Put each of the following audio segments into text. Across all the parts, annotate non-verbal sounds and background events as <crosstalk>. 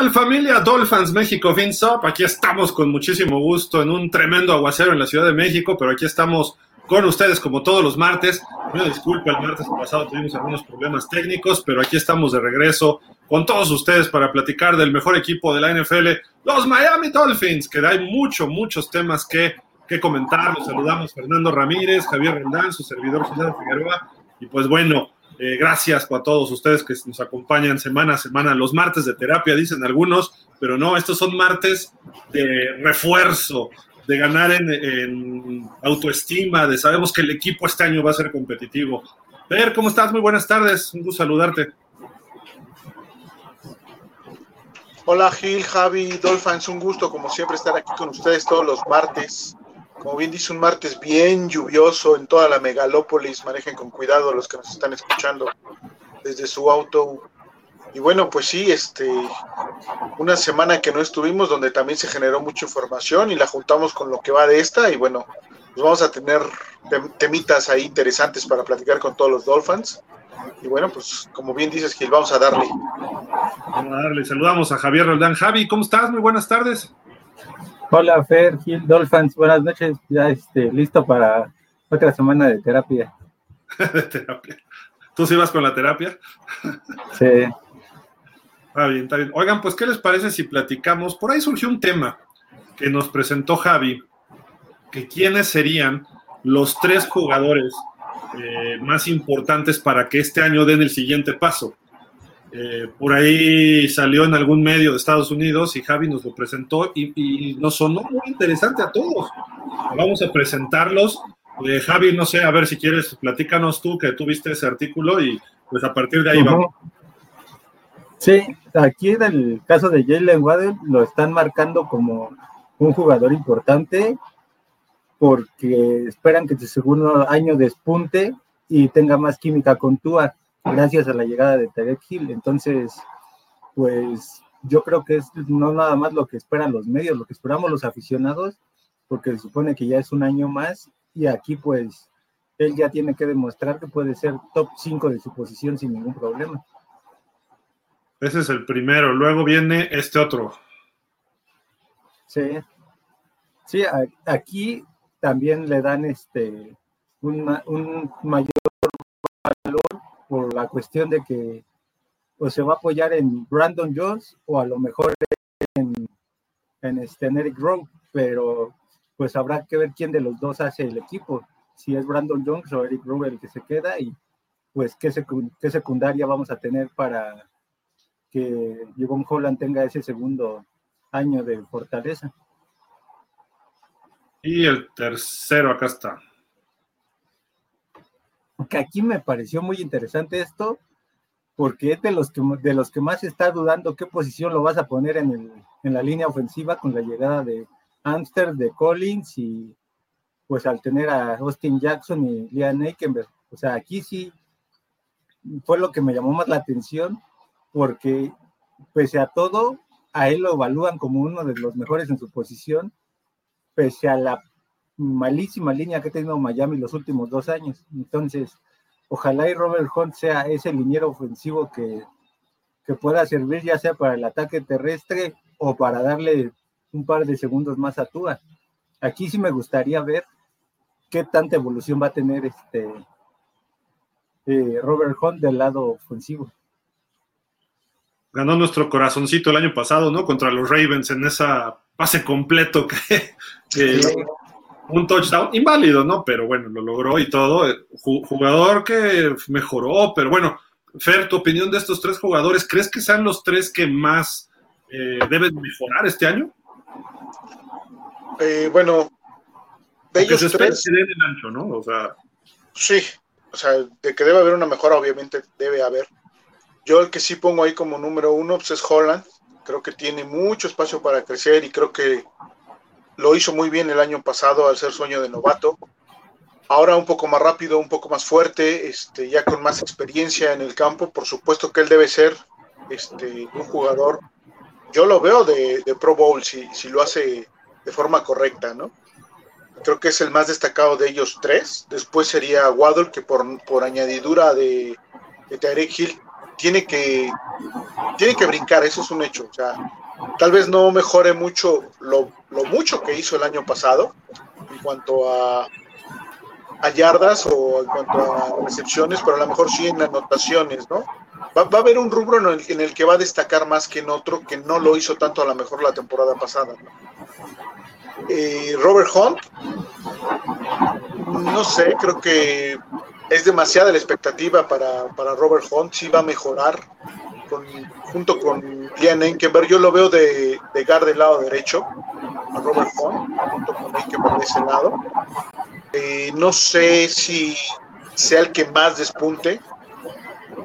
tal familia Dolphins México FinSop? Aquí estamos con muchísimo gusto en un tremendo aguacero en la Ciudad de México, pero aquí estamos con ustedes como todos los martes. Una disculpa, el martes pasado tuvimos algunos problemas técnicos, pero aquí estamos de regreso con todos ustedes para platicar del mejor equipo de la NFL, los Miami Dolphins, que hay mucho, muchos temas que, que comentar. Los saludamos Fernando Ramírez, Javier Rendán, su servidor José Figueroa, y pues bueno, eh, gracias a todos ustedes que nos acompañan semana a semana, los martes de terapia, dicen algunos, pero no, estos son martes de refuerzo, de ganar en, autoestima, de sabemos que el equipo este año va a ser competitivo. Ver, ¿cómo estás? Muy buenas tardes, un gusto saludarte. Hola Gil, Javi, Dolphins, un gusto como siempre estar aquí con ustedes todos los martes. Como bien dice, un martes bien lluvioso en toda la megalópolis. Manejen con cuidado los que nos están escuchando desde su auto. Y bueno, pues sí, este, una semana que no estuvimos donde también se generó mucha información y la juntamos con lo que va de esta y bueno, pues vamos a tener temitas ahí interesantes para platicar con todos los Dolphins. Y bueno, pues como bien dices, Gil, vamos a darle. Vamos a darle. Saludamos a Javier Roldán. Javi, ¿cómo estás? Muy buenas tardes. Hola, Fer, Gil, Dolphins, buenas noches. Ya este, listo para otra semana de terapia. <laughs> de terapia. ¿Tú sí vas con la terapia? sí. Está bien, está bien. Oigan, pues, ¿qué les parece si platicamos? Por ahí surgió un tema que nos presentó Javi, que quiénes serían los tres jugadores eh, más importantes para que este año den el siguiente paso. Eh, por ahí salió en algún medio de Estados Unidos y Javi nos lo presentó y, nos sonó muy interesante a todos. Vamos a presentarlos. Eh, Javi, no sé, a ver si quieres, platícanos tú que tuviste ese artículo y pues a partir de ahí vamos. Sí, aquí en el caso de Jalen Waddell lo están marcando como un jugador importante porque esperan que su segundo año despunte y tenga más química con Tua gracias a la llegada de Tarek Hill. Entonces, pues yo creo que es no nada más lo que esperan los medios, lo que esperamos los aficionados, porque se supone que ya es un año más y aquí pues él ya tiene que demostrar que puede ser top 5 de su posición sin ningún problema. Ese es el primero, luego viene este otro. Sí. Sí, aquí también le dan este un mayor por la cuestión de que pues, se va a apoyar en Brandon Jones o a lo mejor en, en, este, Eric Rowe, pero pues habrá que ver quién de los dos hace el equipo, si es Brandon Jones o Eric Rowe el que se queda y pues qué, qué secundaria vamos a tener para que Jevon Holland tenga ese segundo año de fortaleza. Y el tercero acá está que aquí me pareció muy interesante esto, porque es de los que, de los que más está dudando qué posición lo vas a poner en, el, en la línea ofensiva con la llegada de Amster, de Collins y pues al tener a Austin Jackson y Liam Eikenberg. O sea, aquí sí fue lo que me llamó más la atención, porque pese a todo, a él lo evalúan como uno de los mejores en su posición, pese a la malísima línea que ha tenido Miami los últimos dos años. Entonces, ojalá y Robert Hunt sea ese liniero ofensivo que, que pueda servir ya sea para el ataque terrestre o para darle un par de segundos más a Tua. Aquí sí me gustaría ver qué tanta evolución va a tener este eh, Robert Hunt del lado ofensivo. Ganó nuestro corazoncito el año pasado, ¿no? Contra los Ravens en esa pase completo que, un touchdown inválido, ¿no? Pero bueno, lo logró y todo. Jugador que mejoró, pero bueno, Fer, tu opinión de estos tres jugadores, ¿crees que sean los tres que más eh, deben mejorar este año? Eh, bueno, de ellos tres. Que den el ancho, ¿no? O sea. Sí, o sea, de que debe haber una mejora, obviamente debe haber. Yo el que sí pongo ahí como número uno pues es Holland. Creo que tiene mucho espacio para crecer y creo que lo hizo muy bien el año pasado al ser sueño de novato. Ahora un poco más rápido, un poco más fuerte, este, ya con más experiencia en el campo. Por supuesto que él debe ser este, un jugador. Yo lo veo de, Pro Bowl si, si, lo hace de forma correcta, ¿no? Creo que es el más destacado de ellos tres. Después sería Waddle, que por, por añadidura de, de Hill tiene que, tiene que brincar, eso es un hecho. O sea, tal vez no mejore mucho lo, lo mucho que hizo el año pasado en cuanto a, a yardas o en cuanto a recepciones, pero a lo mejor sí en anotaciones, ¿no? Va, a haber un rubro en el, en el, que va a destacar más que en otro, que no lo hizo tanto a lo mejor la temporada pasada. Eh, Robert Hunt, no sé, creo que es demasiada la expectativa para, para Robert Hunt, sí va a mejorar con, junto con Liam Enkenberg, yo lo veo de, de guard del lado derecho, a Robert Hunt, junto con Enkenberg de ese lado. Eh, no sé si sea el que más despunte,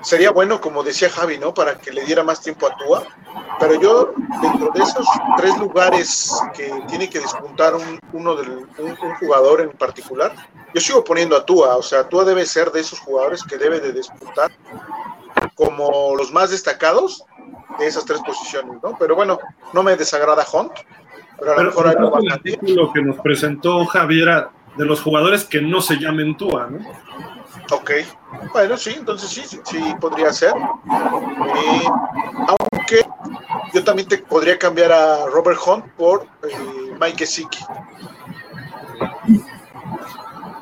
sería bueno, como decía Javi, ¿no? Para que le diera más tiempo a Tua. Pero yo, dentro de esos tres lugares que tiene que despuntar un, uno del, un, un, jugador en particular, yo sigo poniendo a Tua. O sea, Tua debe ser de esos jugadores que debe de despuntar como los más destacados de esas tres posiciones, ¿no? Pero bueno, no me desagrada Hunt. Pero a lo mejor hay el artículo que nos presentó Javier de los jugadores que no se llamen Tua, ¿no? Ok, bueno, sí, entonces sí, sí, sí podría ser. Eh, aunque yo también te podría cambiar a Robert Hunt por eh, Mike Gesicki.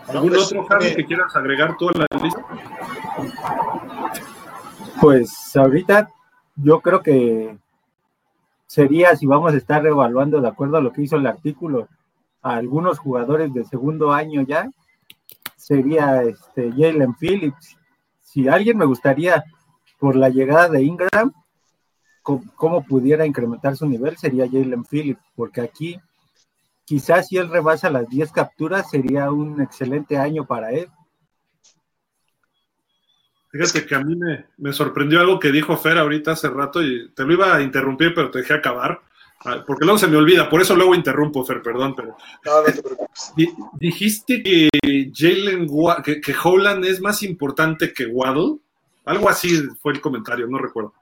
¿Algún ¿No? otro, Javi, eh, que quieras agregar tú a la lista? Pues ahorita yo creo que sería, si vamos a estar evaluando de acuerdo a lo que hizo el artículo, a algunos jugadores de segundo año ya, sería este Jalen Phillips. Si alguien me gustaría, por la llegada de Ingram, cómo pudiera incrementar su nivel, sería Jalen Phillips, porque aquí quizás si él rebasa las 10 capturas, sería un excelente año para él. Fíjate que a mí me, me, sorprendió algo que dijo Fer ahorita hace rato y te lo iba a interrumpir, pero te dejé acabar. Porque luego se me olvida, por eso luego interrumpo, Fer, perdón, pero. No, no te preocupes. Dijiste que Jalen que, que Holland es más importante que Waddle. Algo así fue el comentario, no recuerdo.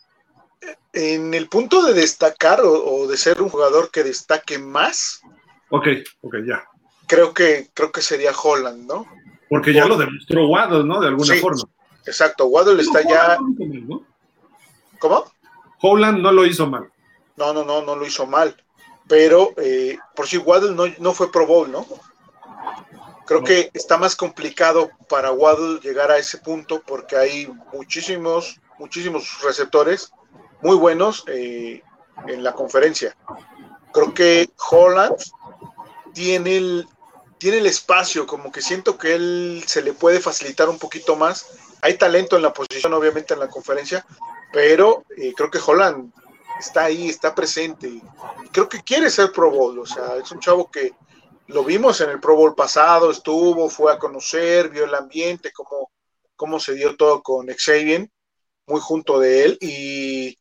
En el punto de destacar o, o de ser un jugador que destaque más. Ok, ok, ya. Creo que, creo que sería Holland, ¿no? Porque ya lo demostró Waddle, ¿no? De alguna sí, forma. Exacto, Waddle está ya. ¿Cómo? Holland no lo hizo mal. No, no, no, no lo hizo mal. Pero eh, por si Waddle no, no, fue Pro Bowl, ¿no? Creo no. que está más complicado para Waddle llegar a ese punto porque hay muchísimos, muchísimos receptores muy buenos eh, en la conferencia. Creo que Holland tiene el, tiene el espacio, como que siento que él se le puede facilitar un poquito más. Hay talento en la posición, obviamente, en la conferencia, pero eh, creo que Holland está ahí, está presente. Y creo que quiere ser Pro Bowl, o sea, es un chavo que lo vimos en el Pro Bowl pasado, estuvo, fue a conocer, vio el ambiente, cómo, cómo se dio todo con Xavier, muy junto de él, y,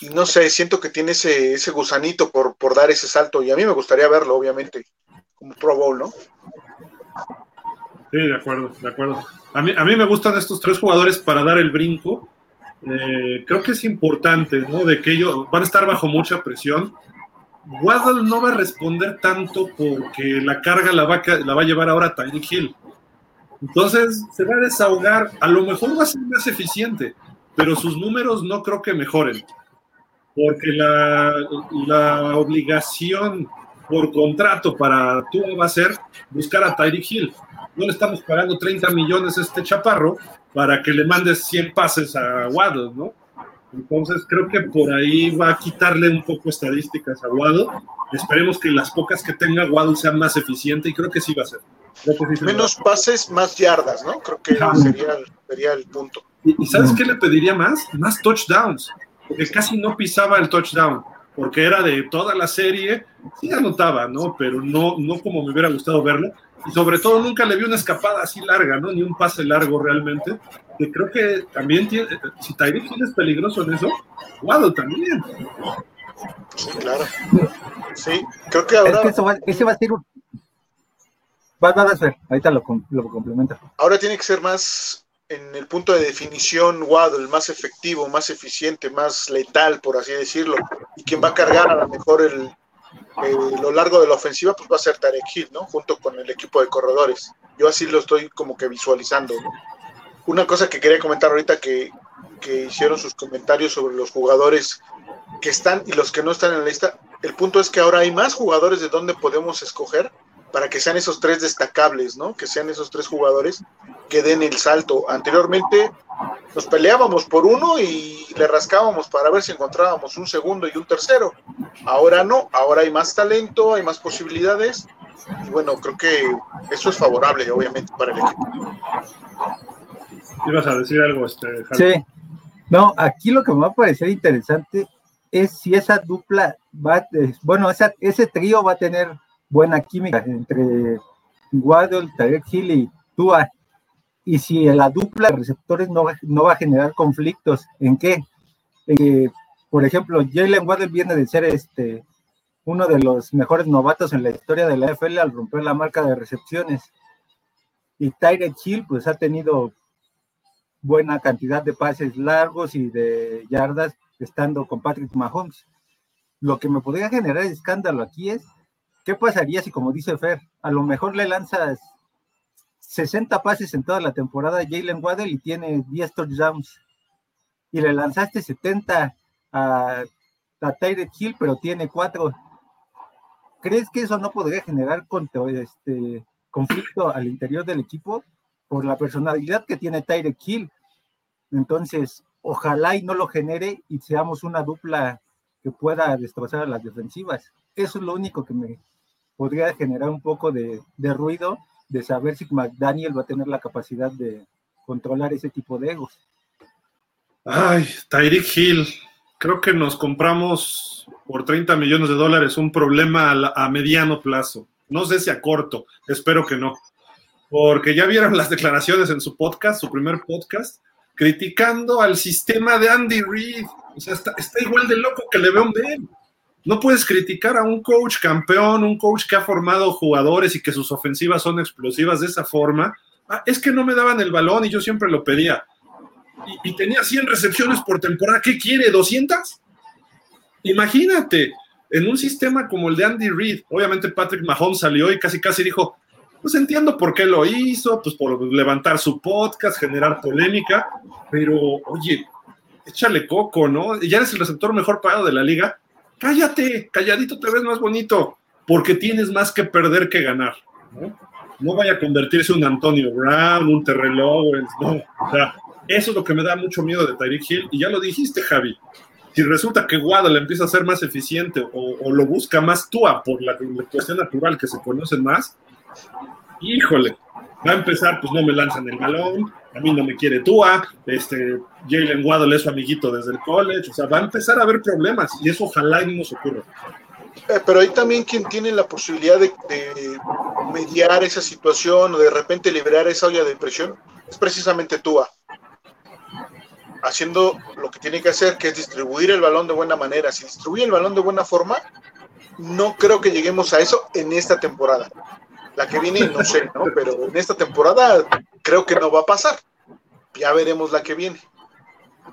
y, no sé, siento que tiene ese, ese gusanito por, por dar ese salto, y a mí me gustaría verlo, obviamente, como Pro Bowl, ¿no? Sí, de acuerdo, de acuerdo. A mí, a mí me gustan estos tres jugadores para dar el brinco, eh, creo que es importante, ¿no? De que ellos van a estar bajo mucha presión. Waddle no va a responder tanto porque la carga la va, a, llevar ahora Tyreek Hill. Entonces se va a desahogar, a lo mejor va a ser más eficiente, pero sus números no creo que mejoren, porque la, la obligación por contrato para tú va a ser buscar a Tyreek Hill. No le estamos pagando 30 millones a este chaparro para que le mandes 100 pases a Waddle, ¿no? Entonces creo que por ahí va a quitarle un poco estadísticas a Waddle. Esperemos que las pocas que tenga Waddle sean más eficiente y creo que sí va a ser. Sí Menos va. pases, más yardas, ¿no? Creo que ah, sería, sería, el punto. ¿Y, ¿Y, sabes qué le pediría más? Más touchdowns, porque casi no pisaba el touchdown, porque era de toda la serie, sí anotaba, ¿no? Pero no, no como me hubiera gustado verlo y sobre todo nunca le vi una escapada así larga, ¿no? Ni un pase largo realmente. Que creo que también tiene, si Tyreek es peligroso en eso, Waddle también. Sí, claro. Sí, creo que ahora. Es que va, ese va a ser un. Va, va a ser, ahorita lo, lo complementa. Ahora tiene que ser más en el punto de definición Waddle, más efectivo, más eficiente, más letal, por así decirlo. Y quien va a cargar a lo mejor el, eh, lo largo de la ofensiva pues va a ser Tarek Hill, ¿no? Junto con el equipo de corredores. Yo así lo estoy como que visualizando. Una cosa que quería comentar ahorita que, que hicieron sus comentarios sobre los jugadores que están y los que no están en la lista. El punto es que ahora hay más jugadores de donde podemos escoger para que sean esos tres destacables, ¿no? Que sean esos tres jugadores que den el salto. Anteriormente nos peleábamos por uno y le rascábamos para ver si encontrábamos un segundo y un tercero. Ahora no, ahora hay más talento, hay más posibilidades y bueno, creo que eso es favorable, obviamente, para el equipo. ¿Ibas a decir algo, este, Sí. No, aquí lo que me va a parecer interesante es si esa dupla va, bueno, ese trío va a tener buena química entre Waddle, Tarek Hill y Tua. Y si la dupla de receptores no, no va a generar conflictos, ¿en qué? por ejemplo, Jalen Waddle viene de ser este uno de los mejores novatos en la historia de la NFL al romper la marca de recepciones. Y Tyreek Hill, pues ha tenido buena cantidad de pases largos y de yardas estando con Patrick Mahomes. Lo que me podría generar escándalo aquí es, ¿qué pasaría si, como dice Fer, a lo mejor le lanzas 60 pases en toda la temporada Jalen Waddell y tiene 10 touchdowns? Y le lanzaste 70 a, a Tyreek Hill, pero tiene 4 ¿Crees que eso no podría generar este, conflicto al interior del equipo por la personalidad que tiene Tyreek Hill? Entonces, ojalá y no lo genere y seamos una dupla que pueda destrozar a las defensivas. Eso es lo único que me podría generar un poco de, ruido de saber si McDaniel va a tener la capacidad de controlar ese tipo de egos. Ay, Tyreek Hill, creo que nos compramos por 30 millones de dólares un problema a, mediano plazo. No sé si a corto, espero que no. Porque ya vieron las declaraciones en su podcast, su primer podcast, criticando al sistema de Andy Reid. O sea, está, igual de loco que le veo Ben. No puedes criticar a un coach campeón, un coach que ha formado jugadores y que sus ofensivas son explosivas de esa forma. Ah, es que no me daban el balón y yo siempre lo pedía. Y, tenía 100 recepciones por temporada. ¿Qué quiere? ¿200? Imagínate, en un sistema como el de Andy Reid, obviamente Patrick Mahomes salió y casi casi dijo, pues entiendo por qué lo hizo, pues por levantar su podcast, generar polémica, pero oye, échale coco, ¿no? Ya eres el receptor mejor pagado de la liga. Cállate, calladito te ves más bonito, porque tienes más que perder que ganar, ¿no? Vaya a convertirse en un Antonio Brown, un Terrell Owens, no. O sea, eso es lo que me da mucho miedo de Tyreek Hill, y ya lo dijiste, Javi si resulta que Waddle empieza a ser más eficiente o, lo busca más Tua por la, cuestión natural que se conocen más, híjole, va a empezar, pues no me lanzan el balón, a mí no me quiere Tua, este, Jalen Waddle es su amiguito desde el college, o sea, va a empezar a haber problemas y eso ojalá y no nos ocurra. Eh, pero ahí también quien tiene la posibilidad de, de, mediar esa situación o de repente liberar esa olla de presión es precisamente Tua haciendo lo que tiene que hacer, que es distribuir el balón de buena manera. Si distribuye el balón de buena forma, no creo que lleguemos a eso en esta temporada. La que viene, no sé, ¿no? Pero en esta temporada creo que no va a pasar. Ya veremos la que viene.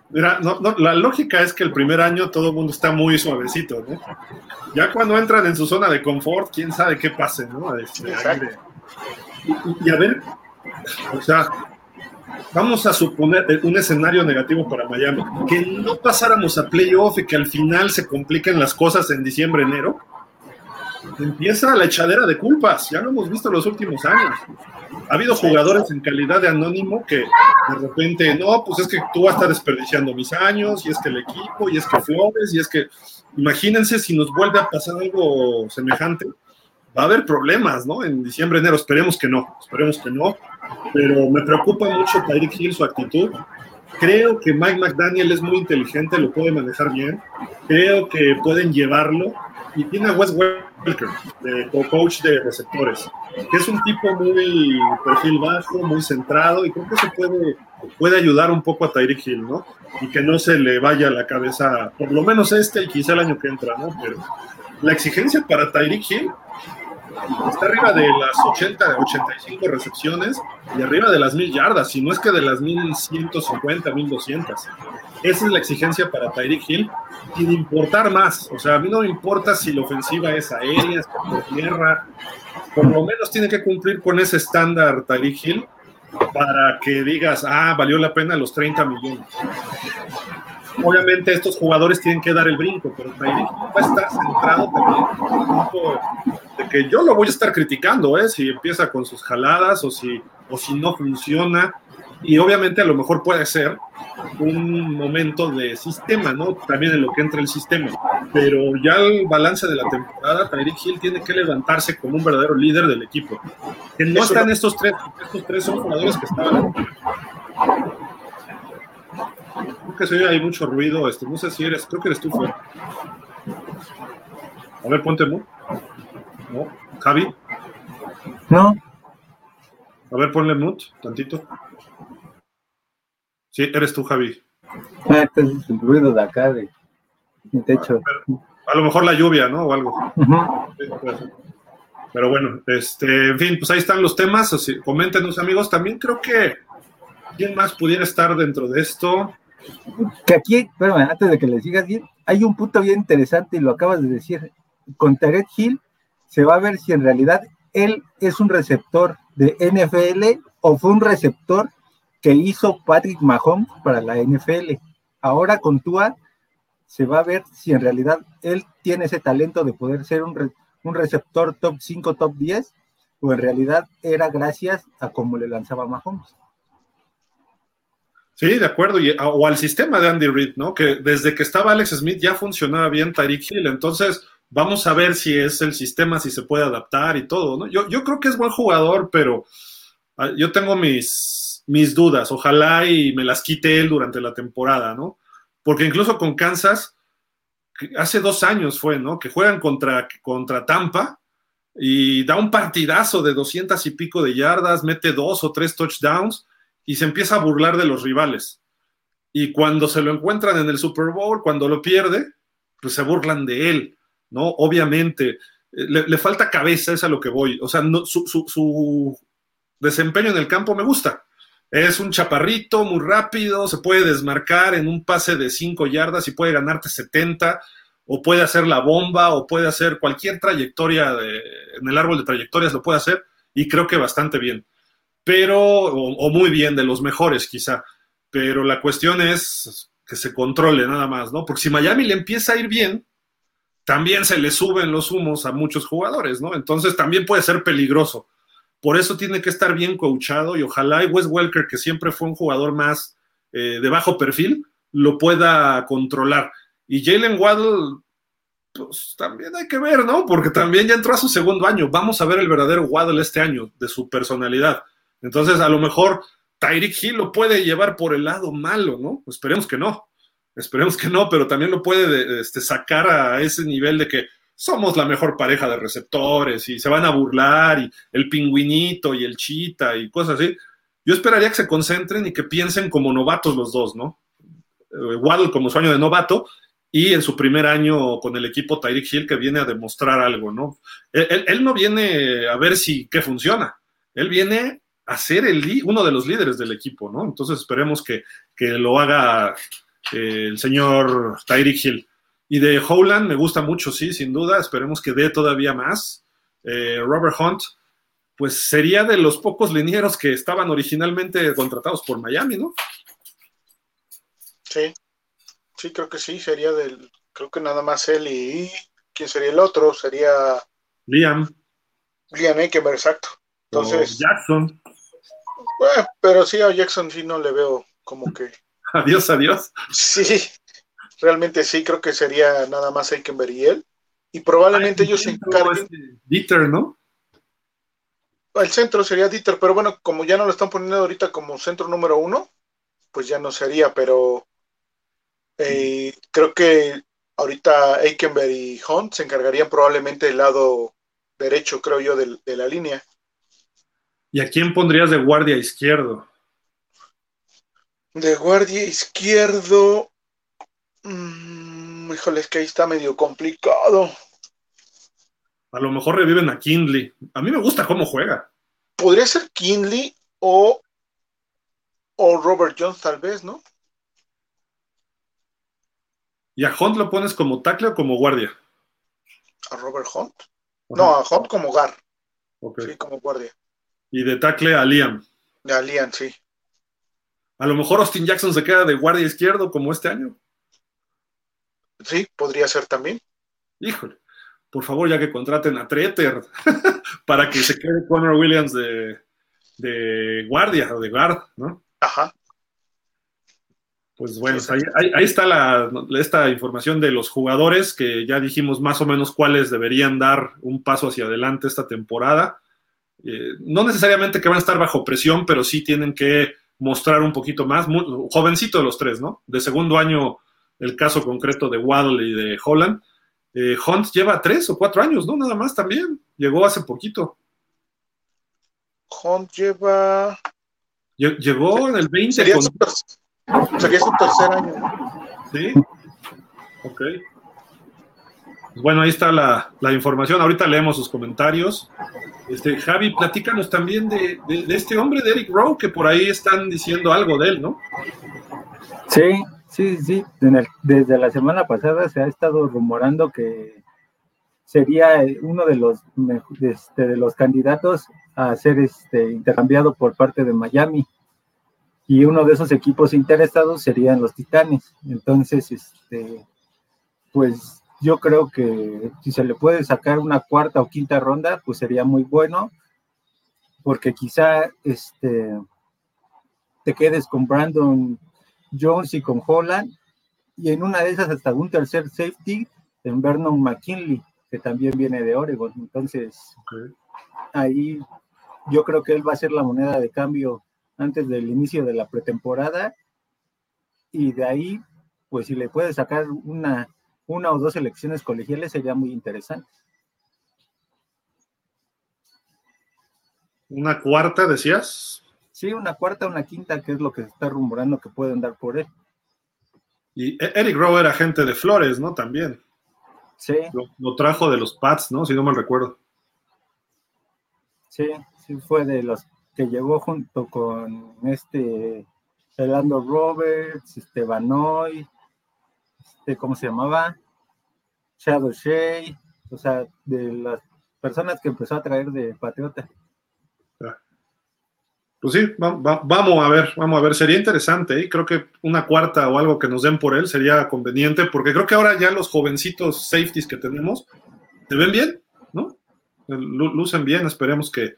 Mira, no, la lógica es que el primer año todo el mundo está muy suavecito, ¿no? Ya cuando entran en su zona de confort, quién sabe qué pase, ¿no? Este, y, y, a ver, o sea, vamos a suponer un escenario negativo para Miami, que no pasáramos a playoff y que al final se compliquen las cosas en diciembre, enero, empieza la echadera de culpas, ya lo hemos visto en los últimos años. Ha habido jugadores en calidad de anónimo que de repente, no, pues es que tú vas a estar desperdiciando mis años, y es que el equipo, y es que Flores, y es que, imagínense si nos vuelve a pasar algo semejante, va a haber problemas, ¿no? En diciembre, enero, esperemos que no, esperemos que no, pero me preocupa mucho Tyreek Hill, su actitud. Creo que Mike McDaniel es muy inteligente, lo puede manejar bien, creo que pueden llevarlo y tiene a Wes Welker, de coach de receptores, que es un tipo muy perfil bajo, muy centrado y creo que eso puede, puede ayudar un poco a Tyreek Hill, ¿no? Y que no se le vaya a la cabeza, por lo menos este y quizá el año que entra, ¿no? Pero la exigencia para Tyreek Hill está arriba de las 80, 85 recepciones y arriba de las 1000 yardas, si no es que de las 1150, 1200. Esa es la exigencia para Tyreek Hill, sin importar más. O sea, a mí no me importa si la ofensiva es aérea, es por tierra, por lo menos tiene que cumplir con ese estándar Tyreek Hill para que digas, ah, valió la pena los 30 millones. Obviamente estos jugadores tienen que dar el brinco, pero Tyreek va a estar centrado también en el punto de que yo lo voy a estar criticando, ¿eh? si empieza con sus jaladas o si, o si no funciona. Y obviamente a lo mejor puede ser un momento de sistema, ¿no? También en lo que entra el sistema. Pero ya el balance de la temporada, Tyreek Hill tiene que levantarse como un verdadero líder del equipo. Que no están estos tres, estos tres son jugadores que estaban Creo que se hay mucho ruido. Este, no sé si eres, creo que eres tú, fuera. A ver, ponte mu. ¿No? ¿Javi? No. A ver, ponle mute, tantito. Sí, eres tú, Javi. Ah, este es el ruido de acá, de mi techo. a lo mejor la lluvia, ¿no? O algo. Pero bueno, este, en fin, pues ahí están los temas. Así, coméntenos, amigos. También creo que quién más pudiera estar dentro de esto. Que aquí, pero antes de que le sigas bien, hay un punto bien interesante y lo acabas de decir. Con Tarek Hill se va a ver si en realidad él es un receptor de NFL o fue un receptor que hizo Patrick Mahomes para la NFL. Ahora con Tua se va a ver si en realidad él tiene ese talento de poder ser un, un receptor top 5, top 10, o en realidad era gracias a cómo le lanzaba Mahomes. Sí, de acuerdo, o al sistema de Andy Reid, ¿no? Que desde que estaba Alex Smith ya funcionaba bien Tyreek Hill, entonces vamos a ver si es el sistema, si se puede adaptar y todo, ¿no? Yo, yo creo que es buen jugador, pero ah, yo tengo mis, mis dudas, ojalá y me las quite él durante la temporada, ¿no? Porque incluso con Kansas, hace dos años fue, ¿no? Que juegan contra, contra Tampa y da un partidazo de doscientas y pico de yardas, mete dos o tres touchdowns y se empieza a burlar de los rivales. Y cuando se lo encuentran en el Super Bowl, cuando lo pierde, pues se burlan de él, ¿no? Obviamente, eh, le, falta cabeza, es a lo que voy. O sea, su, su, desempeño en el campo me gusta. Es un chaparrito muy rápido, se puede desmarcar en un pase de 5 yardas y puede ganarte 70, o puede hacer la bomba, o puede hacer cualquier trayectoria en el árbol de trayectorias, lo puede hacer, y creo que bastante bien pero, o, muy bien, de los mejores quizá, pero la cuestión es que se controle nada más, ¿no? Porque si Miami le empieza a ir bien, también se le suben los humos a muchos jugadores, ¿no? Entonces también puede ser peligroso. Por eso tiene que estar bien coachado y ojalá y Wes Welker, que siempre fue un jugador más eh, de bajo perfil, lo pueda controlar. Y Jalen Waddle, pues también hay que ver, ¿no? Porque también ya entró a su segundo año. Vamos a ver el verdadero Waddle este año, de su personalidad. Entonces, a lo mejor Tyreek Hill lo puede llevar por el lado malo, ¿no? Esperemos que no. Esperemos que no, pero también lo puede este, sacar a ese nivel de que somos la mejor pareja de receptores y se van a burlar y el pingüinito y el chita y cosas así. Yo esperaría que se concentren y que piensen como novatos los dos, ¿no? Eh, Waddle como sueño de novato y en su primer año con el equipo Tyreek Hill que viene a demostrar algo, ¿no? Él, él no viene a ver si qué funciona, él viene a ser el, uno de los líderes del equipo, ¿no? Entonces esperemos que, lo haga eh, el señor Tyreek Hill. Y de Howland me gusta mucho, sí, sin duda. Esperemos que dé todavía más. Eh, Robert Hunt, pues sería de los pocos linieros que estaban originalmente contratados por Miami, ¿no? Sí, sí, creo que sí. Sería del, creo que nada más él y ¿quién sería el otro? Sería Liam. Liam Ekemer, exacto. Entonces, Jackson. Bueno, pero sí a Jackson sí no le veo como que. <laughs> Adiós, adiós. Sí, realmente sí, creo que sería nada más Eikenberg y él. Y probablemente ellos se encarguen. Este Dieter, ¿no? El centro sería Dieter, pero bueno, como ya no lo están poniendo ahorita como centro número uno, pues ya no sería, pero eh, creo que ahorita Eikenberg y Hunt se encargarían probablemente del lado derecho, creo yo, de la línea. ¿Y a quién pondrías de guardia izquierdo? De guardia izquierdo. Mm, híjole, es que ahí está medio complicado. A lo mejor reviven a Kindley. A mí me gusta cómo juega. Podría ser Kindley o, o Robert Jones, tal vez, ¿no? ¿Y a Hunt lo pones como tackle o como guardia? ¿A Robert Hunt? No, a Hunt como gar. Sí, como guardia. Y de tackle a Liam. A Liam, sí. A lo mejor Austin Jackson se queda de guardia izquierdo como este año. sí, podría ser también. Híjole, por favor, ya que contraten a Treter <laughs> para que se quede Connor Williams de, de guardia o de guard, ¿no? Ajá. Pues bueno, ahí, está la, esta información de los jugadores que ya dijimos más o menos cuáles deberían dar un paso hacia adelante esta temporada. Eh, no necesariamente que van a estar bajo presión, pero sí tienen que mostrar un poquito más. jovencito de los tres, ¿no? De segundo año, el caso concreto de Waddle y de Holland. Eh, Hunt lleva tres o cuatro años, ¿no? Nada más también. Llegó hace poquito. Hunt lleva. Llegó en el 20. Sería, su, sería su tercer año. Sí. Ok. Bueno, ahí está la, información. Ahorita leemos sus comentarios. Este, Javi, platícanos también de, este hombre, de Eric Rowe, que por ahí están diciendo algo de él, ¿no? Sí, sí, sí. desde la semana pasada se ha estado rumorando que sería uno de los, este, de los candidatos a ser este, intercambiado por parte de Miami. Y uno de esos equipos interesados serían los Titanes. Entonces, este, pues yo creo que si se le puede sacar una cuarta o quinta ronda, pues sería muy bueno, porque quizá este, te quedes con Brandon Jones y con Holland, y en una de esas hasta un tercer safety en Vernon McKinley, que también viene de Oregon. Entonces, ahí yo creo que él va a ser la moneda de cambio antes del inicio de la pretemporada, y de ahí, pues si le puede sacar una una o dos elecciones colegiales sería muy interesante. ¿Una cuarta, decías? Sí, una cuarta, una quinta, que es lo que se está rumorando que pueden dar por él. Y e-, Eric Rowe era agente de Flores, ¿no? También. Sí. Lo, trajo de los Pats, ¿no? Si no me recuerdo. Sí, sí, fue de los que llegó junto con este Elando Roberts, Estebanoy, este, ¿cómo se llamaba? Shadow Shea, o sea, de las personas que empezó a traer de Patriota. Pues sí, vamos a ver, vamos a ver, sería interesante, ¿eh? creo que una cuarta o algo que nos den por él sería conveniente, porque creo que ahora ya los jovencitos safeties que tenemos se ven bien, ¿no? Lucen bien, esperemos que,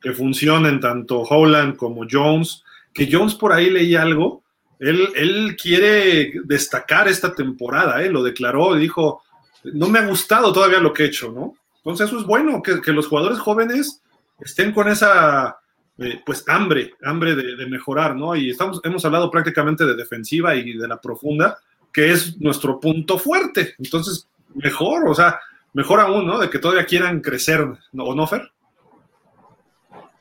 que funcionen tanto Holland como Jones, que Jones por ahí leí algo, él, él quiere destacar esta temporada, ¿eh? lo declaró dijo, no me ha gustado todavía lo que he hecho, ¿no? Entonces eso es bueno, que, los jugadores jóvenes estén con esa, eh, pues, hambre, hambre de, mejorar, ¿no? Y estamos, hemos hablado prácticamente de defensiva y de la profunda, que es nuestro punto fuerte. Entonces, mejor, o sea, mejor aún, ¿no? De que todavía quieran crecer, ¿o no, Fer?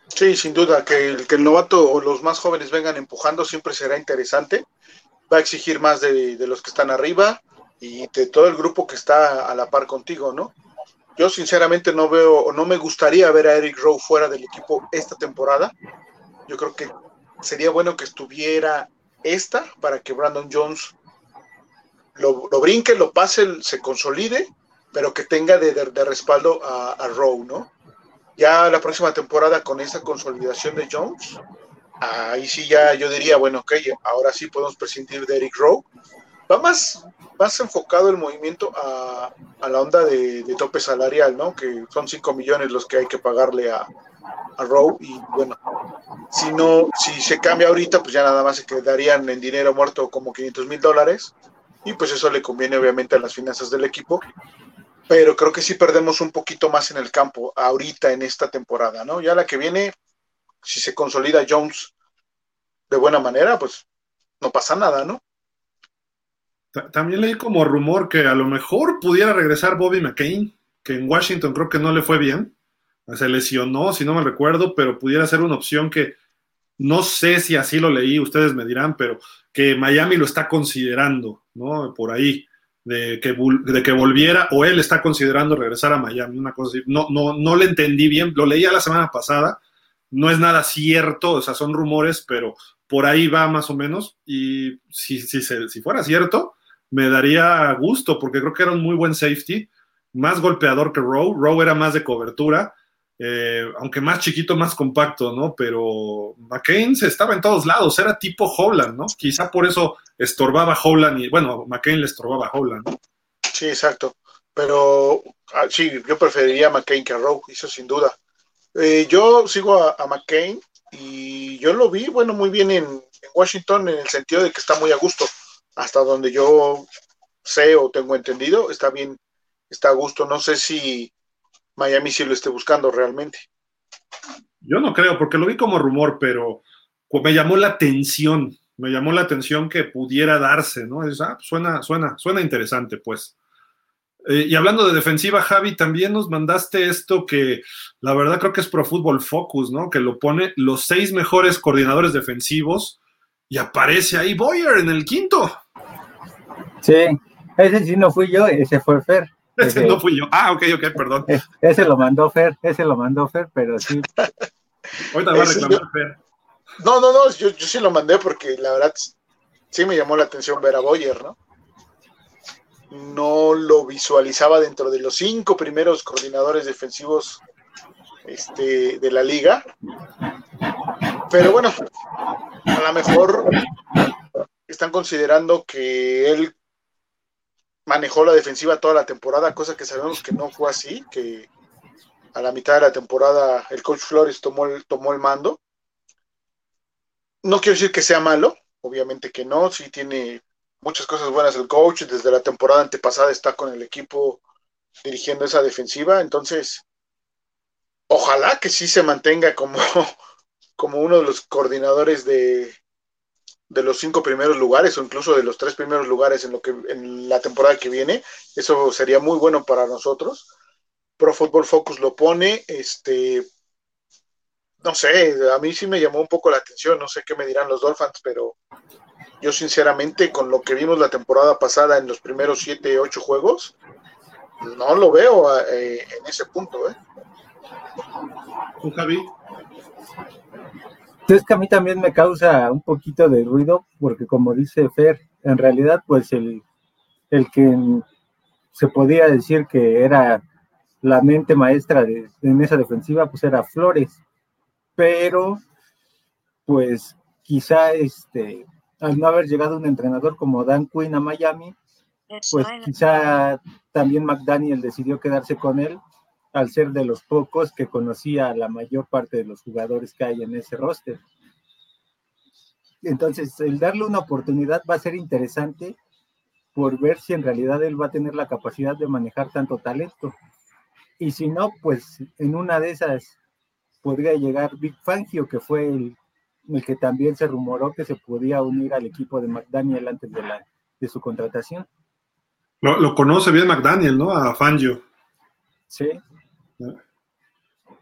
Sí, sin duda, que el, que el novato o los más jóvenes vengan empujando siempre será interesante. Va a exigir más de, de los que están arriba y de todo el grupo que está a la par contigo, ¿no? Yo sinceramente no veo, no me gustaría ver a Eric Rowe fuera del equipo esta temporada. Yo creo que sería bueno que estuviera esta para que Brandon Jones lo, brinque, lo pase, se consolide, pero que tenga de, respaldo a, a, Rowe, ¿no? Ya la próxima temporada con esa consolidación de Jones, ahí sí ya yo diría, bueno, ok, ahora sí podemos prescindir de Eric Rowe va más, más enfocado el movimiento a, la onda de, tope salarial, ¿no? Que son 5 millones los que hay que pagarle a, a Rowe y bueno, si no, si se cambia ahorita, pues ya nada más se quedarían en dinero muerto como 500 mil dólares y pues eso le conviene obviamente a las finanzas del equipo, pero creo que sí perdemos un poquito más en el campo ahorita en esta temporada, ¿no? Ya la que viene, si se consolida Jones de buena manera, pues no pasa nada, ¿no? También leí como rumor que a lo mejor pudiera regresar Bobby McCain, que en Washington creo que no le fue bien. Se lesionó, si no me recuerdo, pero pudiera ser una opción que no sé si así lo leí, ustedes me dirán, pero que Miami lo está considerando, ¿no? Por ahí, de que, de que volviera, o él está considerando regresar a Miami, una cosa así. No, no, no le entendí bien, lo leía la semana pasada, no es nada cierto, o sea, son rumores, pero por ahí va más o menos, y si, si, si fuera cierto, me daría gusto porque creo que era un muy buen safety, más golpeador que Rowe. Rowe era más de cobertura, eh, aunque más chiquito, más compacto, ¿no? Pero McCain se estaba en todos lados, era tipo Holland, ¿no? Quizá por eso estorbaba Holland y, bueno, McCain le estorbaba a Holland. Sí, exacto. Pero ah, sí, yo preferiría a McCain que a Rowe, eso sin duda. Eh, yo sigo a, McCain y yo lo vi, bueno, muy bien en, Washington en el sentido de que está muy a gusto. Hasta donde yo sé o tengo entendido, está bien, está a gusto. No sé si Miami sí lo esté buscando realmente. Yo no creo, porque lo vi como rumor, pero me llamó la atención, me llamó la atención que pudiera darse, ¿no? Es, ah, suena, suena, suena interesante, pues. Eh, y hablando de defensiva, Javi, también nos mandaste esto que la verdad creo que es Pro Football Focus, ¿no? Que lo pone los seis mejores coordinadores defensivos y aparece ahí Boyer en el quinto. Sí, ese sí no fui yo, ese fue Fer. <laughs> Ese, no fui yo. Ah, ok, ok, perdón. <laughs> Ese lo mandó Fer, ese lo mandó Fer, pero sí. <laughs> Ahorita va a reclamar Fer. No, no, no, yo, yo sí lo mandé porque la verdad sí me llamó la atención ver a Boyer, ¿no? no lo visualizaba dentro de los cinco primeros coordinadores defensivos este, de la liga. Pero bueno, a lo mejor están considerando que él manejó la defensiva toda la temporada, cosa que sabemos que no fue así, que a la mitad de la temporada el coach Flores tomó el, tomó el mando. No quiero decir que sea malo, obviamente que no, sí tiene muchas cosas buenas el coach, desde la temporada antepasada está con el equipo dirigiendo esa defensiva, entonces ojalá que sí se mantenga como, <laughs> como uno de los coordinadores de, de los cinco primeros lugares o incluso de los tres primeros lugares en lo que en la temporada que viene, eso sería muy bueno para nosotros. Pro Football Focus lo pone, este no sé, a mí sí me llamó un poco la atención, no sé qué me dirán los Dolphins, pero yo sinceramente, con lo que vimos la temporada pasada en los primeros siete, ocho juegos, no lo veo eh, en ese punto. ¿eh? ¿Tú? Es que a mí también me causa un poquito de ruido, porque como dice Fer, en realidad, pues el, el que se podía decir que era la mente maestra de, en esa defensiva, pues era Flores. Pero, pues quizá este, al no haber llegado un entrenador como Dan Quinn a Miami, pues quizá también McDaniel decidió quedarse con él al ser de los pocos que conocía a la mayor parte de los jugadores que hay en ese roster. Entonces, el darle una oportunidad va a ser interesante por ver si en realidad él va a tener la capacidad de manejar tanto talento. Y si no, pues en una de esas podría llegar Big Fangio, que fue el el que también se rumoró que se podía unir al equipo de McDaniel antes de, la, de su contratación. Lo, conoce bien McDaniel, ¿no? A Fangio. Sí.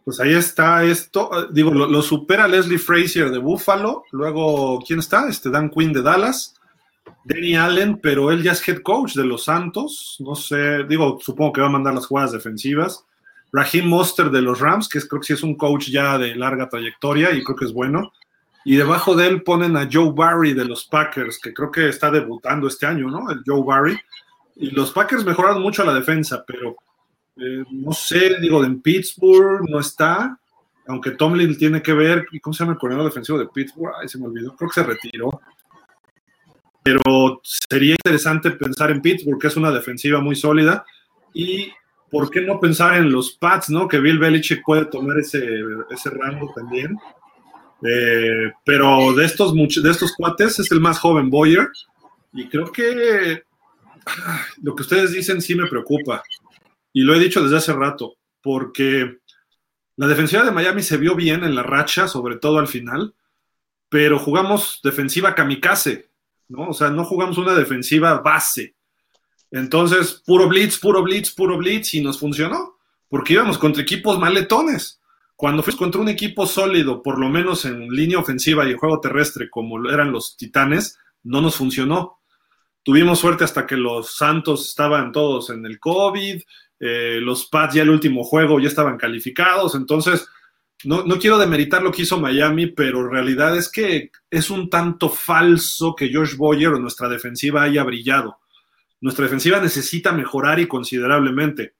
Pues ahí está esto. Digo, lo, supera Leslie Frazier de Buffalo. Luego, ¿quién está? Este Dan Quinn de Dallas. Danny Allen, pero él ya es head coach de los Santos. No sé, digo, supongo que va a mandar las jugadas defensivas. Raheem Monster de los Rams, que creo que sí es un coach ya de larga trayectoria y creo que es bueno y debajo de él ponen a Joe Barry de los Packers, que creo que está debutando este año, ¿no? El Joe Barry. Y los Packers mejoraron mucho la defensa, pero eh, no sé, digo, en Pittsburgh no está, aunque Tomlin tiene que ver, ¿cómo se llama el coordinador defensivo de Pittsburgh? Ay, se me olvidó, creo que se retiró. Pero sería interesante pensar en Pittsburgh, que es una defensiva muy sólida, y ¿por qué no pensar en los Pats, ¿no? Que Bill Belichick puede tomar ese, ese rango también eh, pero de estos, de estos cuates es el más joven Boyer. Y creo que ah, lo que ustedes dicen sí me preocupa. Y lo he dicho desde hace rato, porque la defensiva de Miami se vio bien en la racha, sobre todo al final, pero jugamos defensiva kamikaze, ¿no? O sea, no jugamos una defensiva base. Entonces, puro blitz, puro blitz, puro blitz, y nos funcionó, porque íbamos contra equipos maletones. Cuando fuimos contra un equipo sólido, por lo menos en línea ofensiva y en juego terrestre, como eran los Titanes, no nos funcionó. Tuvimos suerte hasta que los Santos estaban todos en el COVID, eh, los Pats ya el último juego ya estaban calificados, entonces no, no, quiero demeritar lo que hizo Miami, pero realidad es que es un tanto falso que Josh Boyer o nuestra defensiva haya brillado. Nuestra defensiva necesita mejorar y considerablemente.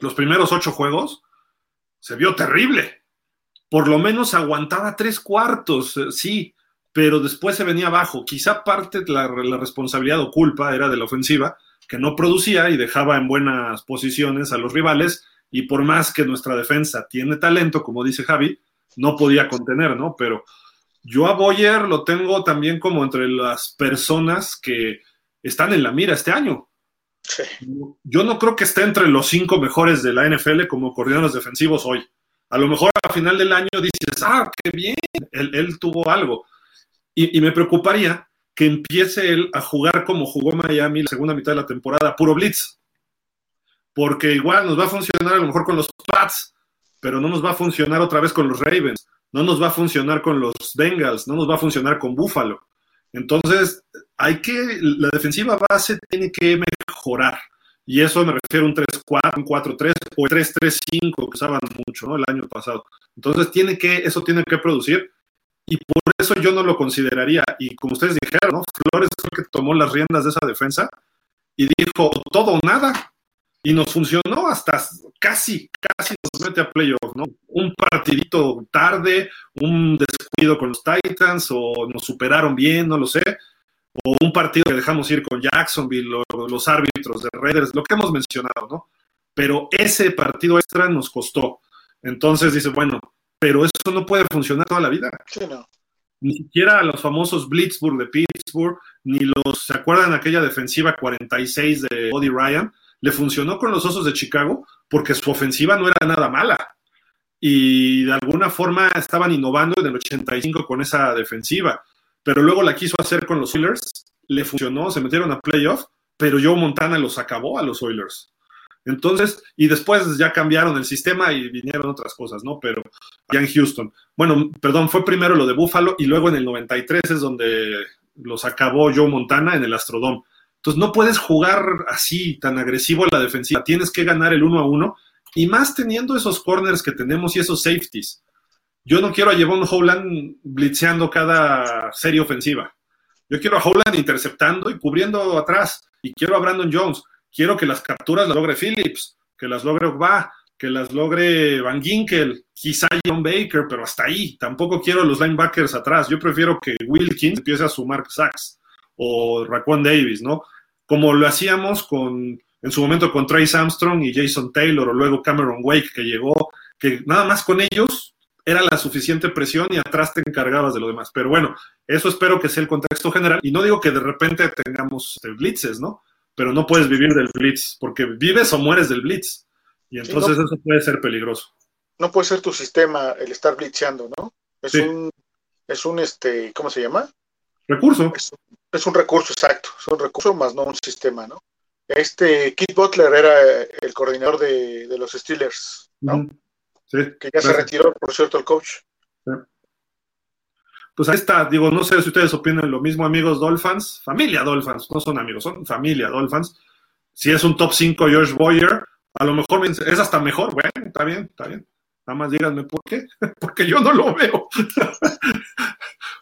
Los primeros ocho juegos se vio terrible. Por lo menos aguantaba tres cuartos, eh, sí, pero después se venía abajo. Quizá parte de la, responsabilidad o culpa era de la ofensiva, que no producía y dejaba en buenas posiciones a los rivales y por más que nuestra defensa tiene talento, como dice Javi, no podía contener, ¿no? Pero yo a Boyer lo tengo también como entre las personas que están en la mira este año. Yo no creo que esté entre los cinco mejores de la NFL como coordinadores defensivos hoy. A lo mejor a final del año dices, ah, qué bien, él, tuvo algo. Y, y, me preocuparía que empiece él a jugar como jugó Miami la segunda mitad de la temporada, puro blitz. Porque igual nos va a funcionar a lo mejor con los Pats, pero no nos va a funcionar otra vez con los Ravens, no nos va a funcionar con los Bengals, no nos va a funcionar con Buffalo. Entonces, hay que, la defensiva base tiene que mejorar. Y eso me refiero a un 3-4, un 4-3 o 3-3-5 que usaban mucho el año pasado. Entonces, tiene que, eso tiene que producir. Y por eso yo no lo consideraría. Y como ustedes dijeron, ¿no? Flores que tomó las riendas de esa defensa y dijo todo o nada. Y nos funcionó hasta casi, casi nos mete a playoff, ¿no? Un partidito tarde, un descuido con los Titans, o nos superaron bien, no lo sé. O un partido que dejamos ir con Jacksonville, los árbitros de Raiders, lo que hemos mencionado, ¿no? Pero ese partido extra nos costó. Entonces dice, bueno, pero eso no puede funcionar toda la vida. Sí, no. Ni siquiera los famosos Blitzburg de Pittsburgh, ni los, ¿se acuerdan aquella defensiva 46 de Body Ryan? le funcionó con los Osos de Chicago porque su ofensiva no era nada mala. Y de alguna forma estaban innovando en el 85 con esa defensiva. Pero luego la quiso hacer con los Oilers, le funcionó, se metieron a playoff, pero Joe Montana los acabó a los Oilers. Entonces, y después ya cambiaron el sistema y vinieron otras cosas, ¿no? Pero ya en Houston. Bueno, perdón, fue primero lo de Buffalo y luego en el 93 es donde los acabó Joe Montana en el Astrodome. Entonces no puedes jugar así tan agresivo a la defensiva, tienes que ganar el uno a uno y más teniendo esos corners que tenemos y esos safeties. Yo no quiero a Jevon Howland blitzeando cada serie ofensiva. Yo quiero a Howland interceptando y cubriendo atrás. Y quiero a Brandon Jones. Quiero que las capturas las logre Phillips, que las logre Ogba, que las logre Van Ginkel, quizá John Baker, pero hasta ahí. Tampoco quiero los linebackers atrás. Yo prefiero que Wilkins empiece a sumar sacks o Raquan Davis, ¿no? como lo hacíamos con, en su momento con Trace Armstrong y Jason Taylor, o luego Cameron Wake, que llegó, que nada más con ellos era la suficiente presión y atrás te encargabas de lo demás. Pero bueno, eso espero que sea el contexto general. Y no digo que de repente tengamos blitzes, ¿no? Pero no puedes vivir del blitz, porque vives o mueres del blitz. Y entonces eso puede ser peligroso. No puede ser tu sistema el estar blitzeando, ¿no? Es un, es un, este, ¿cómo se llama? Recurso. Es, un recurso, exacto. Es un recurso más no un sistema, ¿no? Este Keith Butler era el coordinador de, los Steelers, ¿no? Sí. Que ya se retiró, por cierto, el coach. Pues ahí está, digo, no sé si ustedes opinan lo mismo, amigos Dolphins, familia Dolphins, no son amigos, son familia Dolphins. Si es un top 5 George Boyer, a lo mejor es hasta mejor, bueno, está bien, está bien. Nada más díganme por qué, <laughs> porque yo no lo veo.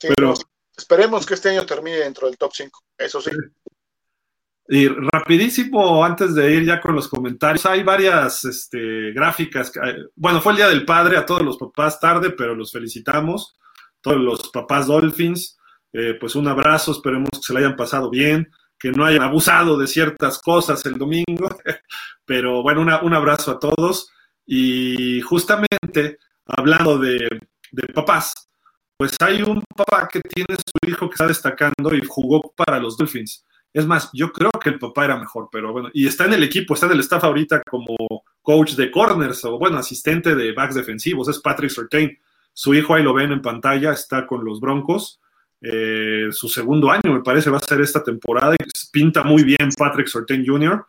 Pero Esperemos que este año termine dentro del top 5, eso sí. Y rapidísimo, antes de ir ya con los comentarios, hay varias este, gráficas. bueno, fue el Día del Padre, a todos los papás tarde, pero los felicitamos. Todos los papás Dolphins, eh, pues un abrazo, esperemos que se le hayan pasado bien, que no hayan abusado de ciertas cosas el domingo, <laughs> pero bueno, un abrazo a todos. Y justamente hablando de, de papás, pues hay un papá que tiene su hijo que está destacando y jugó para los Dolphins. Es más, yo creo que el papá era mejor, pero bueno, y está en el equipo, está en el staff ahorita como coach de corners o bueno, asistente de backs defensivos, es Patrick Surtain. Su hijo ahí lo ven en pantalla, está con los Broncos. Eh, su segundo año, me parece, va a ser esta temporada y pinta muy bien Patrick Surtain Jr.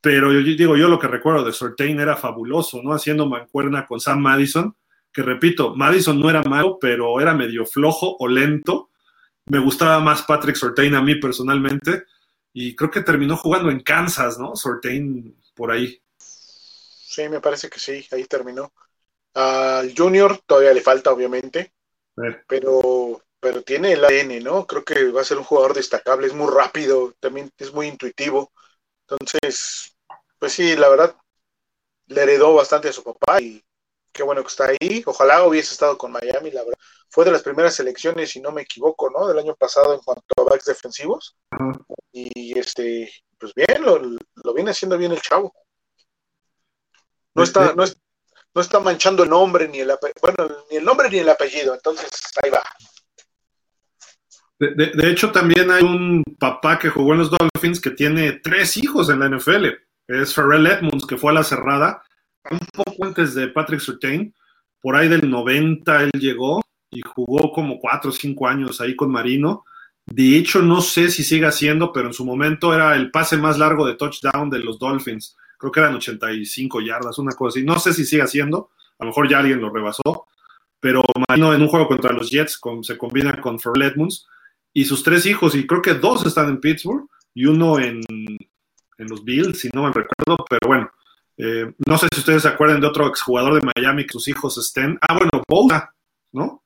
Pero yo digo, yo lo que recuerdo de Surtain era fabuloso, ¿no? Haciendo mancuerna con Sam Madison que repito, Madison no era malo, pero era medio flojo o lento. Me gustaba más Patrick Sortain a mí personalmente y creo que terminó jugando en Kansas, ¿no? Sortain por ahí. Sí, me parece que sí, ahí terminó. Al Junior todavía le falta, obviamente, eh. pero, pero tiene el ADN, ¿no? Creo que va a ser un jugador destacable, es muy rápido, también es muy intuitivo. Entonces, pues sí, la verdad, le heredó bastante a su papá y qué bueno que está ahí. Ojalá hubiese estado con Miami, la verdad. Fue de las primeras selecciones, si no me equivoco, ¿no? Del año pasado en cuanto a backs defensivos. Y este pues bien, lo, viene haciendo bien el chavo. No está, no, no está manchando el nombre ni el bueno, ni el nombre ni el apellido, entonces ahí va. De, hecho, también hay un papá que jugó en los Dolphins que tiene tres hijos en la NFL. Es Pharrell Edmonds, que fue a la cerrada un poco antes de Patrick Surtain. Por ahí del 90 él llegó y jugó como cuatro o cinco años ahí con Marino. De hecho, no sé si sigue haciendo, pero en su momento era el pase más largo de touchdown de los Dolphins. Creo que eran 85 yardas, una cosa así. No sé si sigue haciendo, a lo mejor ya alguien lo rebasó, pero Marino en un juego contra los Jets se combina con Pharrell Edmonds y sus tres hijos, y creo que dos están en Pittsburgh y uno en, los Bills, si no me recuerdo, pero bueno, eh, no sé si ustedes se acuerdan de otro exjugador de Miami que sus hijos estén. Ah, bueno, Bosa, ¿no?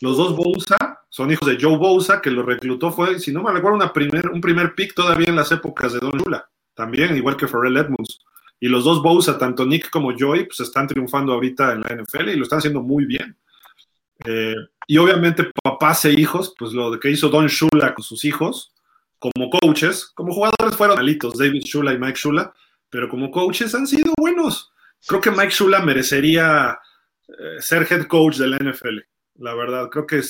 Los dos Bosa son hijos de Joe Bosa, que lo reclutó, fue, si no me recuerdo, una primer, un primer pick todavía en las épocas de Don Lula, también, igual que Pharrell Edmonds. Y los dos Bosa, tanto Nick como Joey, pues están triunfando ahorita en la NFL y lo están haciendo muy bien. Eh, y obviamente papás e hijos, pues lo que hizo Don Shula con sus hijos, como coaches, como jugadores fueron malitos, David Shula y Mike Shula, pero como coaches han sido buenos. Creo que Mike Shula merecería eh, ser head coach de la NFL, la verdad. Creo que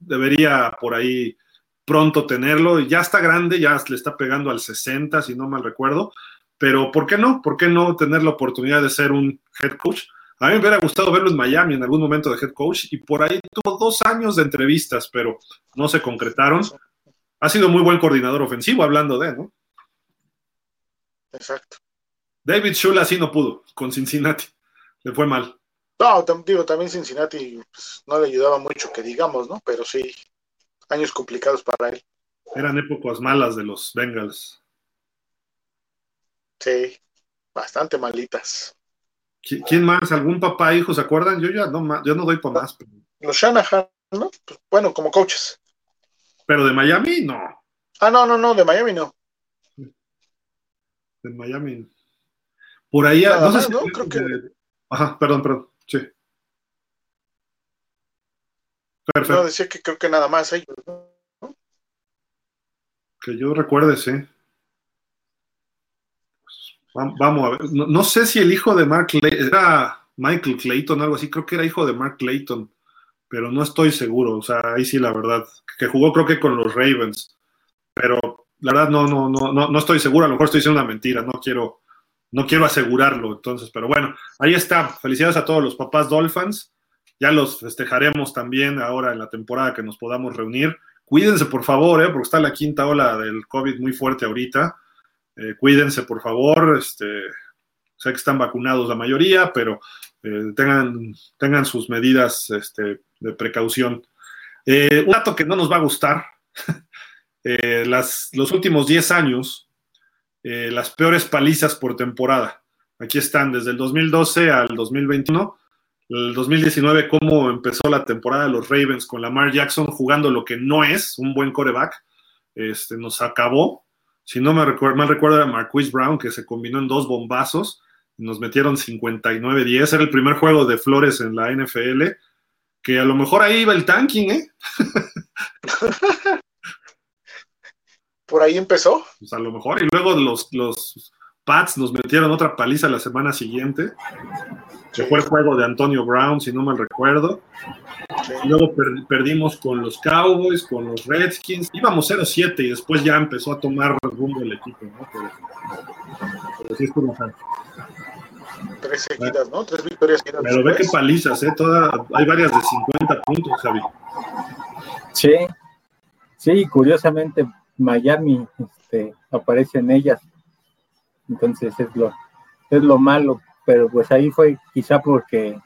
debería por ahí pronto tenerlo. Ya está grande, ya le está pegando al 60, si no mal recuerdo. Pero ¿por qué no? ¿Por qué no tener la oportunidad de ser un head coach? A mí me hubiera gustado verlo en Miami en algún momento de head coach y por ahí tuvo dos años de entrevistas, pero no se concretaron. Ha sido muy buen coordinador ofensivo, hablando de, ¿no? Exacto. David Shula sí no pudo con Cincinnati. Le fue mal. No, digo, también Cincinnati pues, no le ayudaba mucho, que digamos, ¿no? Pero sí, años complicados para él. Eran épocas malas de los Bengals. Sí, bastante malitas. ¿Quién más? ¿Algún papá, hijo, se acuerdan? Yo ya no, no doy por más. Los Shanahan, ¿no? Pues, bueno, como coaches. Pero de Miami, no. Ah, no, no, no, de Miami no. De Miami. Por ahí, no sé si ¿no? Creo que... Ajá, perdón, perdón, sí. Perfecto. No, decía que creo que nada más ellos, ¿no? Que yo recuerde, sí. Vamos a ver. No, sé si el hijo de Mark Clayton era Michael Clayton, algo así. Creo que era hijo de Mark Clayton, pero no estoy seguro. O sea, ahí sí, la verdad. Que jugó, creo que con los Ravens. Pero la verdad, no, no, no, no, no estoy seguro. A lo mejor estoy diciendo una mentira. No quiero, no quiero asegurarlo. Entonces, pero bueno, ahí está. Felicidades a todos los papás Dolphins. Ya los festejaremos también ahora en la temporada que nos podamos reunir. Cuídense, por favor, ¿eh? porque está la quinta ola del COVID muy fuerte ahorita. Eh, cuídense, por favor. Este, sé que están vacunados la mayoría, pero eh, tengan, sus medidas este, de precaución. Un dato que no nos va a gustar. <laughs> los últimos 10 años, las peores palizas por temporada. Aquí están, desde el 2012 al 2021. El 2019, cómo empezó la temporada de los Ravens con Lamar Jackson jugando lo que no es un buen coreback. Este, nos acabó si no me recuerdo, mal recuerdo, era Marquise Brown, que se combinó en dos bombazos nos metieron 59-10. Era el primer juego de Flores en la NFL, que a lo mejor ahí iba el tanking, ¿eh? <laughs> Por ahí empezó. Pues a lo mejor. Y luego los, los Pats nos metieron otra paliza la semana siguiente. Que fue el juego de Antonio Brown, si no mal recuerdo. Luego perdimos con los Cowboys, con los Redskins. Íbamos 0-7 y después ya empezó a tomar rumbo el equipo, ¿no? Pero, pero sí estuvo Tres seguidas, ¿no? Tres victorias seguidas. Pero ve qué palizas, ¿eh? Toda, hay varias de 50 puntos, Javi. Sí, sí, curiosamente Miami este, aparece en ellas. Entonces es lo, es lo malo, pero pues ahí fue quizá porque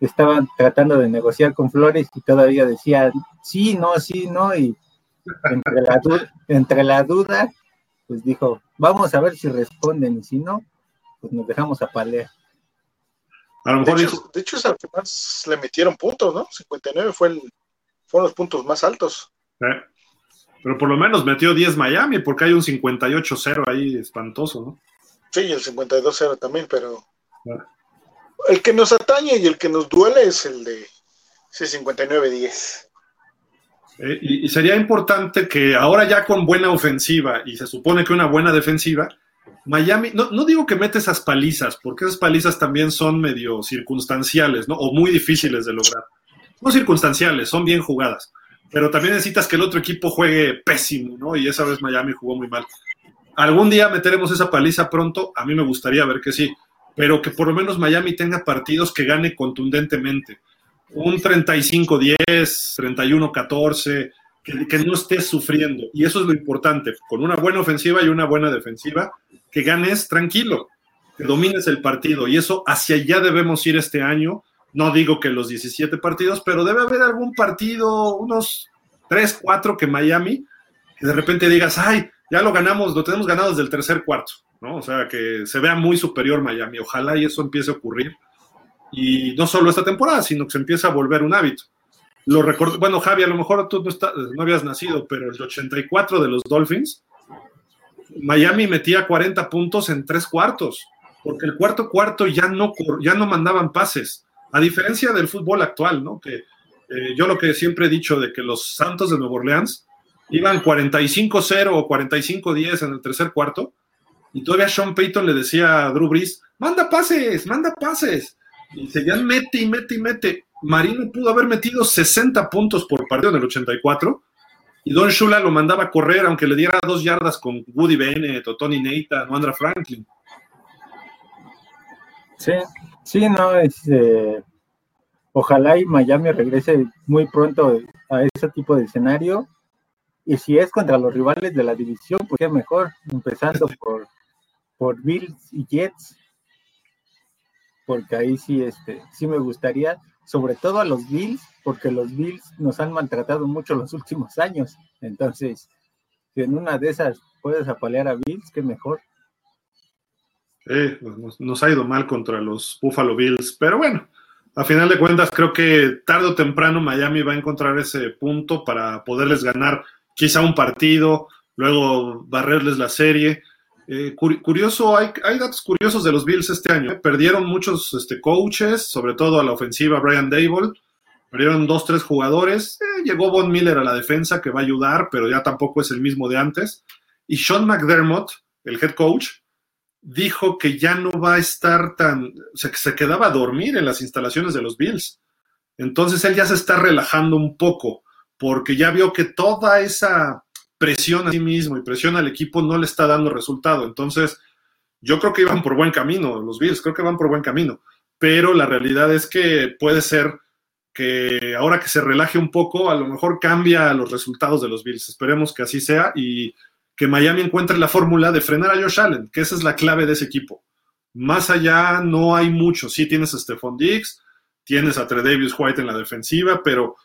estaban tratando de negociar con Flores y todavía decían sí, no, sí, no, y entre la, entre la duda, pues dijo, vamos a ver si responden, y si no, pues nos dejamos a palear. A lo mejor de, hecho, es al que más le metieron puntos, ¿no? 59 fue el, fueron los puntos más altos. Pero por lo menos metió 10 Miami, porque hay un 58-0 ahí espantoso, ¿no? Sí, el 52-0 también, pero ah el que nos atañe y el que nos duele es el de ese 59-10. Eh, y, sería importante que ahora ya con buena ofensiva y se supone que una buena defensiva, Miami, no, no digo que mete esas palizas, porque esas palizas también son medio circunstanciales, ¿no? O muy difíciles de lograr. No circunstanciales, son bien jugadas, pero también necesitas que el otro equipo juegue pésimo, ¿no? Y esa vez Miami jugó muy mal. Algún día meteremos esa paliza pronto, a mí me gustaría ver que sí, pero que por lo menos Miami tenga partidos que gane contundentemente. Un 35-10, 31-14, que, no estés sufriendo. Y eso es lo importante, con una buena ofensiva y una buena defensiva, que ganes tranquilo, que domines el partido. Y eso hacia allá debemos ir este año. No digo que los 17 partidos, pero debe haber algún partido, unos 3, 4 que Miami, que de repente digas, ay, ya lo ganamos, lo tenemos ganado desde el tercer cuarto, ¿no? O sea, que se vea muy superior Miami. Ojalá y eso empiece a ocurrir. Y no solo esta temporada, sino que se empiece a volver un hábito. Lo bueno, Javi, a lo mejor tú no, no habías nacido, pero el 84 de los Dolphins, Miami metía 40 puntos en tres cuartos, porque el cuarto cuarto ya no, ya no mandaban pases, a diferencia del fútbol actual, ¿no? Que eh, yo lo que siempre he dicho de que los Santos de Nueva Orleans iban 45-0 o 45-10 en el tercer cuarto, y todavía Sean Payton le decía a Drew Brees, manda pases, manda pases, y seguían mete y mete y mete. Marino pudo haber metido 60 puntos por partido en el 84, y Don Shula lo mandaba a correr, aunque le diera dos yardas con Woody Bennett o Tony Neita o Andra Franklin. Sí, sí, no, es, eh, ojalá y Miami regrese muy pronto a ese tipo de escenario y si es contra los rivales de la división, pues es mejor, empezando por, por Bills y Jets, porque ahí sí, este, sí me gustaría, sobre todo a los Bills, porque los Bills nos han maltratado mucho los últimos años. Entonces, si en una de esas puedes apalear a Bills, qué mejor. Eh, nos, ha ido mal contra los Buffalo Bills, pero bueno, a final de cuentas creo que tarde o temprano Miami va a encontrar ese punto para poderles ganar quizá un partido, luego barrerles la serie. Eh, curioso, hay, hay, datos curiosos de los Bills este año. ¿eh? Perdieron muchos este, coaches, sobre todo a la ofensiva, Brian Dable. Perdieron dos, tres jugadores. Eh, llegó Von Miller a la defensa, que va a ayudar, pero ya tampoco es el mismo de antes. Y Sean McDermott, el head coach, dijo que ya no va a estar tan. O sea, que se quedaba a dormir en las instalaciones de los Bills. Entonces él ya se está relajando un poco porque ya vio que toda esa presión a sí mismo y presión al equipo no le está dando resultado. Entonces, yo creo que iban por buen camino, los Bills, creo que van por buen camino, pero la realidad es que puede ser que ahora que se relaje un poco, a lo mejor cambia los resultados de los Bills. Esperemos que así sea y que Miami encuentre la fórmula de frenar a Josh Allen, que esa es la clave de ese equipo. Más allá no hay mucho. Sí tienes a Stephon Diggs, tienes a Tredavious White en la defensiva, pero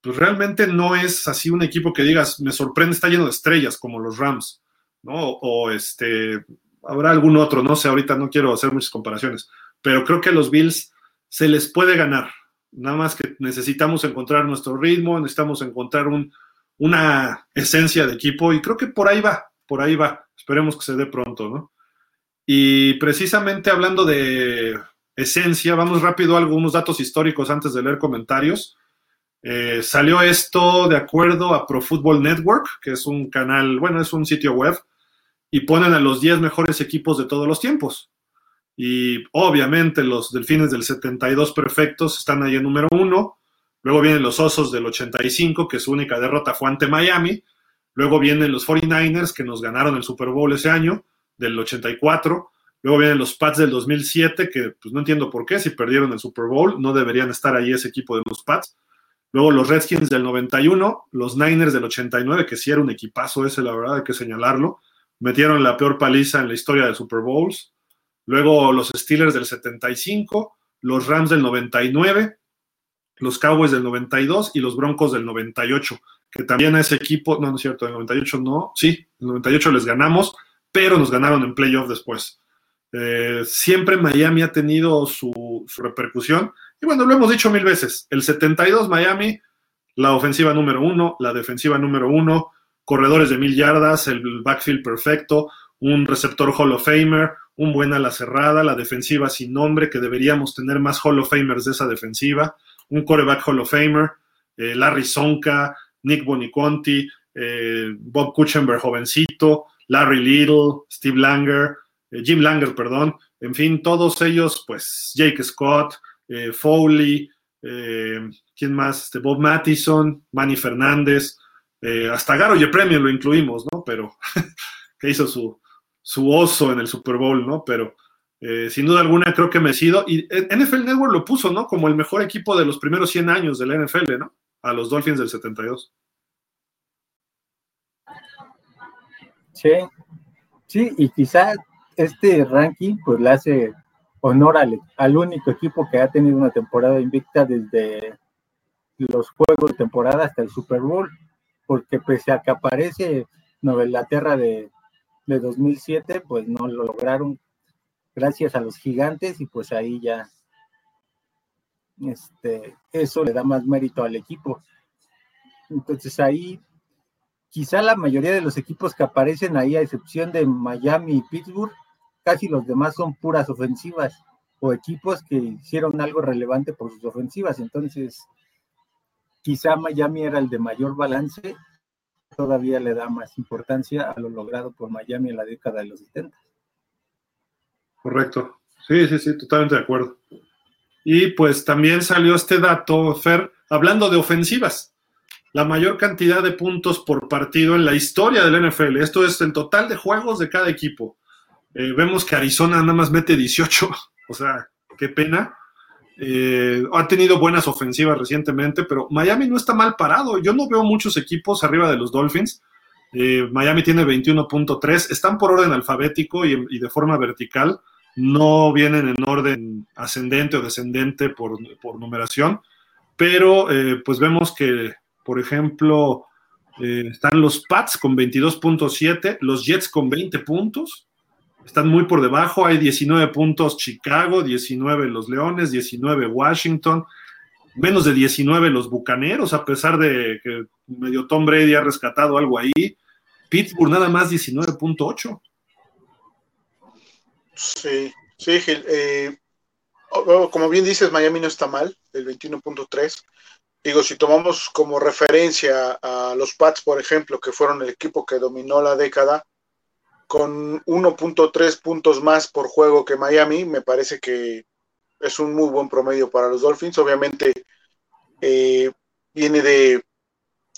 pues realmente no es así un equipo que digas, me sorprende, está lleno de estrellas como los Rams, ¿no? O este, habrá algún otro, no sé, ahorita no quiero hacer muchas comparaciones, pero creo que los Bills se les puede ganar, nada más que necesitamos encontrar nuestro ritmo, necesitamos encontrar un, una esencia de equipo y creo que por ahí va, por ahí va, esperemos que se dé pronto, ¿no? Y precisamente hablando de esencia, vamos rápido a algunos datos históricos antes de leer comentarios. Eh, salió esto de acuerdo a Pro Football Network, que es un canal, bueno, es un sitio web, y ponen a los 10 mejores equipos de todos los tiempos. Y obviamente los Delfines del 72 perfectos están ahí en número uno. Luego vienen los Osos del 85, que su única derrota fue ante Miami. Luego vienen los 49ers, que nos ganaron el Super Bowl ese año, del 84. Luego vienen los Pats del 2007, que pues no entiendo por qué, si perdieron el Super Bowl, no deberían estar ahí ese equipo de los Pats. Luego los Redskins del 91, los Niners del 89, que sí era un equipazo ese, la verdad, hay que señalarlo. Metieron la peor paliza en la historia de Super Bowls. Luego los Steelers del 75, los Rams del 99, los Cowboys del 92 y los Broncos del 98, que también a ese equipo, no, no es cierto, del 98 no, sí, el 98 les ganamos, pero nos ganaron en playoff después. Eh, siempre Miami ha tenido su, su repercusión y bueno, lo hemos dicho mil veces, el 72 Miami, la ofensiva número uno, la defensiva número uno, corredores de mil yardas, el backfield perfecto, un receptor Hall of Famer, un buen ala cerrada, la defensiva sin nombre, que deberíamos tener más Hall of Famers de esa defensiva, un coreback Hall of Famer, eh, Larry Sonka, Nick Boniconti, eh, Bob Kuchenberg jovencito, Larry Little, Steve Langer, eh, Jim Langer, perdón, en fin, todos ellos, pues Jake Scott, eh, Foley, ¿quién más? Este, Bob Mattison, Manny Fernández, hasta Garo y Premio lo incluimos, ¿no? Pero <laughs> que hizo su, su oso en el Super Bowl, ¿no? Pero sin duda alguna creo que me sido. Y NFL Network lo puso, ¿no? Como el mejor equipo de los primeros 100 años de la NFL, ¿no? A los Dolphins del 72. Sí, sí, y quizá este ranking pues le hace honor al, al único equipo que ha tenido una temporada invicta desde los juegos de temporada hasta el Super Bowl, porque pese a que aparece Nueva Inglaterra de, de 2007, pues no lo lograron gracias a los gigantes y pues ahí ya este, eso le da más mérito al equipo. Entonces ahí quizá la mayoría de los equipos que aparecen ahí, a excepción de Miami y Pittsburgh, casi los demás son puras ofensivas o equipos que hicieron algo relevante por sus ofensivas. Entonces, quizá Miami era el de mayor balance, todavía le da más importancia a lo logrado por Miami en la década de los 70. Correcto. Sí, sí, sí, totalmente de acuerdo. Y pues también salió este dato, Fer, hablando de ofensivas la mayor cantidad de puntos por partido en la historia del NFL. Esto es el total de juegos de cada equipo. Eh, vemos que Arizona nada más mete 18, <laughs> o sea, qué pena. Eh, ha tenido buenas ofensivas recientemente, pero Miami no está mal parado. Yo no veo muchos equipos arriba de los Dolphins. Eh, Miami tiene 21.3, están por orden alfabético y, y, de forma vertical, no vienen en orden ascendente o descendente por, numeración, pero pues vemos que por ejemplo, eh, están los Pats con 22.7, los Jets con 20 puntos, están muy por debajo, hay 19 puntos Chicago, 19 los Leones, 19 Washington, menos de 19 los Bucaneros, a pesar de que medio Tom Brady ha rescatado algo ahí, Pittsburgh nada más 19.8. Sí, sí, eh, como bien dices, Miami no está mal, el 21.3 digo, si tomamos como referencia a los Pats, por ejemplo, que fueron el equipo que dominó la década, con 1.3 puntos más por juego que Miami, me parece que es un muy buen promedio para los Dolphins. Obviamente eh, viene de,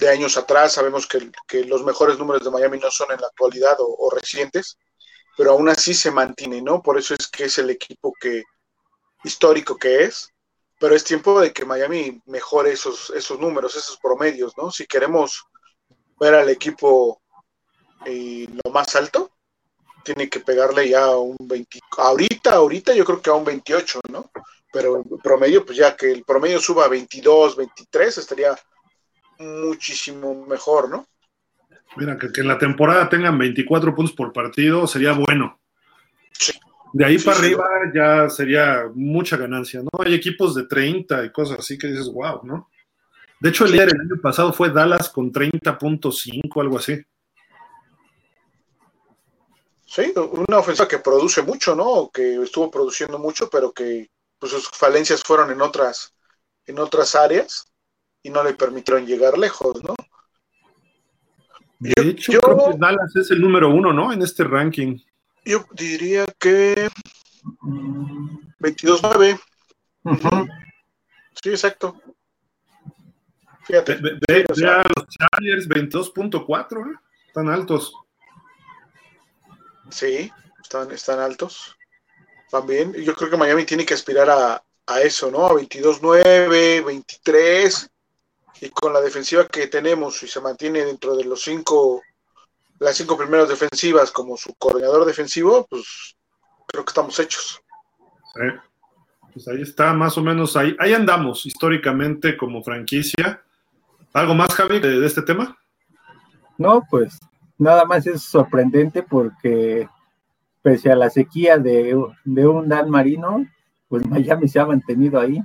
años atrás, sabemos que, los mejores números de Miami no son en la actualidad o, recientes, pero aún así se mantiene, ¿no? Por eso es que es el equipo que histórico que es pero es tiempo de que Miami mejore esos, esos números, esos promedios, ¿no? Si queremos ver al equipo eh, lo más alto, tiene que pegarle ya a un 20, ahorita, ahorita yo creo que a un 28, ¿no? Pero el promedio, pues ya que el promedio suba a 22, 23, estaría muchísimo mejor, ¿no? Mira, que, que en la temporada tengan 24 puntos por partido sería bueno. Sí. De ahí para arriba ya sería mucha ganancia, ¿no? Hay equipos de 30 y cosas así que dices, wow, ¿no? De hecho, el líder el año pasado fue Dallas con 30.5, algo así. Sí, una ofensiva que produce mucho, ¿no? Que estuvo produciendo mucho, pero que pues, sus falencias fueron en otras, en otras áreas y no le permitieron llegar lejos, ¿no? De hecho, creo que Dallas es el número uno, ¿no? En este ranking. Yo diría que 22.9. Sí, exacto. Fíjate. Ve, los Chargers 22.4, ¿eh? Están altos. Sí, están, están altos. También. Yo creo que Miami tiene que aspirar a, a eso, ¿no? A 22.9, 23. Y con la defensiva que tenemos, y se mantiene dentro de los cinco las cinco primeras defensivas como su coordinador defensivo, pues creo que estamos hechos. Pues ahí está, más o menos, ahí, ahí andamos históricamente como franquicia. ¿Algo más, Javi, de, este tema? No, pues nada más es sorprendente porque pese a la sequía de, de un Dan Marino, pues Miami se ha mantenido ahí.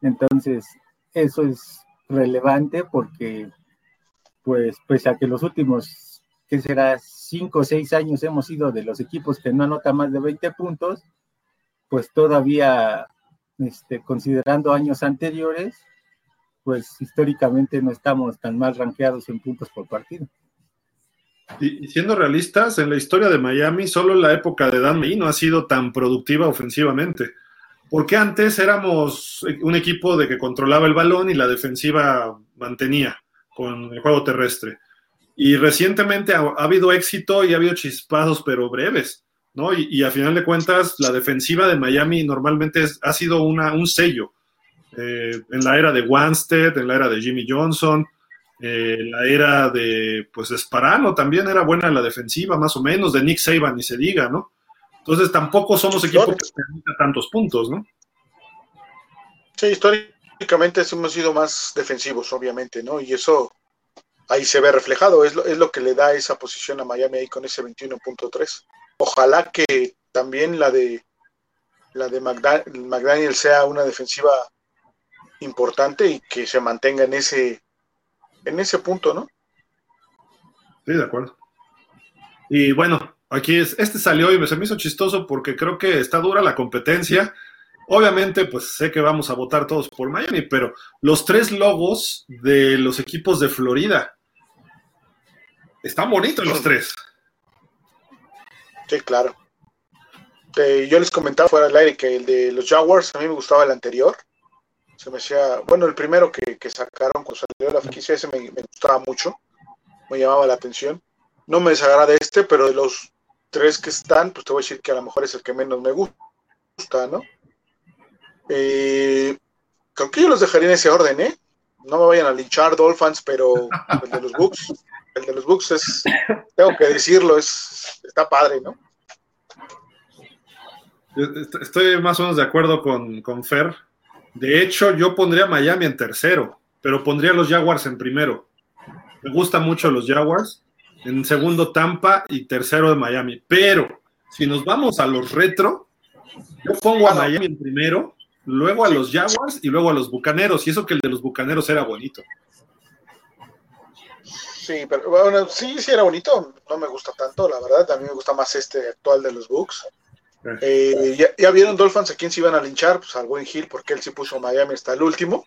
Entonces, eso es relevante porque, pues, pese a que los últimos que será cinco o seis años hemos sido de los equipos que no anotan más de 20 puntos, pues todavía, este, considerando años anteriores, pues históricamente no estamos tan mal rankeados en puntos por partido. Y, siendo realistas, en la historia de Miami, solo la época de Dan no ha sido tan productiva ofensivamente. Porque antes éramos un equipo de que controlaba el balón y la defensiva mantenía con el juego terrestre. Y recientemente ha, habido éxito y ha habido chispazos, pero breves, ¿no? Y, a final de cuentas, la defensiva de Miami normalmente ha sido una, un sello. Eh, en la era de Wanstead, en la era de Jimmy Johnson, eh, la era de, pues, Sparano también era buena en la defensiva, más o menos, de Nick Saban, ni se diga, ¿no? Entonces tampoco somos equipos que permitan tantos puntos, ¿no? Sí, históricamente hemos sido más defensivos, obviamente, ¿no? Y eso ahí se ve reflejado, es lo, es lo que le da esa posición a Miami ahí con ese 21.3. Ojalá que también la de la de McDaniel sea una defensiva importante y que se mantenga en ese en ese punto, ¿no? Sí, de acuerdo. Y bueno, aquí es, este salió y se me hizo chistoso porque creo que está dura la competencia. Obviamente, pues sé que vamos a votar todos por Miami, pero los tres logos de los equipos de Florida están bonitos los tres. Sí, claro. Eh, yo les comentaba fuera del aire que el de los Jaguars a mí me gustaba el anterior se me hacía, bueno, el primero que, sacaron cuando salió la franquicia, ese me, gustaba mucho, me llamaba la atención. No me desagrada este, pero de los tres que están, pues te voy a decir que a lo mejor es el que menos me gusta, ¿no? Eh, creo que yo los dejaría en ese orden, ¿eh? No me vayan a linchar Dolphins, pero el de los Bucks, el de los Bucks es, tengo que decirlo, es, está padre, ¿no? Estoy más o menos de acuerdo con, con Fer. De hecho, yo pondría Miami en tercero, pero pondría los Jaguars en primero. Me gustan mucho los Jaguars. En segundo, Tampa y tercero de Miami. Pero si nos vamos a los retro, yo pongo a Miami en primero, luego a los Jaguars y luego a los Bucaneros. Y eso que el de los Bucaneros era bonito. Sí, pero bueno, sí, sí era bonito. No me gusta tanto, la verdad. A mí me gusta más este actual de los Bucks. Eh, ya, vieron Dolphins a quién se iban a linchar, pues al buen Hill, porque él sí puso Miami hasta el último.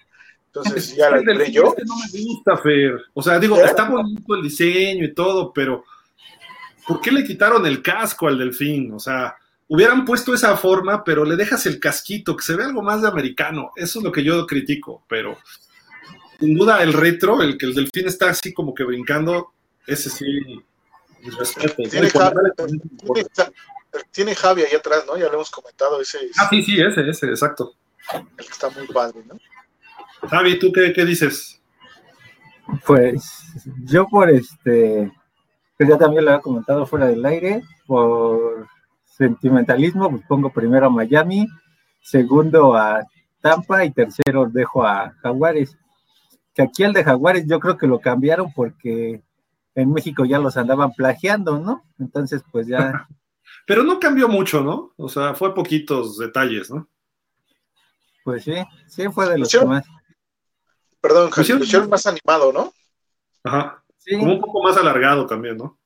Entonces <laughs> ya la libré yo. no me gusta, Fer. O sea, digo, está bonito el diseño y todo, pero ¿por qué le quitaron el casco al delfín? O sea, hubieran puesto esa forma, pero le dejas el casquito, que se ve algo más de americano. Eso es lo que yo critico, pero sin duda el retro, el que el delfín está así como que brincando, ese sí, respeto. Tiene, tiene Javi ahí atrás, ¿no? Ya lo hemos comentado, ese. Ah, sí, sí, ese, ese, exacto. El que está muy padre, ¿no? Javi, ¿tú qué, dices? Pues yo por este, pues ya también lo había comentado fuera del aire, por sentimentalismo, pues pongo primero a Miami, segundo a Tampa y tercero dejo a Jaguares. Que aquí el de Jaguares yo creo que lo cambiaron porque en México ya los andaban plagiando, ¿no? Entonces pues ya <laughs> Pero no cambió mucho, ¿no? O sea, fue poquitos detalles, ¿no? Pues sí, sí fue de los que más. Perdón, Javier, más animado, ¿no? Ajá. Sí. Como un poco más alargado también, ¿no?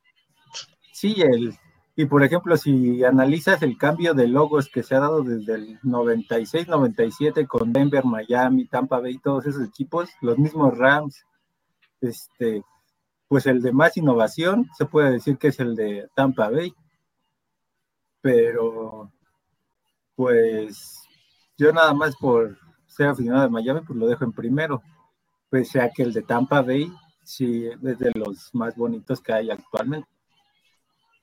Sí, el, y por ejemplo, si analizas el cambio de logos que se ha dado desde el 96-97 con Denver, Miami, Tampa Bay, todos esos equipos, los mismos Rams, este, pues el de más innovación se puede decir que es el de Tampa Bay pero pues yo nada más por ser aficionado de Miami, pues lo dejo en primero, pese a que el de Tampa Bay sí es de los más bonitos que hay actualmente.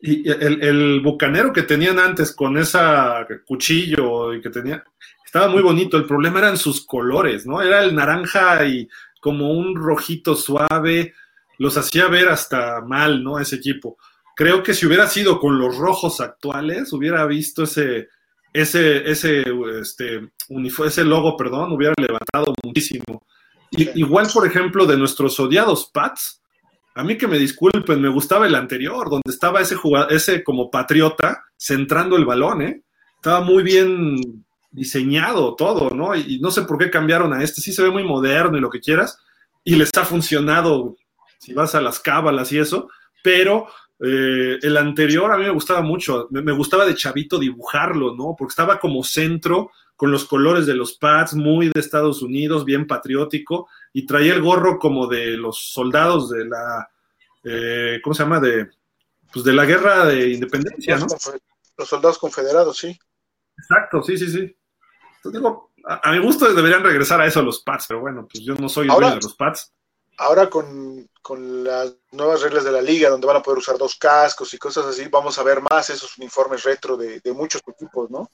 Y el, bucanero que tenían antes con esa cuchillo y que tenía, estaba muy bonito. El problema eran sus colores, ¿no? Era el naranja y como un rojito suave. Los hacía ver hasta mal, ¿no? Ese equipo creo que si hubiera sido con los rojos actuales, hubiera visto ese, ese, ese, este, ese logo, perdón, hubiera levantado muchísimo. Igual, por ejemplo, de nuestros odiados Pats, a mí que me disculpen, me gustaba el anterior, donde estaba ese jugador, ese como patriota centrando el balón, ¿eh? Estaba muy bien diseñado todo, ¿no? Y, y no sé por qué cambiaron a este, sí se ve muy moderno y lo que quieras, y les ha funcionado si vas a las cábalas y eso, pero Eh, el anterior a mí me gustaba mucho, me, me, gustaba de chavito dibujarlo, ¿no? Porque estaba como centro con los colores de los pads, muy de Estados Unidos, bien patriótico, y traía el gorro como de los soldados de la, eh, ¿cómo se llama? De, pues de la guerra de independencia, ¿no? Los soldados confederados, sí. Exacto, sí, sí, sí. Entonces, digo, a, a, mi gusto deberían regresar a eso los pads, pero bueno, pues yo no soy el dueño de los pads. Ahora con, con, las nuevas reglas de la liga, donde van a poder usar dos cascos y cosas así, vamos a ver más esos uniformes retro de, de muchos equipos, ¿no?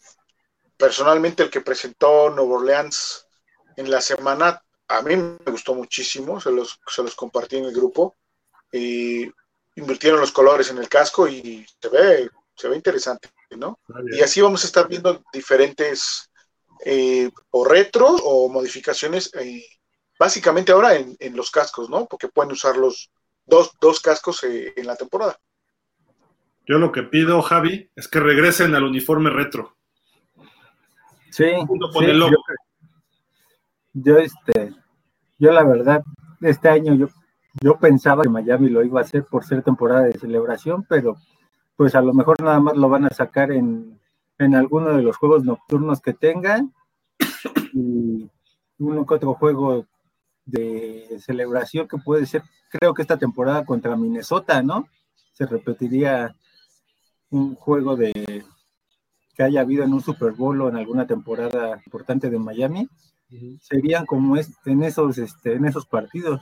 Personalmente, el que presentó Nuevo Orleans en la semana, a mí me gustó muchísimo, se los, se los compartí en el grupo. Y invirtieron los colores en el casco y se ve, se ve interesante, ¿no? Y así vamos a estar viendo diferentes eh, o retro o modificaciones, eh, básicamente ahora en, en, los cascos, ¿no? Porque pueden usar los dos, dos cascos eh, en la temporada. Yo lo que pido, Javi, es que regresen al uniforme retro. Sí, sí yo, yo, este, yo la verdad, este año yo, yo pensaba que Miami lo iba a hacer por ser temporada de celebración, pero pues a lo mejor nada más lo van a sacar en, en alguno de los juegos nocturnos que tengan y uno que otro juego de celebración que puede ser, creo que esta temporada contra Minnesota, ¿no? Se repetiría un juego de que haya habido en un Super Bowl o en alguna temporada importante de Miami, uh -huh. serían como es, en esos este, en esos partidos.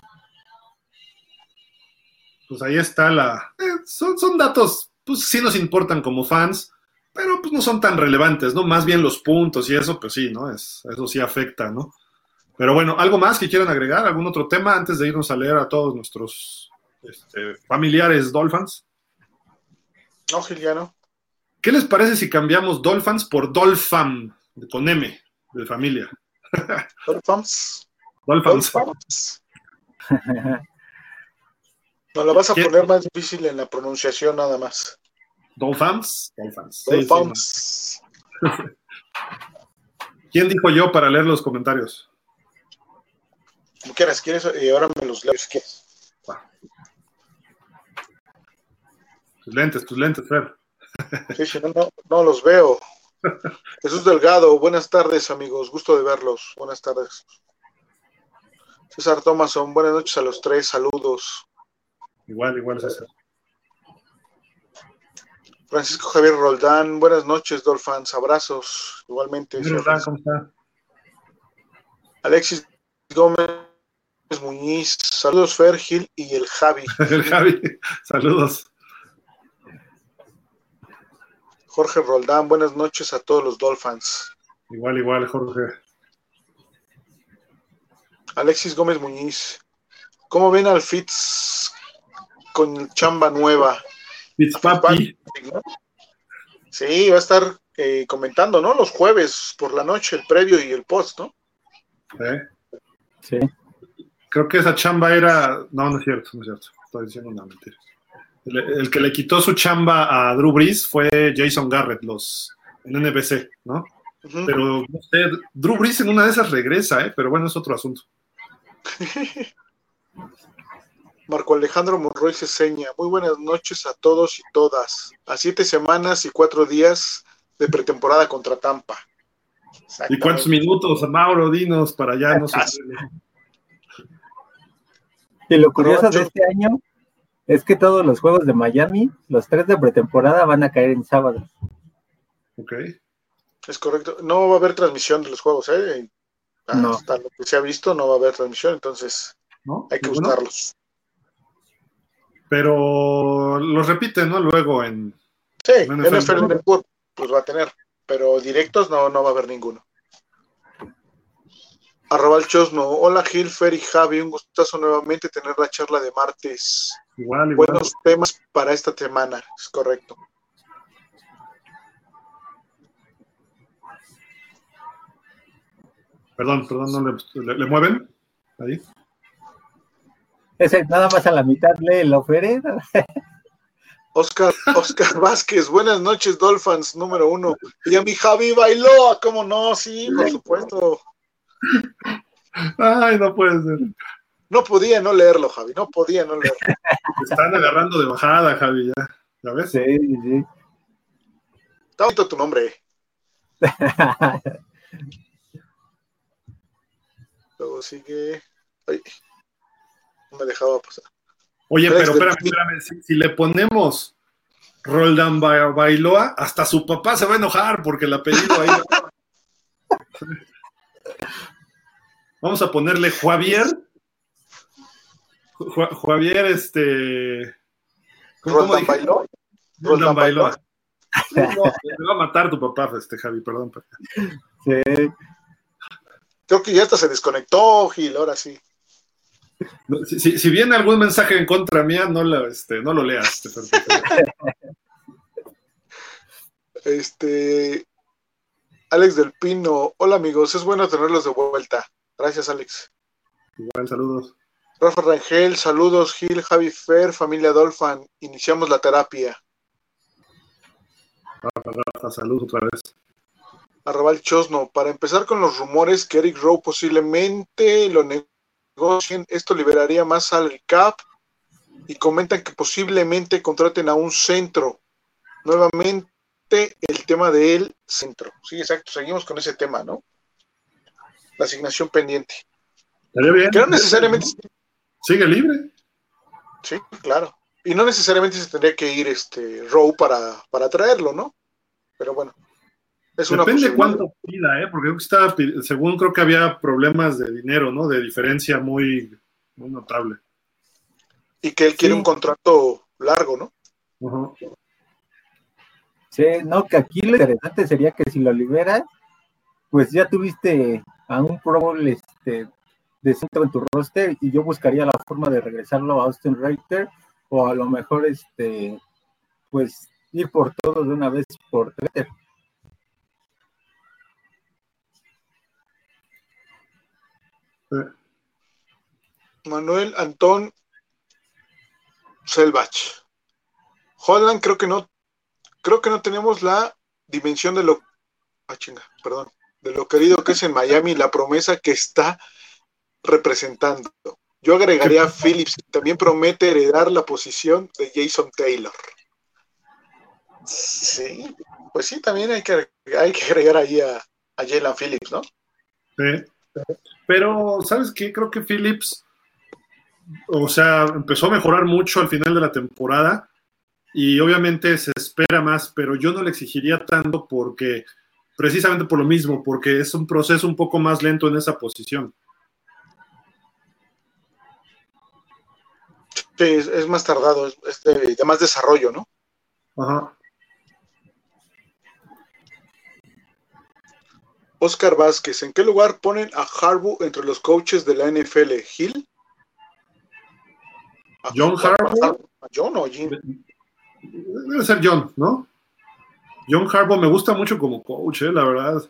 Pues ahí está la eh, son, son datos, pues sí nos importan como fans, pero pues no son tan relevantes, ¿no? Más bien los puntos y eso, pues sí, ¿no? Es, eso sí afecta, ¿no? Pero bueno, ¿algo más que quieran agregar? ¿Algún otro tema antes de irnos a leer a todos nuestros este, familiares Dolphins? No, Giliano. ¿Qué les parece si cambiamos Dolphins por Dolpham, con M, de familia? <laughs> Dolphins. Dolphins. Dolphins. Nos la vas a poner más difícil en la pronunciación nada más. Dolphins. Dolphins. Dolphins. Sí, sí. <laughs> ¿Quién dijo yo para leer los comentarios? Como quieras, quieres, y ahora me los leo. Tus lentes, tus lentes, Fer. Sí, sí, no, no, no, los veo. Jesús Delgado, buenas tardes, amigos. Gusto de verlos. Buenas tardes. César Thomason, buenas noches a los tres. Saludos. Igual, igual, César. Francisco Javier Roldán, buenas noches, Dolphins. Abrazos. Igualmente. Roldán, ¿cómo está? Alexis Gómez Muñiz, saludos Fer, Gil y el Javi. <laughs> el Javi, saludos. Jorge Roldán, buenas noches a todos los Dolphins. Igual, igual, Jorge. Alexis Gómez Muñiz, ¿cómo ven al Fitz con chamba nueva? Fitzpapi. ¿no? Sí, va a estar eh, comentando, ¿no? Los jueves por la noche, el previo y el post, ¿no? ¿Eh? Sí. Creo que esa chamba era. No, no es cierto, no es cierto. Estoy diciendo una mentira. El, el, que le quitó su chamba a Drew Brees fue Jason Garrett, los en NBC, ¿no? Uh -huh. Pero no sé, Drew Brees en una de esas regresa, ¿eh? Pero bueno, es otro asunto. <laughs> Marco Alejandro Monroy Ceseña, muy buenas noches a todos y todas. A siete semanas y cuatro días de pretemporada contra Tampa. ¿Y cuántos minutos, Mauro? Dinos para allá. No sé. <laughs> Y lo curioso de este año es que todos los juegos de Miami, los tres de pretemporada, van a caer en sábado. Ok. Es correcto. No va a haber transmisión de los juegos, ¿eh? No. Hasta lo que se ha visto, no va a haber transmisión, entonces ¿No? hay que buscarlos. Pero los repiten, ¿no? Luego en. Sí, en NFL, NFL Network pues va a tener, pero directos no, no va a haber ninguno. Arroba el Chosno. Hola Gil, Fer y Javi, un gustazo nuevamente tener la charla de martes. Igual, igual. Buenos temas para esta semana, es correcto. Perdón, perdón, ¿no le, le, le mueven? Ahí. Ese nada más a la mitad lee el oferendo. <laughs> Oscar, Oscar Vázquez, buenas noches, Dolphins, número uno. Y a mi Javi bailó, ¿cómo no? Sí, por supuesto. Ay, no puede ser. no podía no leerlo, Javi, no podía no leerlo. están agarrando de bajada, Javi, ya. ¿Ya ves? Sí, sí. Está bonito tu nombre. <laughs> Luego sigue. Ay, no me dejaba pasar. Oye, pero espérame, espérame. Si, si le ponemos Roldán Bailoa, hasta su papá se va a enojar porque el apellido ahí. <laughs> Vamos a ponerle Javier. Ju- Javier, este. ¿Cómo, cómo Roldán Bailoa. Sí, no, te va a matar tu papá, este Javi, perdón. Sí. Creo que ya hasta se desconectó, Gil, ahora sí. No, Si, si- si viene algún mensaje en contra mía, no lo, este, no lo leas. este. Este. Alex del Pino. Hola amigos, es bueno tenerlos de vuelta. Gracias, Alex. Igual, saludos. Rafa Rangel, saludos, Gil, Javi Fer, familia Dolphin. Iniciamos la terapia. Rafa, saludos otra vez. Arrabal Chosno, para empezar con los rumores que Eric Rowe posiblemente lo negocien, esto liberaría más salary cap y comentan que posiblemente contraten a un centro. Nuevamente el tema del centro. Sí, exacto, seguimos con ese tema, ¿no? La asignación pendiente. Estaría bien. Que no necesariamente, Sigue libre. sí, claro. Y no necesariamente se tendría que ir este Rowe para, para traerlo, ¿no? Pero bueno. Es una Depende cuánto pida, ¿eh? Porque creo que estaba, según creo que había problemas de dinero, ¿no? De diferencia muy, muy notable. Y que él quiere Sí. un contrato largo, ¿no? Sí, no, que aquí lo interesante sería que si lo liberas, pues ya tuviste a un Pro Bowl este, de centro en tu roster y yo buscaría la forma de regresarlo a Austin Reiter o a lo mejor este pues ir por todo de una vez por Twitter. Manuel Antón Selvach. Holland creo que no, creo que no tenemos la dimensión de lo, ah, chinga, perdón, de lo querido que es en Miami, la promesa que está representando. Yo agregaría a Phillips, que también promete heredar la posición de Jason Taylor. Sí, pues sí, también hay que, hay que agregar ahí a, a Jalen Phillips, ¿no? Sí. Pero, ¿sabes qué? Creo que Phillips, o sea, empezó a mejorar mucho al final de la temporada y obviamente se espera más, pero yo no le exigiría tanto porque, precisamente por lo mismo, porque es un proceso un poco más lento en esa posición. Sí, es, es más tardado, es, de, de más desarrollo, ¿no? Ajá. Oscar Vázquez, ¿en qué lugar ponen a Harbaugh entre los coaches de la NFL? ¿Gil? ¿A John Harbaugh. ¿A John o Jim? Debe ser John, ¿no? John Harbaugh me gusta mucho como coach, eh, la verdad.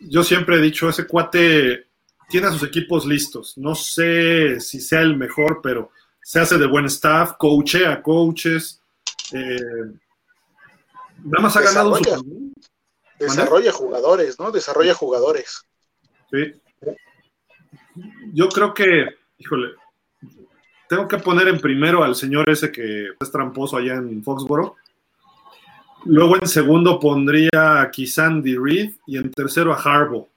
Yo siempre he dicho, ese cuate tiene a sus equipos listos. No sé si sea el mejor, pero se hace de buen staff, coachea a coaches. eh, nada más ha ganado un Desarrolla. Jugadores, ¿no? Desarrolla jugadores. Sí. Yo creo que, híjole, tengo que poner en primero al señor ese que es tramposo allá en Foxboro. Luego en segundo pondría a Andy Reid y en tercero a Harbaugh.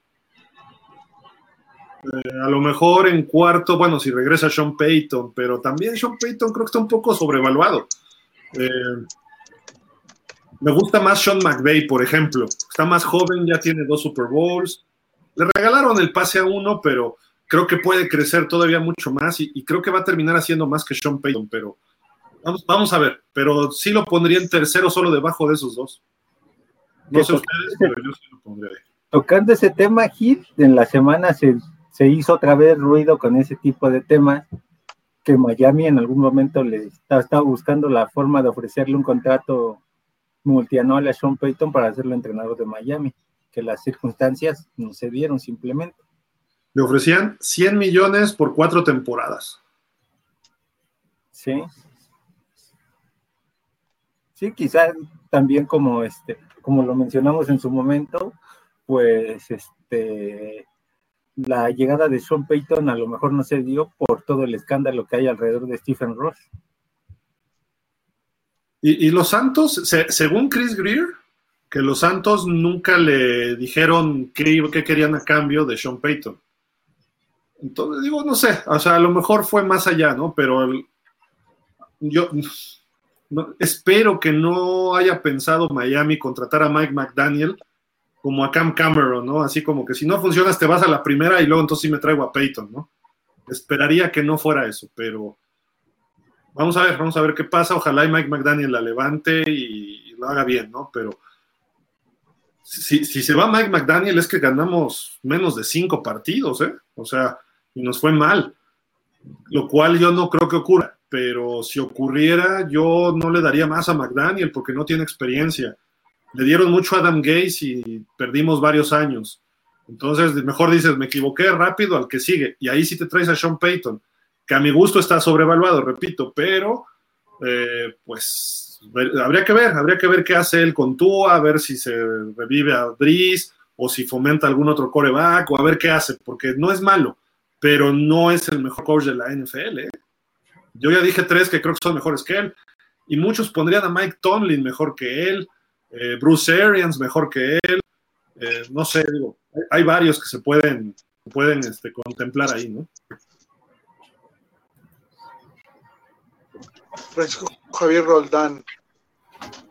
Eh, a lo mejor en cuarto, bueno, si regresa Sean Payton, pero también Sean Payton creo que está un poco sobrevaluado. Eh, me gusta más Sean McVay, por ejemplo. Está más joven, ya tiene dos Super Bowls. Le regalaron el pase a uno, pero creo que puede crecer todavía mucho más y, y creo que va a terminar haciendo más que Sean Payton, pero vamos, vamos a ver. Pero sí lo pondría en tercero solo debajo de esos dos. No sé ustedes, pero yo sí lo pondría ahí. Tocando ese tema, Hit, en la semana se, se hizo otra vez ruido con ese tipo de temas que Miami en algún momento le estaba, estaba buscando la forma de ofrecerle un contrato multianual a Sean Payton para hacerlo entrenador de Miami, que las circunstancias no se dieron simplemente. Le ofrecían 100 millones por cuatro temporadas. Sí. Sí, quizás también como este, como lo mencionamos en su momento, pues este la llegada de Sean Payton a lo mejor no se dio por todo el escándalo que hay alrededor de Stephen Ross. Y, los Santos, según Chris Greer, que los Santos nunca le dijeron qué, qué querían a cambio de Sean Payton. Entonces, digo, no sé, o sea, a lo mejor fue más allá, ¿no? Pero yo espero que no haya pensado Miami contratar a Mike McDaniel como a Cam Cameron, ¿no? Así como que si no funcionas te vas a la primera y luego entonces sí me traigo a Peyton, ¿no? Esperaría que no fuera eso, pero vamos a ver, vamos a ver qué pasa. Ojalá y Mike McDaniel la levante y, lo haga bien, ¿no? Pero si, si, se va Mike McDaniel es que ganamos menos de cinco partidos, ¿eh? O sea, y nos fue mal, lo cual yo no creo que ocurra, pero si ocurriera yo no le daría más a McDaniel porque no tiene experiencia le dieron mucho a Adam Gaze y perdimos varios años. Entonces, mejor dices, me equivoqué rápido al que sigue. Y ahí sí te traes a Sean Payton, que a mi gusto está sobrevaluado, repito, pero eh, pues habría que ver, habría que ver qué hace él con Tua, a ver si se revive a Driz o si fomenta algún otro coreback o a ver qué hace, porque no es malo, pero no es el mejor coach de la NFL. ¿eh? Yo ya dije tres que creo que son mejores que él, y muchos pondrían a Mike Tomlin mejor que él, eh, Bruce Arians mejor que él, eh, no sé, digo, hay, varios que se pueden, pueden este, contemplar ahí, ¿no? Francisco Javier Roldán,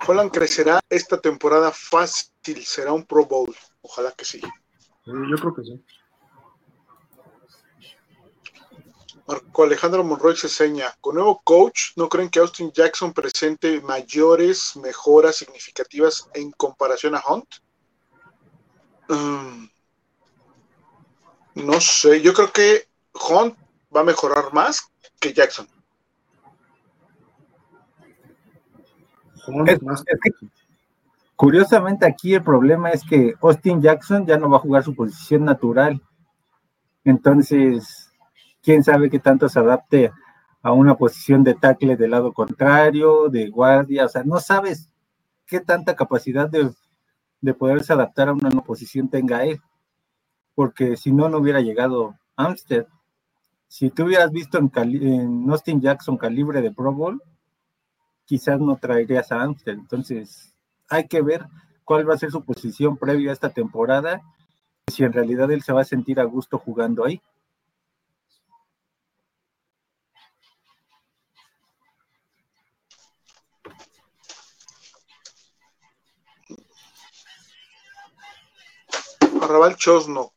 Holland crecerá esta temporada fácil, será un Pro Bowl, ojalá que sí. Yo creo que sí. Marco Alejandro Monroy se seña, con nuevo coach, ¿no creen que Austin Jackson presente mayores mejoras significativas en comparación a Hunt? Mm, no sé, yo creo que Hunt va a mejorar más que Jackson. curiosamente aquí el problema es que Austin Jackson ya no va a jugar su posición natural. Entonces, quién sabe qué tanto se adapte a una posición de tackle del lado contrario, de guardia, o sea, no sabes qué tanta capacidad de, poderse adaptar a una posición tenga él, porque si no, no hubiera llegado Amstead. Si tú hubieras visto en, Austin Jackson calibre de Pro Bowl, quizás no traerías a Amstead. Entonces, hay que ver cuál va a ser su posición previa a esta temporada, si en realidad él se va a sentir a gusto jugando ahí. Arrabal Chosno.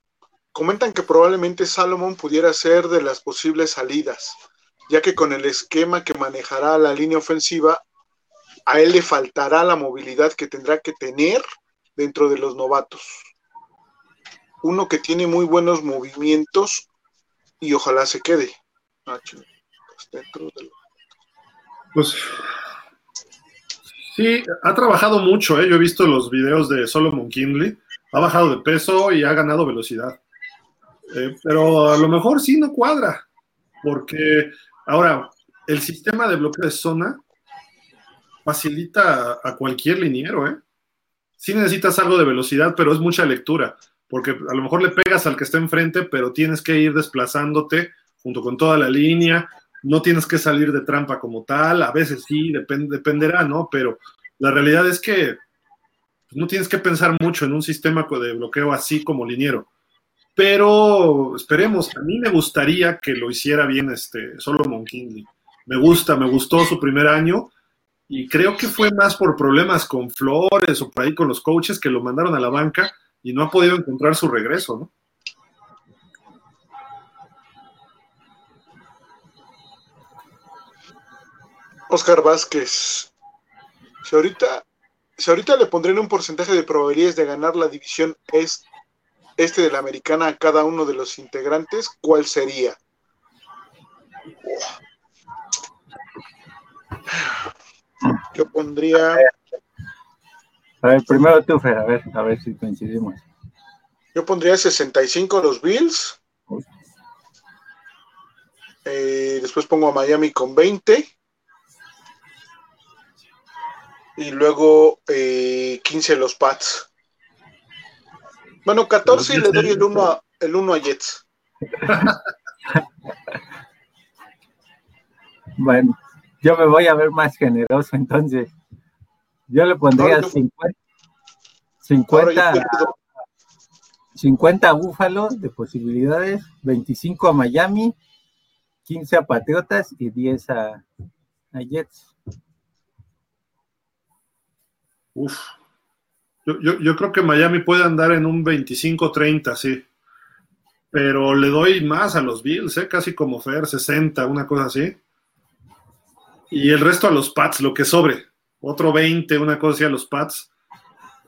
Comentan que probablemente Salomón pudiera ser de las posibles salidas, ya que con el esquema que manejará la línea ofensiva, a él le faltará la movilidad que tendrá que tener dentro de los novatos. Uno que tiene muy buenos movimientos y ojalá se quede. Ah, pues sí, ha trabajado mucho, ¿eh? yo he visto los videos de Solomon Kinley ha bajado de peso y ha ganado velocidad. Eh, pero a lo mejor sí no cuadra, porque ahora el sistema de bloqueo de zona facilita a, cualquier liniero, ¿eh? Sí necesitas algo de velocidad, pero es mucha lectura, porque a lo mejor le pegas al que está enfrente, pero tienes que ir desplazándote junto con toda la línea, no tienes que salir de trampa como tal, a veces sí, dependerá, ¿no? Pero la realidad es que no tienes que pensar mucho en un sistema de bloqueo así como liniero. Pero esperemos, a mí me gustaría que lo hiciera bien este Solomon Kingley. Me gusta, me gustó su primer año y creo que fue más por problemas con Flores o por ahí con los coaches que lo mandaron a la banca y no ha podido encontrar su regreso, ¿no? Oscar Vázquez. Si ahorita si ahorita le pondrían un porcentaje de probabilidades de ganar la división este de la americana a cada uno de los integrantes, ¿cuál sería? Yo pondría. A ver, primero tú, Fer, a ver, a ver si coincidimos. Yo pondría 65 los Bills. Eh, después pongo a Miami con 20 y luego eh, 15 los Pats. Bueno, 14 y le doy el 1 a, el 1 a Jets. <laughs> bueno, yo me voy a ver más generoso, entonces yo le pondría 50, 50, 50 a Búfalo de posibilidades, 25 a Miami, 15 a Patriotas y 10 a, a Jets. Uf. Yo, yo, yo, creo que Miami puede andar en un 25-30, sí. Pero le doy más a los Bills, ¿eh? casi como Fer, 60, una cosa así. Y el resto a los Pats, lo que sobre. Otro 20, una cosa así a los Pats.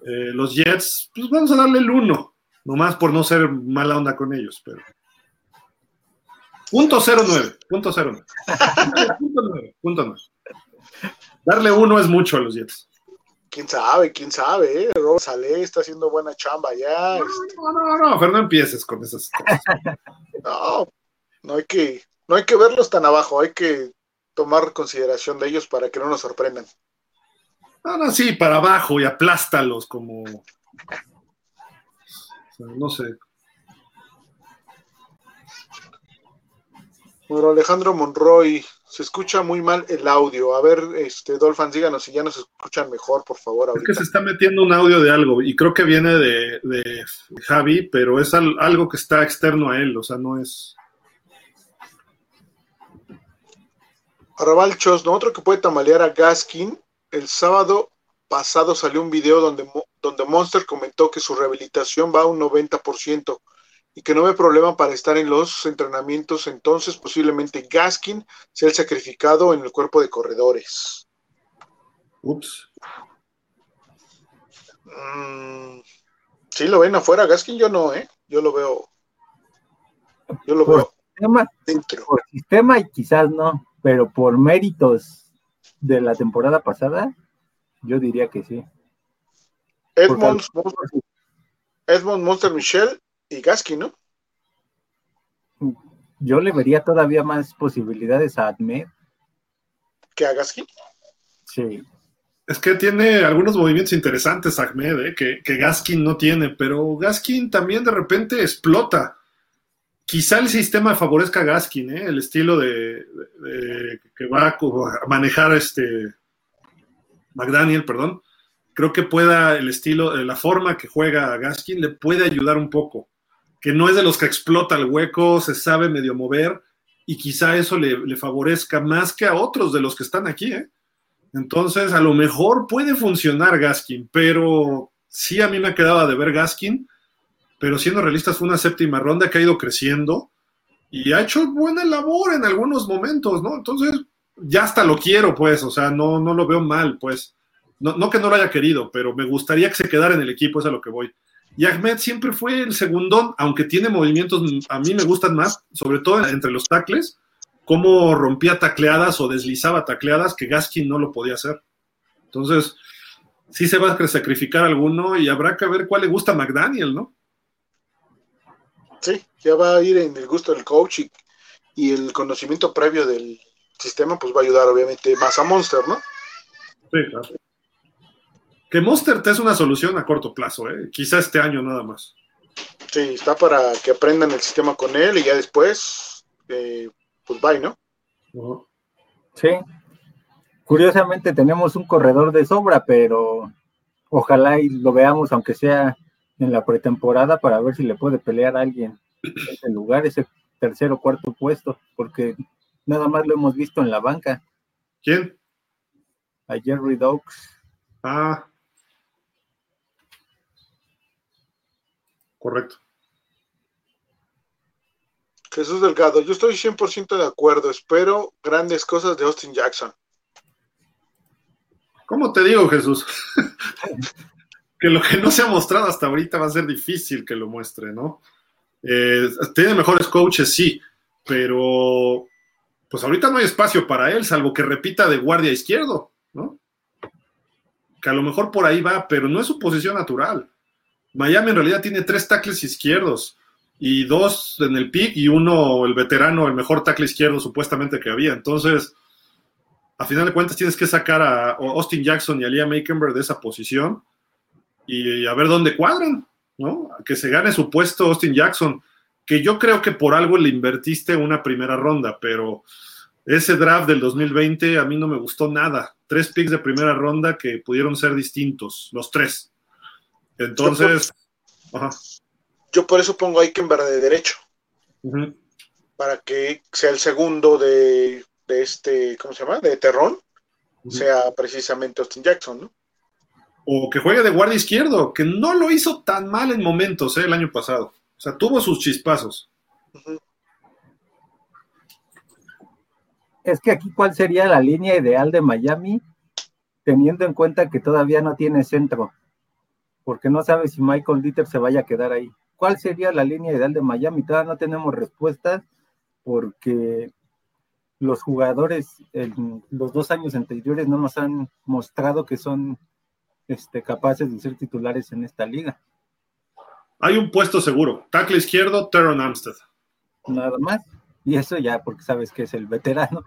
Eh, los Jets, pues vamos a darle el 1, nomás por no ser mala onda con ellos, pero. Punto 09, punto 09. punto 9, punto 9. Darle uno es mucho a los Jets quién sabe, quién sabe, ¿eh? Rob Saleh está haciendo buena chamba ya. No, este. no, no, no, pero no empieces con esas cosas. <laughs> no, no hay que, no hay que verlos tan abajo, hay que tomar consideración de ellos para que no nos sorprendan. No, no, sí, para abajo y aplástalos como. no sé. Bueno, Alejandro Monroy, se escucha muy mal el audio. A ver, este, Dolphins, díganos si ya nos escuchan mejor, por favor. Ahorita. Es que se está metiendo un audio de algo y creo que viene de, de Javi, pero es al, algo que está externo a él, o sea, no es. Arrabal ¿no? Otro que puede tamalear a Gaskin. El sábado pasado salió un video donde, donde Monster comentó que su rehabilitación va a un 90% y que no ve problema para estar en los entrenamientos, entonces posiblemente Gaskin sea el sacrificado en el cuerpo de corredores. Ups. Mm, sí lo ven afuera, Gaskin yo no, ¿eh? Yo lo veo. Yo lo veo sistema, dentro. Por sistema y quizás no, pero por méritos de la temporada pasada, yo diría que sí. Edmond, Edmond Monster Michel y Gaskin, ¿no? Yo le vería todavía más posibilidades a Ahmed. ¿Que a Gaskin? Sí. Es que tiene algunos movimientos interesantes Ahmed, ¿eh? que, que, Gaskin no tiene, pero Gaskin también de repente explota. Quizá el sistema favorezca a Gaskin, ¿eh? el estilo de, de, que va a manejar este McDaniel, perdón. Creo que pueda el estilo, la forma que juega Gaskin le puede ayudar un poco que no es de los que explota el hueco, se sabe medio mover y quizá eso le, favorezca más que a otros de los que están aquí. ¿eh? Entonces, a lo mejor puede funcionar Gaskin, pero sí a mí me quedaba de ver Gaskin, pero siendo realistas fue una séptima ronda que ha ido creciendo y ha hecho buena labor en algunos momentos, ¿no? Entonces, ya hasta lo quiero, pues, o sea, no, no lo veo mal, pues. No, no que no lo haya querido, pero me gustaría que se quedara en el equipo, es a lo que voy. Y Ahmed siempre fue el segundón, aunque tiene movimientos, a mí me gustan más, sobre todo entre los tacles, cómo rompía tacleadas o deslizaba tacleadas que Gaskin no lo podía hacer. Entonces, sí se va a sacrificar alguno y habrá que ver cuál le gusta a McDaniel, ¿no? Sí, ya va a ir en el gusto del coach y, y el conocimiento previo del sistema, pues va a ayudar obviamente más a Monster, ¿no? Sí, claro. Que Monster es una solución a corto plazo, ¿eh? quizá este año nada más. Sí, está para que aprendan el sistema con él y ya después, eh, pues bye, ¿no? Sí. Curiosamente tenemos un corredor de sobra, pero ojalá y lo veamos, aunque sea en la pretemporada, para ver si le puede pelear a alguien en ese lugar, ese tercer o cuarto puesto, porque nada más lo hemos visto en la banca. ¿Quién? A Jerry Doaks. Ah, correcto. Jesús Delgado, yo estoy 100% de acuerdo, espero grandes cosas de Austin Jackson. ¿Cómo te digo, Jesús? <laughs> que lo que no se ha mostrado hasta ahorita va a ser difícil que lo muestre, ¿no? Eh, tiene mejores coaches, sí, pero pues ahorita no hay espacio para él, salvo que repita de guardia izquierdo, ¿no? Que a lo mejor por ahí va, pero no es su posición natural. Miami en realidad tiene tres tackles izquierdos y dos en el pick y uno, el veterano, el mejor tackle izquierdo supuestamente que había. Entonces, a final de cuentas tienes que sacar a Austin Jackson y a Liam Aikenberg de esa posición y a ver dónde cuadran, ¿no? Que se gane su puesto Austin Jackson, que yo creo que por algo le invertiste una primera ronda, pero ese draft del 2020 a mí no me gustó nada. Tres picks de primera ronda que pudieron ser distintos, los tres. Entonces, yo <laughs> por, yo por eso pongo a Ikenberg de derecho. Para que sea el segundo de, este, ¿cómo se llama? De Terrón, sea precisamente Austin Jackson, ¿no? O que juegue de guardia izquierdo, que no lo hizo tan mal en momentos ¿eh? el año pasado. O sea, tuvo sus chispazos. Es que aquí, ¿cuál sería la línea ideal de Miami? Teniendo en cuenta que todavía no tiene centro, porque no sabe si Michael Dieter se vaya a quedar ahí. ¿Cuál sería la línea ideal de Miami? Todavía no tenemos respuestas porque los jugadores en los dos años anteriores no nos han mostrado que son este, capaces de ser titulares en esta liga. Hay un puesto seguro. Tackle izquierdo, Teron Amstead. Nada más. Y eso ya porque sabes que es el veterano.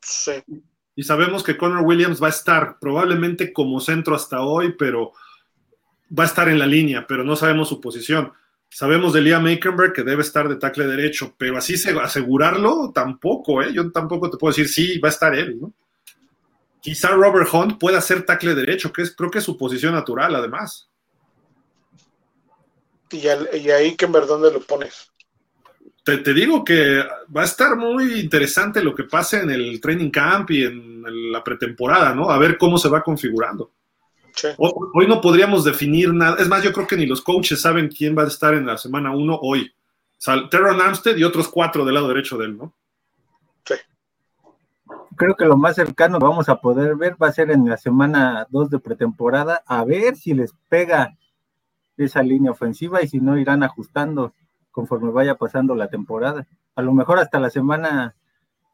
Sí. Y sabemos que Connor Williams va a estar probablemente como centro hasta hoy, pero va a estar en la línea, pero no sabemos su posición. Sabemos de Liam Aikenberg que debe estar de tackle derecho, pero así se, asegurarlo tampoco, ¿eh? Yo tampoco te puedo decir, sí, va a estar él, ¿no? Quizá Robert Hunt pueda ser tackle derecho, que es, creo que es su posición natural, además. ¿Y, en verdad dónde lo pones? Te, digo que va a estar muy interesante lo que pase en el training camp y en la pretemporada, ¿no? A ver cómo se va configurando. Hoy, no podríamos definir nada. Es más, yo creo que ni los coaches saben quién va a estar en la semana 1 hoy. O Teron Amstead y otros cuatro del lado derecho de él, ¿no? Sí. Creo que lo más cercano que vamos a poder ver va a ser en la semana 2 de pretemporada, a ver si les pega esa línea ofensiva y si no irán ajustando conforme vaya pasando la temporada. A lo mejor hasta la semana,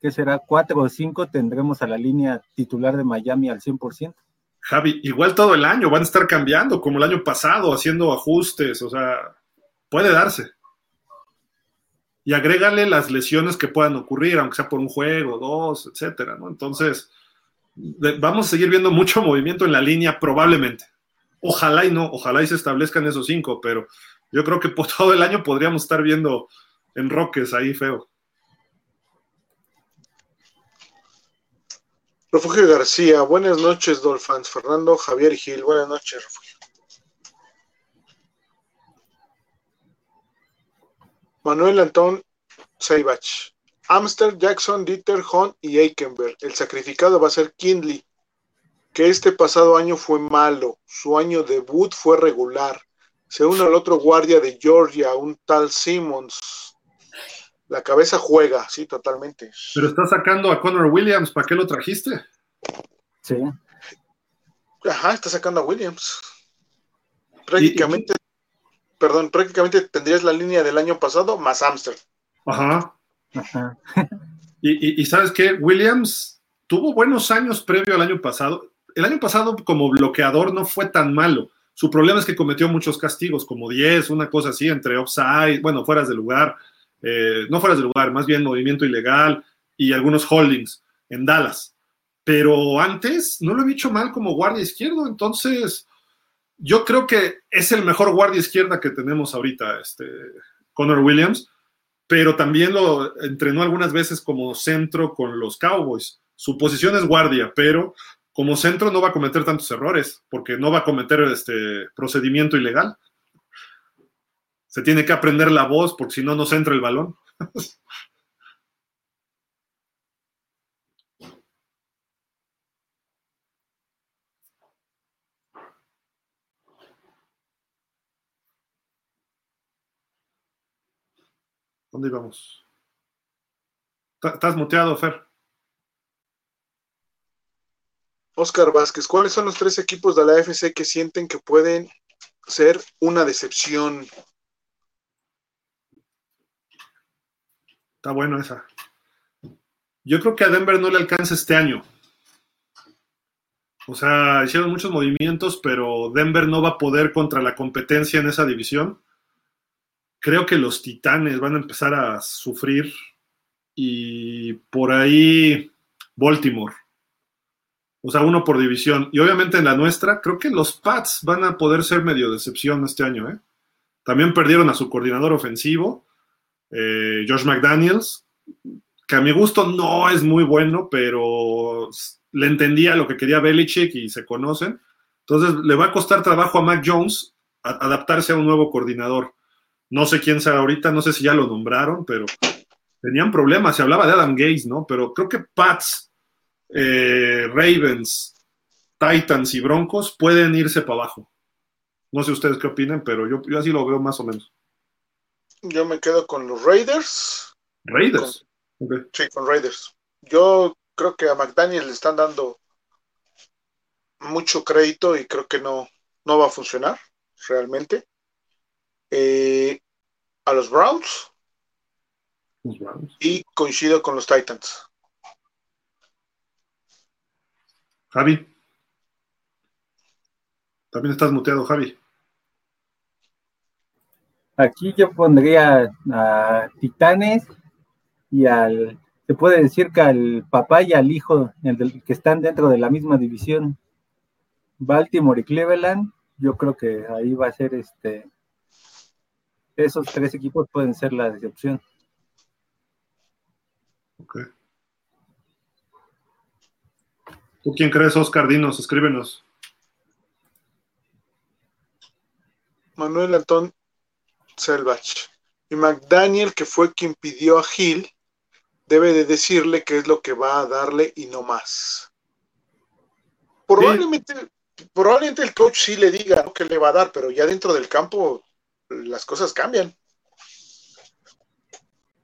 que será 4 o 5, tendremos a la línea titular de Miami al 100%. Javi, igual todo el año van a estar cambiando, como el año pasado, haciendo ajustes, o sea, puede darse. Y agrégale las lesiones que puedan ocurrir, aunque sea por un juego, dos, etcétera, ¿no? Entonces, vamos a seguir viendo mucho movimiento en la línea, probablemente. Ojalá y no, ojalá y se establezcan esos cinco, pero yo creo que por <laughs> todo el año podríamos estar viendo en Roques ahí feo. Refugio García, buenas noches, Dolphins. Fernando Javier Gil, buenas noches, Refugio. Manuel Antón Seibach, Amster, Jackson, Dieter, Hunt y Eikenberg. El sacrificado va a ser Kindley que este pasado año fue malo, su año debut fue regular. Se une al otro guardia de Georgia, un tal Simmons. La cabeza juega, sí, totalmente. Pero está sacando a Connor Williams, ¿para qué lo trajiste? Sí. Ajá, está sacando a Williams. Prácticamente, perdón, prácticamente tendrías la línea del año pasado más Amster. Ajá. Ajá. y, y sabes qué, Williams tuvo buenos años previo al año pasado el año pasado como bloqueador no fue tan malo. Su problema es que cometió muchos castigos, como 10, una cosa así, entre offside, bueno, fueras de lugar, eh, no fueras de lugar, más bien movimiento ilegal y algunos holdings en Dallas. Pero antes no lo he dicho mal como guardia izquierdo, entonces yo creo que es el mejor guardia izquierda que tenemos ahorita, este Connor Williams, pero también lo entrenó algunas veces como centro con los Cowboys. Su posición es guardia, pero como centro no va a cometer tantos errores, porque no va a cometer este procedimiento ilegal. Se tiene que aprender la voz, porque si no, no se entra el balón. <laughs> ¿Dónde íbamos? ¿Estás muteado, Fer? Oscar Vázquez, ¿cuáles son los tres equipos de la AFC que sienten que pueden ser una decepción? Está bueno esa. Yo creo que a Denver no le alcanza este año. O sea, hicieron muchos movimientos, pero Denver no va a poder contra la competencia en esa división. Creo que los Titanes van a empezar a sufrir y por ahí Baltimore. O sea, uno por división. Y obviamente en la nuestra, creo que los Pats van a poder ser medio decepción este año, ¿eh? También perdieron a su coordinador ofensivo, eh, Josh McDaniels, que a mi gusto no es muy bueno, pero le entendía lo que quería Belichick y se conocen. Entonces le va a costar trabajo a Mac Jones adaptarse a un nuevo coordinador. No sé quién sea ahorita, no sé si ya lo nombraron, pero tenían problemas. Se hablaba de Adam Gates, ¿no? Pero creo que Pats, eh, Ravens, Titans y Broncos pueden irse para abajo. No sé ustedes qué opinan, pero yo, yo así lo veo más o menos. Yo me quedo con los Raiders. Raiders. Sí, con Raiders. Yo creo que a McDaniel le están dando mucho crédito y creo que no, no va a funcionar realmente. Eh, a los Browns. Los Browns. Y coincido con los Titans. Javi. También estás muteado, Javi. Aquí yo pondría a Titanes y al, se puede decir que al papá y al hijo que están dentro de la misma división, Baltimore y Cleveland, yo creo que ahí va a ser este, esos tres equipos pueden ser la decepción. Ok. ¿Tú quién crees, Oscar? Dinos, escríbenos. Manuel Antón Selvach. Y McDaniel, que fue quien pidió a Gil, debe de decirle qué es lo que va a darle y no más. Probablemente, probablemente el coach sí le diga ¿no? que le va a dar, pero ya dentro del campo las cosas cambian.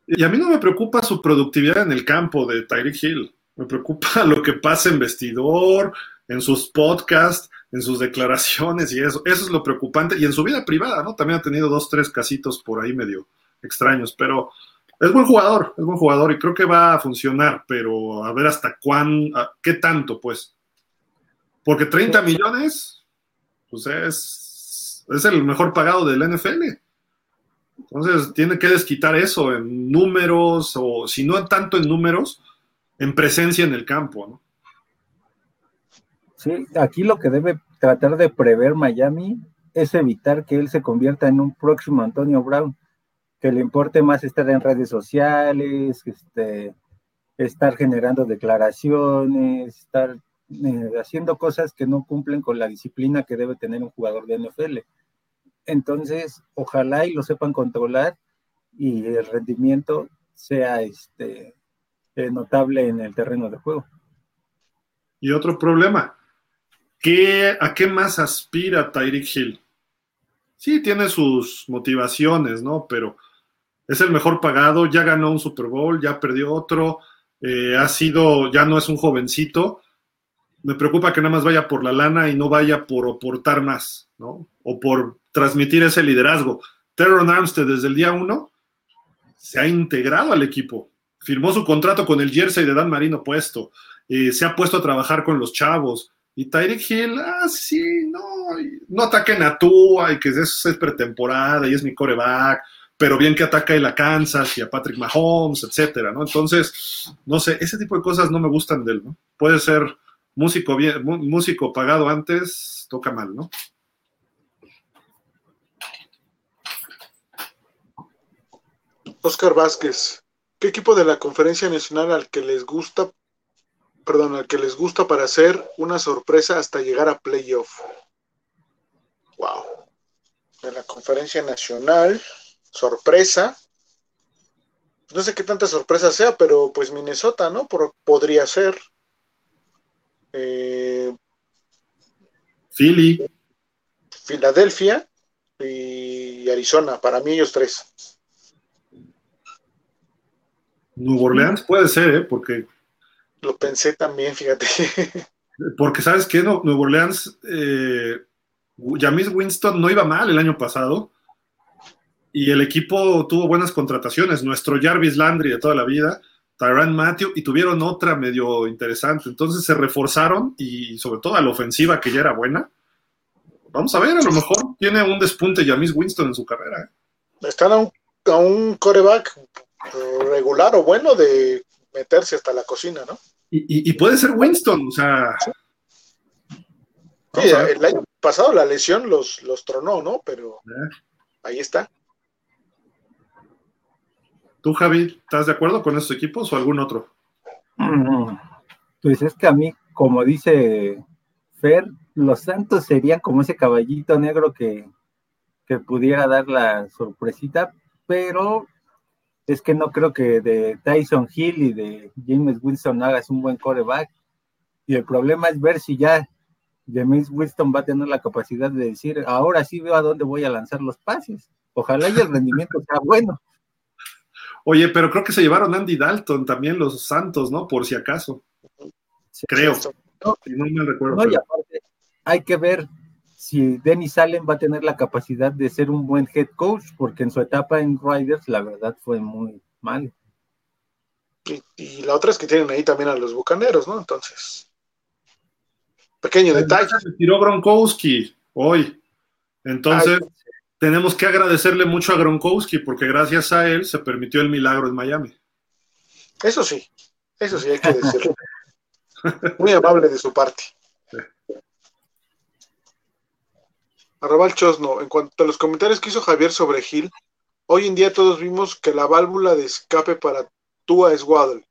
Y a mí no me preocupa su productividad en el campo de Tyreek Hill. Me preocupa <laughs> lo que pasa en vestidor, en sus podcasts, en sus declaraciones y eso. Eso es lo preocupante. Y en su vida privada, ¿no? También ha tenido dos, tres casitos por ahí medio extraños, pero es buen jugador, es buen jugador y creo que va a funcionar, pero a ver hasta cuán, qué tanto, pues. Porque 30 millones, pues es, es el mejor pagado del NFL. Entonces tiene que desquitar eso en números, o si no tanto en números, en presencia en el campo, ¿no? Sí, aquí lo que debe tratar de prever Miami es evitar que él se convierta en un próximo Antonio Brown, que le importe más estar en redes sociales, este, estar generando declaraciones, estar eh, haciendo cosas que no cumplen con la disciplina que debe tener un jugador de NFL. Entonces, ojalá y lo sepan controlar y el rendimiento sea este, eh, notable en el terreno de juego. Y otro problema, ¿qué, ¿a qué más aspira Tyreek Hill? Sí, tiene sus motivaciones, ¿no? Pero es el mejor pagado, ya ganó un Super Bowl, ya perdió otro, eh, ha sido, ya no es un jovencito. Me preocupa que nada más vaya por la lana y no vaya por aportar más, ¿no? O por transmitir ese liderazgo. Terron Armstead desde el día uno se ha integrado al equipo, firmó su contrato con el jersey de Dan Marino puesto, eh, se ha puesto a trabajar con los chavos. Y Tyreek Hill, ah, sí, no, no ataquen a Tua y que eso es pretemporada y es mi coreback, pero bien que ataca a Kansas y a Patrick Mahomes, etcétera, ¿no? Entonces, no sé, ese tipo de cosas no me gustan de él, ¿no? Puede ser músico bien, músico pagado antes, toca mal, ¿no? Oscar Vázquez, ¿qué equipo de la conferencia nacional al que les gusta, perdón, al que les gusta para hacer una sorpresa hasta llegar a playoff? Wow. De la conferencia nacional, sorpresa. No sé qué tanta sorpresa sea, pero pues Minnesota, ¿no? podría ser. Eh, Philly. Filadelfia y Arizona, para mí ellos tres. New Orleans puede ser, ¿eh? Porque. Lo pensé también, fíjate. <laughs> Porque, ¿sabes qué? No, Nuevo Orleans, eh, Jamis Winston no iba mal el año pasado y el equipo tuvo buenas contrataciones. Nuestro Jarvis Landry de toda la vida, Tyran Matthew, y tuvieron otra medio interesante. Entonces se reforzaron y, sobre todo, a la ofensiva que ya era buena. Vamos a ver, a lo mejor tiene un despunte Jamis Winston en su carrera. ¿eh? Están a un, a un coreback regular o bueno de meterse hasta la cocina, ¿no? Y, puede ser Winston, o sea. Sí, el año pasado la lesión los, los tronó, ¿no? Pero. ahí está. ¿Tú, Javi, estás de acuerdo con estos equipos o algún otro? Mm, pues es que a mí, como dice Fer, los Santos serían como ese caballito negro que, que pudiera dar la sorpresita, pero es que no creo que de Tyson Hill y de James Wilson hagas un buen coreback. Y el problema es ver si ya James Wilson va a tener la capacidad de decir, ahora sí veo a dónde voy a lanzar los pases. Ojalá y el rendimiento sea bueno. Oye, pero creo que se llevaron Andy Dalton también los Santos, ¿no? Por si acaso. creo. No, me recuerdo. No, y aparte, hay que ver si Dennis Allen va a tener la capacidad de ser un buen head coach, porque en su etapa en Riders, la verdad, fue muy mal. Y, la otra es que tienen ahí también a los bucaneros, ¿no? Entonces. Pequeño detalle. Se tiró Gronkowski hoy. Entonces, tenemos que agradecerle mucho a Gronkowski porque gracias a él se permitió el milagro en Miami. Eso sí, eso sí hay que decirlo. Muy amable de su parte. Arrabal Chosno, en cuanto a los comentarios que hizo Javier sobre Gil, hoy en día todos vimos que la válvula de escape para Tua es Waddle,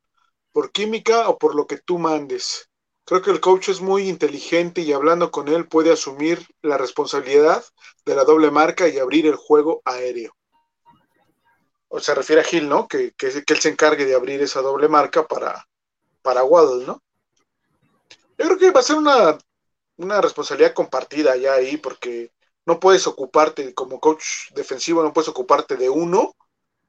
por química o por lo que tú mandes. Creo que el coach es muy inteligente y hablando con él puede asumir la responsabilidad de la doble marca y abrir el juego aéreo. O se refiere a Gil, ¿no? Que, que, él se encargue de abrir esa doble marca para, para Waddle, ¿no? Yo creo que va a ser una, una responsabilidad compartida ya ahí, porque no puedes ocuparte, como coach defensivo, no puedes ocuparte de uno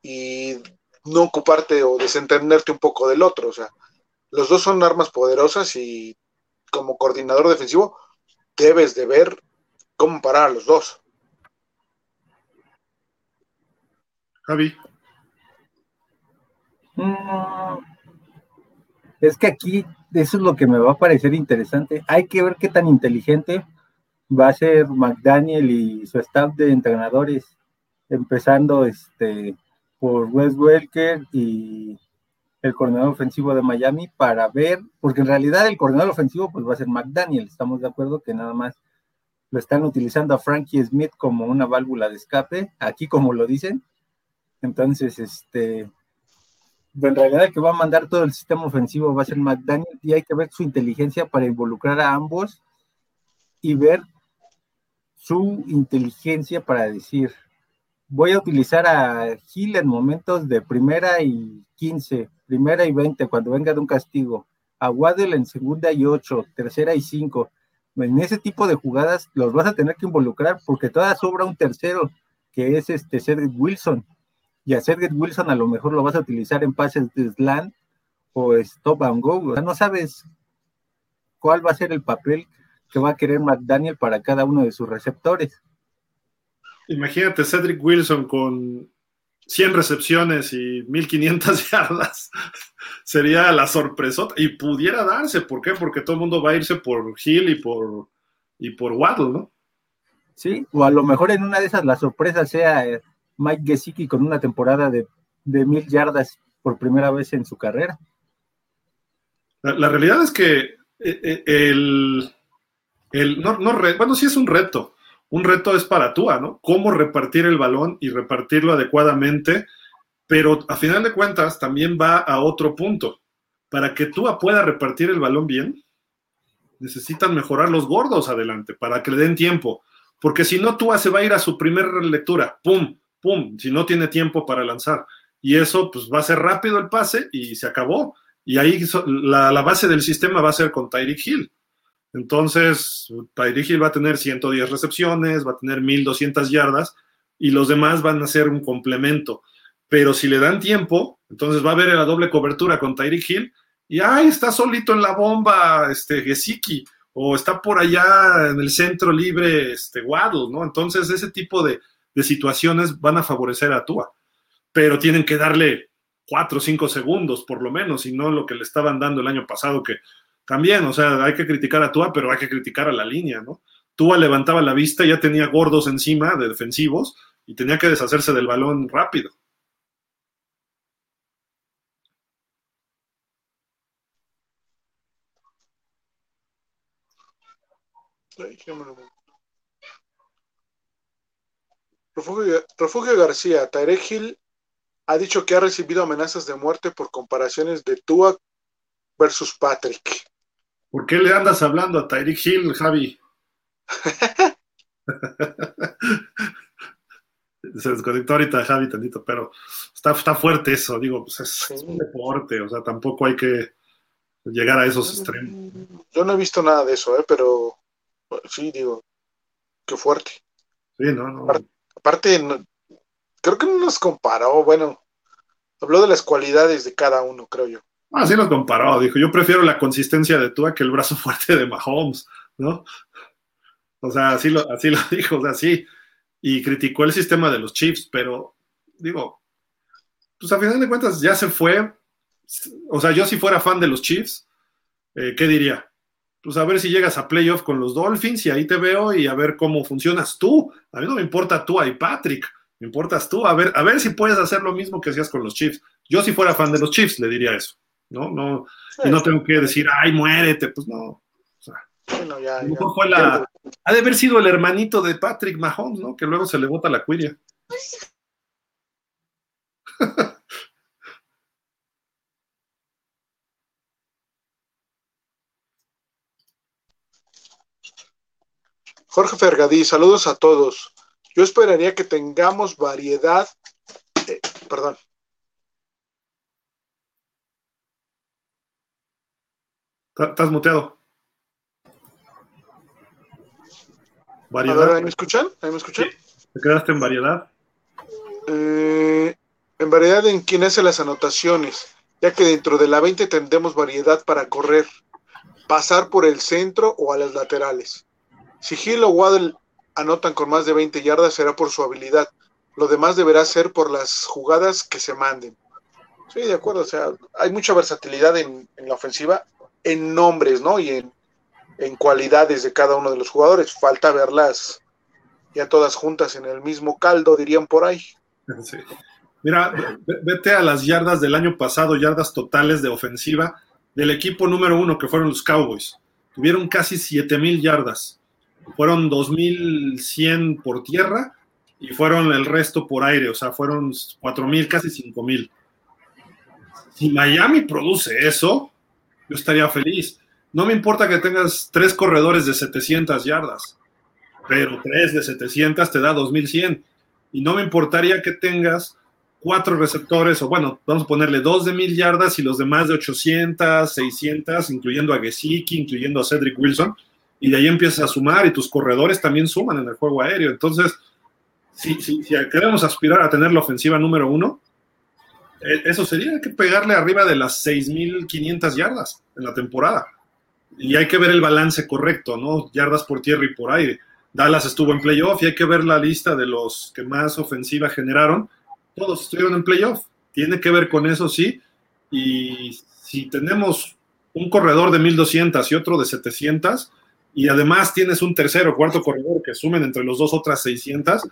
y no ocuparte o desentenderte un poco del otro. O sea, los dos son armas poderosas y como coordinador defensivo debes de ver cómo parar a los dos. Javi. Mm, es que aquí eso es lo que me va a parecer interesante. Hay que ver qué tan inteligente va a ser McDaniel y su staff de entrenadores, empezando este por Wes Welker y el coordinador ofensivo de Miami para ver, porque en realidad el coordinador ofensivo pues va a ser McDaniel, estamos de acuerdo que nada más lo están utilizando a Frankie Smith como una válvula de escape, aquí como lo dicen. Entonces, este, en realidad el que va a mandar todo el sistema ofensivo va a ser McDaniel y hay que ver su inteligencia para involucrar a ambos y ver su inteligencia para decir, voy a utilizar a Gil en momentos de primera y 15, primera y 20, cuando venga de un castigo, a Waddell en segunda y 8, tercera y 5. En ese tipo de jugadas los vas a tener que involucrar porque todavía sobra un tercero, que es este Cedric Wilson. Y a Cedric Wilson a lo mejor lo vas a utilizar en pases de slant o stop and go. O sea, no sabes cuál va a ser el papel que va a querer McDaniel para cada uno de sus receptores. Imagínate Cedric Wilson con 100 recepciones y 1500 <laughs> yardas. Sería la sorpresota. Y pudiera darse. ¿Por qué? Porque todo el mundo va a irse por Hill y por, y por Waddle, ¿no? Sí, o a lo mejor en una de esas la sorpresa sea eh, Mike Gesicki con una temporada de, de mil yardas por primera vez en su carrera. La, realidad es que eh, eh, el, el no, no, bueno, sí es un reto, un reto es para Tua, ¿no? Cómo repartir el balón y repartirlo adecuadamente, pero a final de cuentas también va a otro punto. Para que Tua pueda repartir el balón bien, necesitan mejorar los gordos adelante para que le den tiempo, porque si no, Tua se va a ir a su primera lectura, pum, pum, si no tiene tiempo para lanzar. Y eso, pues va a ser rápido el pase y se acabó. Y ahí la, la base del sistema va a ser con Tyreek Hill. Entonces, Tyreek Hill va a tener 110 recepciones, va a tener 1200 yardas y los demás van a ser un complemento. Pero si le dan tiempo, entonces va a haber la doble cobertura con Tyreek Hill y ¡ay! Está solito en la bomba este Gesicki o está por allá en el centro libre este Waddle, ¿no? Entonces, ese tipo de, de situaciones van a favorecer a Tua. Pero tienen que darle cuatro o cinco segundos, por lo menos, y no lo que le estaban dando el año pasado, que también, o sea, hay que criticar a Tua, pero hay que criticar a la línea, ¿no? Tua levantaba la vista, ya tenía gordos encima de defensivos y tenía que deshacerse del balón rápido. Refugio, García, Tarek ha dicho que ha recibido amenazas de muerte por comparaciones de Tua versus Patrick. ¿Por qué le andas hablando a Tyreek Hill, Javi? <laughs> Se desconectó ahorita Javi tantito, pero está, está fuerte eso, digo, pues es, un deporte, o sea, tampoco hay que llegar a esos extremos. Yo no he visto nada de eso, ¿eh? pero sí, digo, qué fuerte. Sí, no, no. Aparte, creo que no nos comparó, bueno, habló de las cualidades de cada uno, creo yo. Ah, sí nos comparó, dijo, yo prefiero la consistencia de Tua que el brazo <laughs> fuerte de Mahomes, ¿no? O sea, así lo, así lo <laughs> dijo, o sea, sí. Y criticó el sistema de los Chiefs, pero digo, pues a final de cuentas ya se fue. O sea, yo si fuera fan de los Chiefs, eh, ¿qué diría? Pues a ver si llegas a playoff con los Dolphins y ahí te veo y a ver cómo funcionas tú. A mí no me importa tú y Patrick, me importas tú. A ver, a ver si puedes hacer lo mismo que hacías con los Chiefs. Yo si fuera fan de los Chiefs le diría eso. ¿No? No, y no tengo que decir, ay, muérete, pues no. O sea, Fue la, ha de haber sido el hermanito de Patrick Mahomes, ¿no? Que luego se le bota la cuiria. <laughs> Jorge Fergadí, saludos a todos. Yo esperaría que tengamos variedad, eh, perdón, Estás muteado. ¿Variedad? ¿Me escuchan? ¿Me escuchan? ¿Te quedaste en variedad? Eh, en variedad en quién hace las anotaciones, ya que dentro de la 20 tendremos variedad para correr, pasar por el centro o a las laterales. Si Hill o Waddle anotan con más de 20 yardas será por su habilidad. Lo demás deberá ser por las jugadas que se manden. Sí, de acuerdo. O sea, hay mucha versatilidad en la ofensiva en nombres, ¿no? Y en, cualidades de cada uno de los jugadores. Falta verlas ya todas juntas en el mismo caldo, dirían por ahí. <laughs> Mira, vete a las yardas del año pasado, yardas totales de ofensiva del equipo número uno que fueron los Cowboys. Tuvieron casi 7000 yardas. Fueron 2100 por tierra y fueron el resto por aire, o sea, fueron 4000, casi 5000. Si Miami produce eso, yo estaría feliz. No me importa que tengas tres corredores de 700 yardas, pero tres de 700 te da 2100. Y no me importaría que tengas cuatro receptores, o bueno, vamos a ponerle dos de mil yardas y los demás de 800, 600, incluyendo a Gesicki, incluyendo a Cedric Wilson, y de ahí empiezas a sumar y tus corredores también suman en el juego aéreo. Entonces, si, si, queremos aspirar a tener la ofensiva número uno, eso sería que pegarle arriba de las 6.500 yardas en la temporada. Y hay que ver el balance correcto, ¿no? Yardas por tierra y por aire. Dallas estuvo en playoff y hay que ver la lista de los que más ofensiva generaron. Todos estuvieron en playoff. Tiene que ver con eso, sí. Y si tenemos un corredor de 1200 y otro de 700, y además tienes un tercero o cuarto corredor que sumen entre los dos otras 600,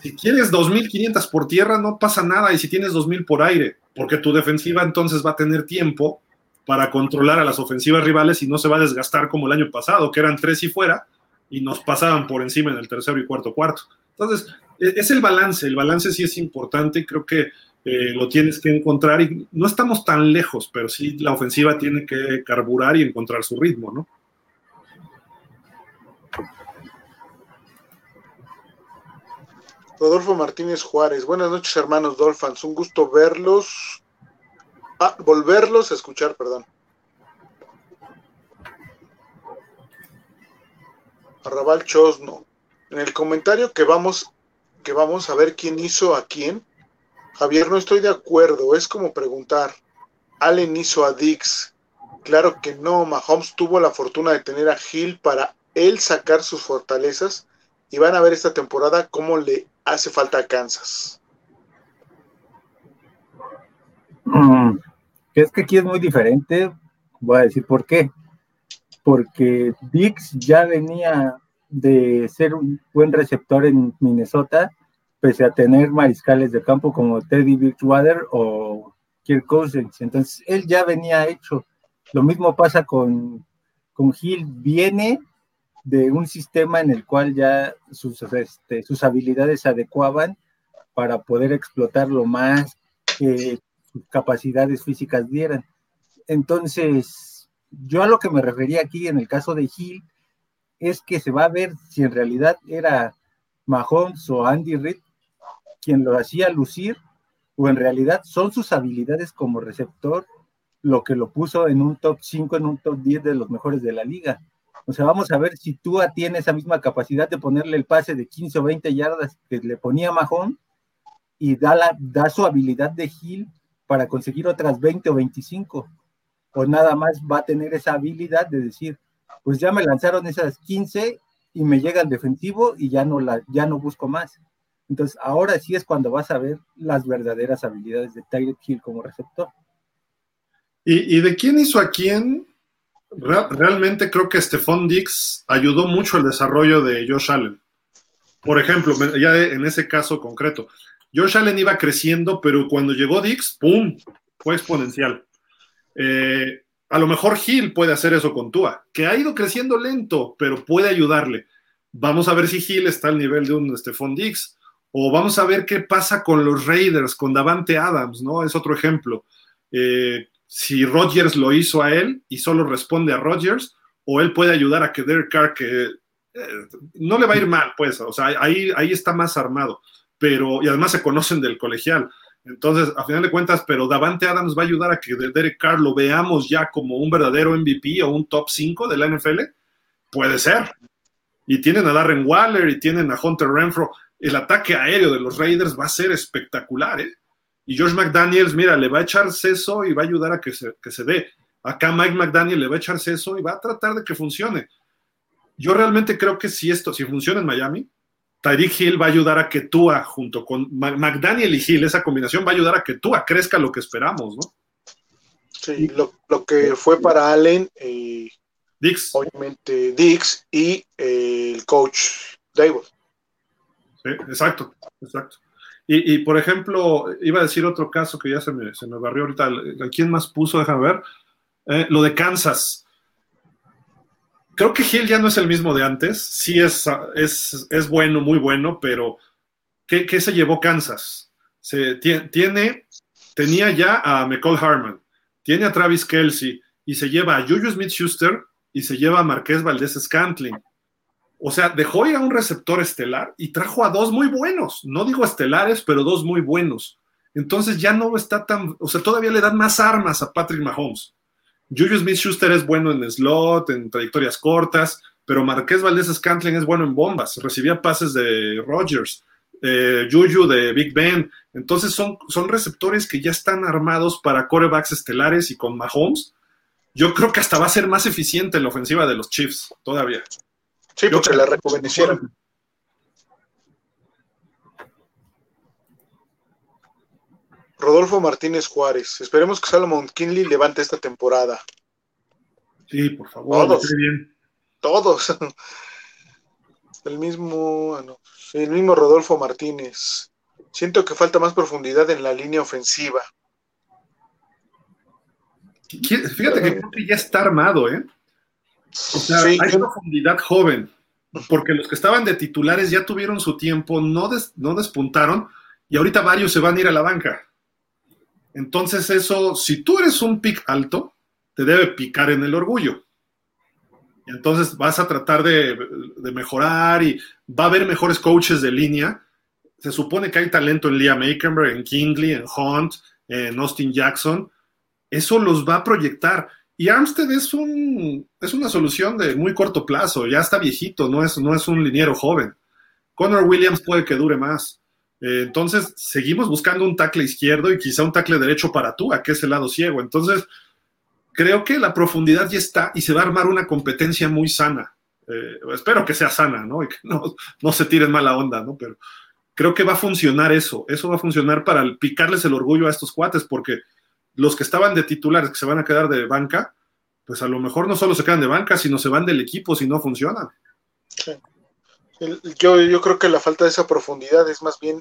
si quieres 2.500 por tierra, no pasa nada. Y si tienes 2.000 por aire, porque tu defensiva entonces va a tener tiempo para controlar a las ofensivas rivales y no se va a desgastar como el año pasado, que eran tres y fuera, y nos pasaban por encima en el tercero y cuarto cuarto. Entonces, e-, es el balance. El balance sí es importante y creo que eh, lo tienes que encontrar. Y no estamos tan lejos, pero sí la ofensiva tiene que carburar y encontrar su ritmo, ¿no? Rodolfo Martínez Juárez. Buenas noches, hermanos Dolphins. Un gusto verlos. Ah, volverlos a escuchar, perdón. Arrabal Chosno. En el comentario que vamos, que vamos a ver quién hizo a quién, Javier, no estoy de acuerdo. Es como preguntar, ¿Allen hizo a Dix? Claro que no. Mahomes tuvo la fortuna de tener a Hill para él sacar sus fortalezas y van a ver esta temporada cómo le hace falta Kansas. Mm, es que aquí es muy diferente, voy a decir por qué. Porque Dix ya venía de ser un buen receptor en Minnesota, pese a tener mariscales de campo como Teddy Bridgewater o Kirk Cousins. Entonces, él ya venía hecho. Lo mismo pasa con, con Hill, viene de un sistema en el cual ya sus, este, sus habilidades se adecuaban para poder explotarlo más que sus capacidades físicas dieran. Entonces, yo a lo que me refería aquí en el caso de Hill es que se va a ver si en realidad era Mahomes o Andy Reid quien lo hacía lucir o en realidad son sus habilidades como receptor lo que lo puso en un top 5, en un top 10 de los mejores de la liga. O sea, vamos a ver si Tua tiene esa misma capacidad de ponerle el pase de 15 o 20 yardas que le ponía Mahón y da, la, da su habilidad de Hill para conseguir otras 20 o 25. O nada más va a tener esa habilidad de decir, pues ya me lanzaron esas 15 y me llega el defensivo y ya no, la, ya no busco más. Entonces, ahora sí es cuando vas a ver las verdaderas habilidades de Tyreek Hill como receptor. ¿Y, de quién hizo a quién? Realmente creo que Stephon Dix ayudó mucho al desarrollo de Josh Allen. Por ejemplo, ya en ese caso concreto, Josh Allen iba creciendo, pero cuando llegó Dix, ¡pum! Fue exponencial. Eh, a lo mejor Hill puede hacer eso con Tua, que ha ido creciendo lento, pero puede ayudarle. Vamos a ver si Hill está al nivel de un Stephon Dix, o vamos a ver qué pasa con los Raiders, con Davante Adams, ¿no? Es otro ejemplo. Eh, si Rodgers lo hizo a él y solo responde a Rodgers, o él puede ayudar a que Derek Carr, que eh, no le va a ir mal, pues, o sea, ahí, ahí está más armado, pero, y además se conocen del colegial. Entonces, a final de cuentas, pero Davante Adams va a ayudar a que Derek Carr lo veamos ya como un verdadero MVP o un top 5 de la NFL. Puede ser. Y tienen a Darren Waller y tienen a Hunter Renfro. El ataque aéreo de los Raiders va a ser espectacular, ¿eh? Y George McDaniels, mira, le va a echar seso y va a ayudar a que se, que se dé. Acá Mike McDaniel le va a echar seso y va a tratar de que funcione. Yo realmente creo que si esto, si funciona en Miami, Tyreek Hill va a ayudar a que Tua, junto con McDaniel y Hill, esa combinación va a ayudar a que Tua crezca lo que esperamos, ¿no? Sí, lo, que fue para Allen, eh, Dix. obviamente Dix y eh, el coach David. Sí, exacto, exacto. Y, por ejemplo, iba a decir otro caso que ya se me, se me barrió ahorita. ¿Quién más puso? Déjame ver. Eh, lo de Kansas. Creo que Hill ya no es el mismo de antes. Sí es, es, bueno, muy bueno, pero ¿qué, se llevó Kansas? Se, tiene, tenía ya a McCall Harman, tiene a Travis Kelsey y se lleva a Juju Smith Schuster y se lleva a Marqués Valdés Scantling. O sea, dejó ir a un receptor estelar y trajo a dos muy buenos. No digo estelares, pero dos muy buenos. Entonces ya no está tan, o sea, todavía le dan más armas a Patrick Mahomes. Julius Smith Schuster es bueno en slot, en trayectorias cortas, pero Marqués Valdés Scantling es bueno en bombas. Recibía pases de Rodgers, eh, Juju de Big Ben. Entonces son, son receptores que ya están armados para corebacks estelares y con Mahomes. Yo creo que hasta va a ser más eficiente la ofensiva de los Chiefs todavía. Sí, porque la rejuvenecieron. Rodolfo Martínez Juárez. Esperemos que Salomon Kinley levante esta temporada. Sí, por favor. Todos. Todos. <laughs> El mismo, bueno, el mismo Rodolfo Martínez. Siento que falta más profundidad en la línea ofensiva. Fíjate que ya está armado, ¿eh? O sea, hay profundidad joven, porque los que estaban de titulares ya tuvieron su tiempo, no, no despuntaron, y ahorita varios se van a ir a la banca. Entonces eso, si tú eres un pick alto, te debe picar en el orgullo. Y entonces vas a tratar de, mejorar y va a haber mejores coaches de línea. Se supone que hay talento en Liam Aikenberg, en Kindley, en Hunt, en Austin Jackson. Eso los va a proyectar. Y Armstead es, un, es una solución de muy corto plazo, ya está viejito, no es, no es un liniero joven. Connor Williams puede que dure más. Eh, entonces, seguimos buscando un tackle izquierdo y quizá un tackle derecho para Tua, que es el lado ciego. Entonces, creo que la profundidad ya está y se va a armar una competencia muy sana. Eh, espero que sea sana, ¿no? Y que no, no se tiren mala onda, ¿no? Pero creo que va a funcionar eso. Eso va a funcionar para picarles el orgullo a estos cuates, porque los que estaban de titulares, que se van a quedar de banca, pues a lo mejor no solo se quedan de banca, sino se van del equipo si no funcionan. Yo, yo creo que la falta de esa profundidad es más bien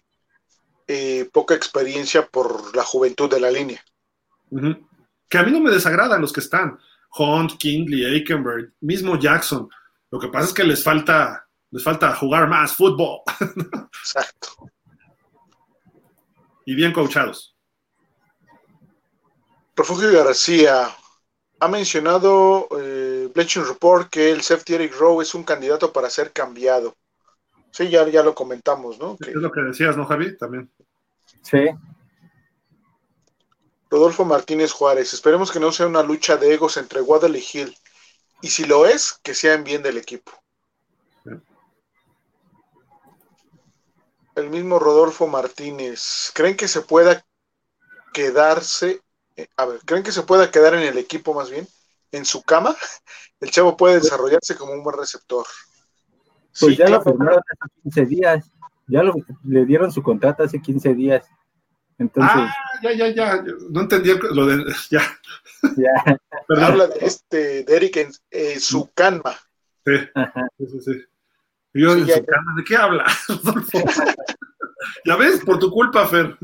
eh, poca experiencia por la juventud de la línea. Que a mí no me desagradan los que están. Hunt, Kingley, Aikenberg, mismo Jackson. Lo que pasa es que les falta, les falta jugar más fútbol. <laughs> Exacto. y bien coachados. Refugio García ha mencionado eh, Report que el safety Eric Rowe es un candidato para ser cambiado. Sí, ya, ya lo comentamos, ¿no? Es lo que decías, ¿no, Javi? También. Sí. Rodolfo Martínez Juárez, esperemos que no sea una lucha de egos entre Waddle y Hill. Y si lo es, que sea en bien del equipo. El mismo Rodolfo Martínez, ¿creen que se pueda quedarse, a ver, ¿creen que se pueda quedar en el equipo más bien? ¿En su cama? <laughs> El chavo puede desarrollarse como un buen receptor. Pues ya lo firmaron hace 15 días. Ya le dieron su contrato hace 15 días. Entonces. Ah, ya, ya, ya. No entendí lo de. <laughs> Ya. ya. Habla de este, de Eric en su calma. Sí. sí, sí, sí. Yo en su calma, ¿de qué habla? <laughs> ya ves, por tu culpa, Fer.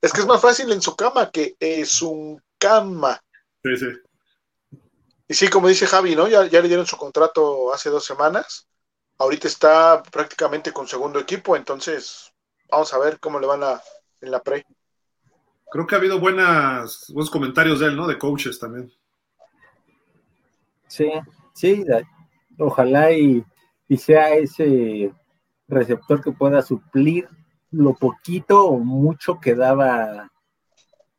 es que es más fácil en su cama que en su cama. Sí, sí. Y sí, como dice Javi, ¿no? Ya, ya le dieron su contrato hace dos semanas. Ahorita está prácticamente con segundo equipo, entonces vamos a ver cómo le van a, en la pre. Creo que ha habido buenas, buenos comentarios de él, ¿no? De coaches también. Sí, sí, ojalá y, sea ese receptor que pueda suplir lo poquito o mucho que daba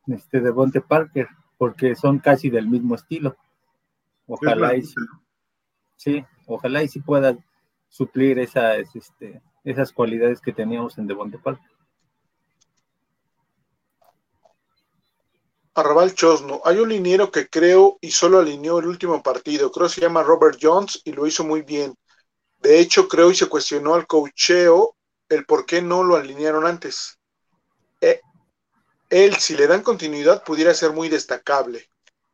este de Bonte Parker, porque son casi del mismo estilo. Ojalá y sí, ojalá y sí pueda suplir esas, este, esas cualidades que teníamos en Devonte Park. Arrabal Chosno, hay un liniero que creo y solo alineó el último partido, creo que se llama Robert Jones y lo hizo muy bien. De hecho, creo y se cuestionó al cocheo el por qué no lo alinearon antes. Eh, él, si le dan continuidad, pudiera ser muy destacable.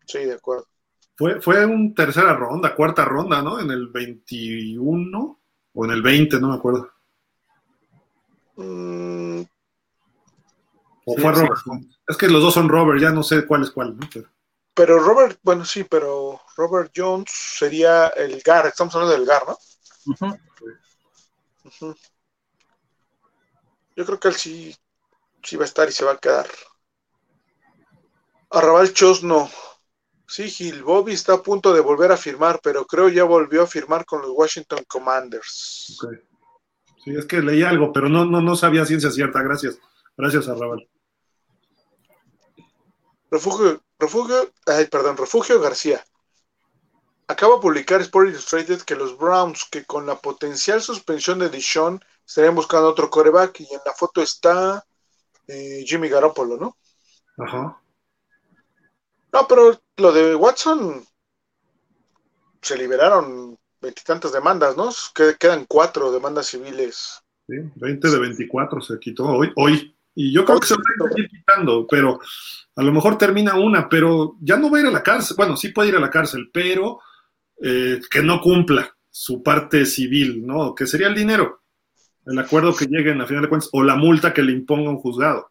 Sí, de acuerdo. Fue, fue un tercera ronda, cuarta ronda, ¿no? En el 21 o en el 20, no me acuerdo. Mm. o fue Robert. Es que los dos son Robert, ya no sé cuál es cuál, ¿no? Pero... Robert, bueno, sí, pero Robert Jones sería el GAR, estamos hablando del GAR, ¿no? Yo creo que él sí, sí va a estar y se va a quedar. Arrabal Chosno, Sí, Gil, Bobby está a punto de volver a firmar, pero creo ya volvió a firmar con los Washington Commanders. Sí, es que leí algo, pero no, no, no sabía ciencia cierta. Gracias. Gracias, Arrabal. Refugio, Refugio, ay, perdón, Refugio García. Acaba de publicar Sport Illustrated que los Browns, que con la potencial suspensión de Dishon, estarían buscando otro coreback, y en la foto está eh, Jimmy Garoppolo, ¿no? Ajá. No, pero lo de Watson se liberaron veintitantas demandas, ¿no? quedan cuatro demandas civiles. Sí, 20 de 24 se quitó hoy. hoy. Y yo creo que se va a ir quitando, pero a lo mejor termina una, pero ya no va a ir a la cárcel. Bueno, sí puede ir a la cárcel, pero eh, que no cumpla su parte civil, ¿no? Que sería el dinero, el acuerdo que lleguen a final de cuentas, o la multa que le imponga un juzgado.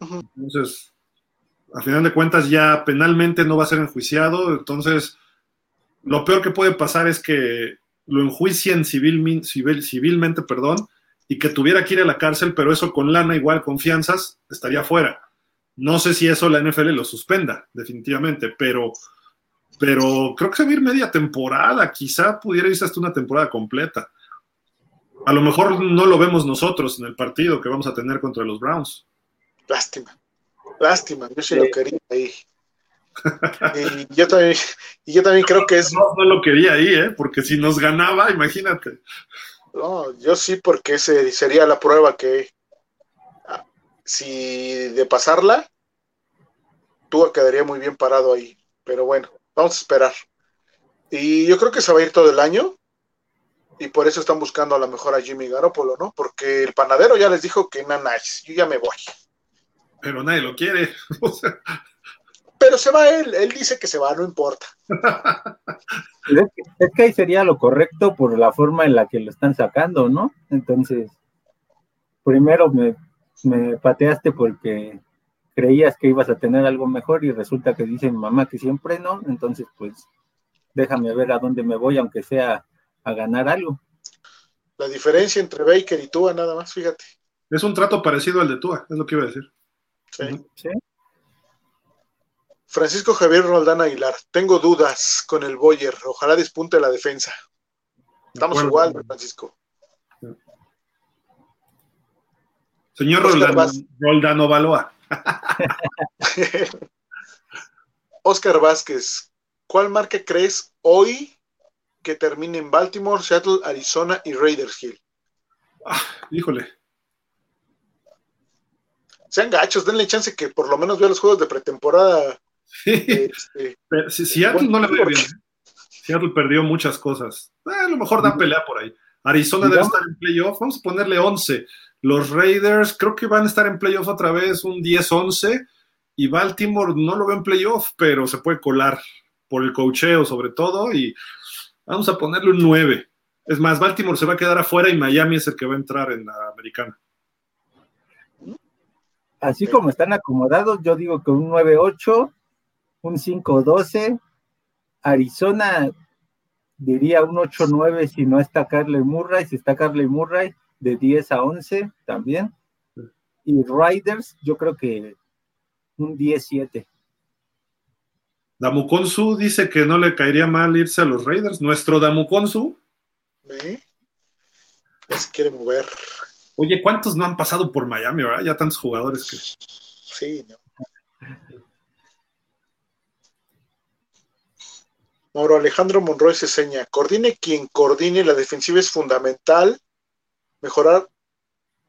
Entonces, a final de cuentas ya penalmente no va a ser enjuiciado, entonces lo peor que puede pasar es que lo enjuicien civil, civil, civilmente, perdón, y que tuviera que ir a la cárcel, pero eso con lana igual, confianzas, estaría fuera. No sé si eso la NFL lo suspenda, definitivamente, pero, pero creo que se va a ir media temporada, quizá pudiera irse hasta una temporada completa. A lo mejor no lo vemos nosotros en el partido que vamos a tener contra los Browns. Lástima. Lástima, yo sí, lo quería ahí. y, yo también, y yo también creo que es. No, no lo quería ahí, ¿eh? Porque si nos ganaba, imagínate. No, yo sí, porque ese sería la prueba que ah, si de pasarla, tú quedaría muy bien parado ahí. Pero bueno, vamos a esperar. Y yo creo que se va a ir todo el año. Y por eso están buscando a lo mejor a Jimmy Garoppolo, ¿no? Porque el panadero ya les dijo que no, nice, yo ya me voy pero nadie lo quiere. <laughs> pero se va él, él dice que se va, no importa. <laughs> es, que, ahí sería lo correcto por la forma en la que lo están sacando, ¿no? Entonces, primero me, me pateaste porque creías que ibas a tener algo mejor y resulta que dicen mamá que siempre no, entonces pues déjame ver a dónde me voy, aunque sea a ganar algo. La diferencia entre Baker y Tua, nada más, fíjate. Es un trato parecido al de Tua, es lo que iba a decir. Sí. Francisco Javier Roldán Aguilar, tengo dudas con el Boyer, ojalá despunte la defensa. Estamos igual, Francisco. Señor Roldán, Roldán Ovaloa. <laughs> Oscar Vázquez, ¿cuál marca crees hoy que termine en Baltimore, Seattle, Arizona y Raiders Hill? Ah, híjole. Sean gachos, denle chance que por lo menos vea los juegos de pretemporada. Este, si Seattle no le ve bien. Seattle perdió muchas cosas. Ah, a lo mejor da pelea por ahí. Arizona debe estar en playoff. Vamos a ponerle 11. Los Raiders creo que van a estar en playoff otra vez, un 10-11. Y Baltimore no lo ve en playoff, pero se puede colar por el cocheo sobre todo. Y vamos a ponerle un 9. Es más, Baltimore se va a quedar afuera y Miami es el que va a entrar en la americana. Así como están acomodados, yo digo que un 9-8, un 5-12. Arizona diría un 8-9 si no está Carly Murray, si está Carly Murray, de 10 a 11 también. Y Riders, yo creo que un 10-7. Damukonsu dice que no le caería mal irse a los Raiders. Nuestro Damukonsu. ¿Eh? Se quiere mover. Oye, ¿cuántos no han pasado por Miami, verdad? Ya tantos jugadores que. Sí, no. Mauro Alejandro Monroy se seña, coordine quien coordine, la defensiva es fundamental, mejorar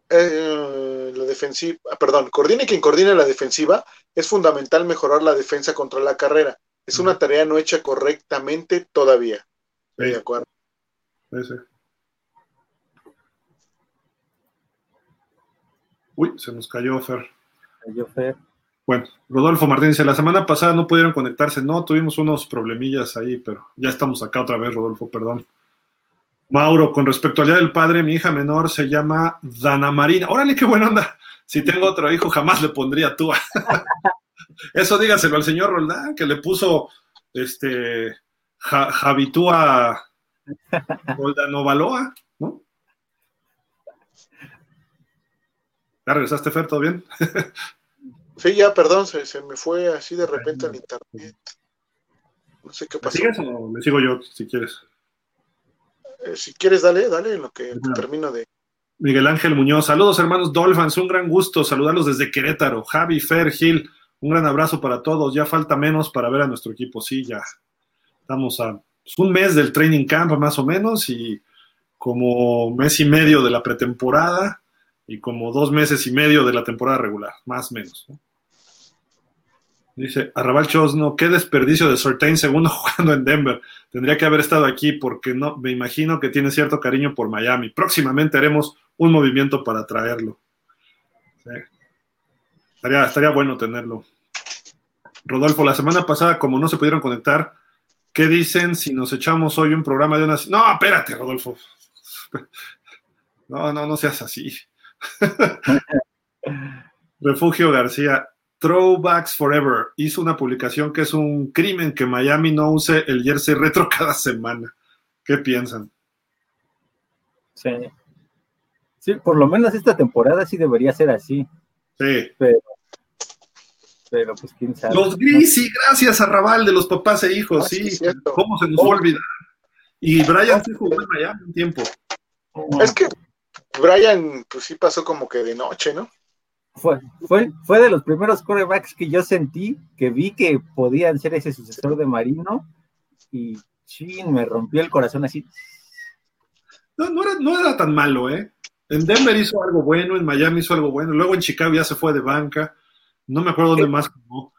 eh, la defensiva, ah, perdón, coordine quien coordine la defensiva, es fundamental mejorar la defensa contra la carrera. Es una tarea no hecha correctamente todavía. De acuerdo. Uy, se nos cayó Fer. Cayó Fer. Bueno, Rodolfo Martínez, la semana pasada no pudieron conectarse, no, tuvimos unos problemillas ahí, pero ya estamos acá otra vez, Rodolfo, perdón. Mauro, con respecto al Día del Padre, mi hija menor se llama Dana Marina. Órale, qué buena onda. Si tengo otro hijo, jamás le pondría tú. <laughs> Eso dígaselo al señor Roldán, que le puso este Javitúa Roldán Ovaloa, ¿no? ¿Ya regresaste, Fer? ¿Todo bien? <laughs> Sí, ya, perdón, se, me fue así de repente al internet. No sé qué pasó. ¿Sigues o me sigo yo, si quieres? Eh, si quieres, dale, dale, en lo que termino de. Miguel Ángel Muñoz, saludos hermanos Dolphins, un gran gusto saludarlos desde Querétaro. Javi, Fer, Gil, un gran abrazo para todos. Ya falta menos para ver a nuestro equipo. Sí, ya estamos a pues, un mes del training camp más o menos y como mes y medio de la pretemporada y como dos meses y medio de la temporada regular, más o menos. ¿no? Dice Arrabal Chosno, qué desperdicio de Sortain segundo <laughs> jugando en Denver. Tendría que haber estado aquí porque no, me imagino que tiene cierto cariño por Miami. Próximamente haremos un movimiento para traerlo. Estaría, estaría bueno tenerlo. Rodolfo, la semana pasada, como no se pudieron conectar, ¿qué dicen si nos echamos hoy un programa de una... No, espérate, Rodolfo. <laughs> No, no, no seas así. <laughs> Refugio García, Throwbacks Forever hizo una publicación que es un crimen que Miami no use el jersey retro <laughs> cada semana. ¿Qué piensan? Sí. Sí, por lo menos esta temporada sí debería ser así. Sí. Pero, pero pues quién sabe. Los Grisi, gracias a Raval de los papás e hijos, ah, sí. ¿Cómo se nos fue olvidar? Y Brian sí jugó en Miami un tiempo. Es que Brian, pues sí pasó como que de noche, ¿no? Fue, fue, fue de los primeros corebacks que yo sentí, que vi que podían ser ese sucesor de Marino, y chin, me rompió el corazón así. No, no era, no era tan malo, ¿eh? En Denver hizo algo bueno, en Miami hizo algo bueno, luego en Chicago ya se fue de banca, no me acuerdo dónde más jugó.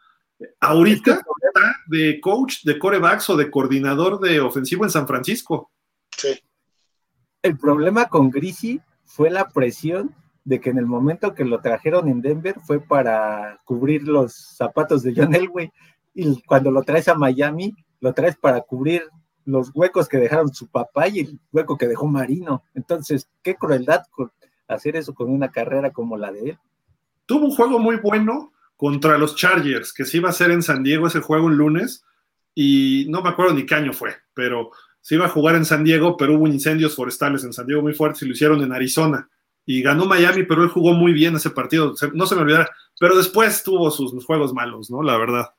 Ahorita está de coach de corebacks o de coordinador de ofensivo en San Francisco. Sí. El problema con Grisi fue la presión de que en el momento que lo trajeron en Denver fue para cubrir los zapatos de John Elway y cuando lo traes a Miami lo traes para cubrir los huecos que dejaron su papá y el hueco que dejó Marino. Entonces, qué crueldad hacer eso con una carrera como la de él. Tuvo un juego muy bueno contra los Chargers, que se iba a hacer en San Diego ese juego el lunes, y no me acuerdo ni qué año fue, pero se iba a jugar en San Diego, pero hubo incendios forestales en San Diego muy fuertes y lo hicieron en Arizona. Y ganó Miami, pero él jugó muy bien ese partido, no se me olvidará. Pero después tuvo sus juegos malos, ¿no? La verdad.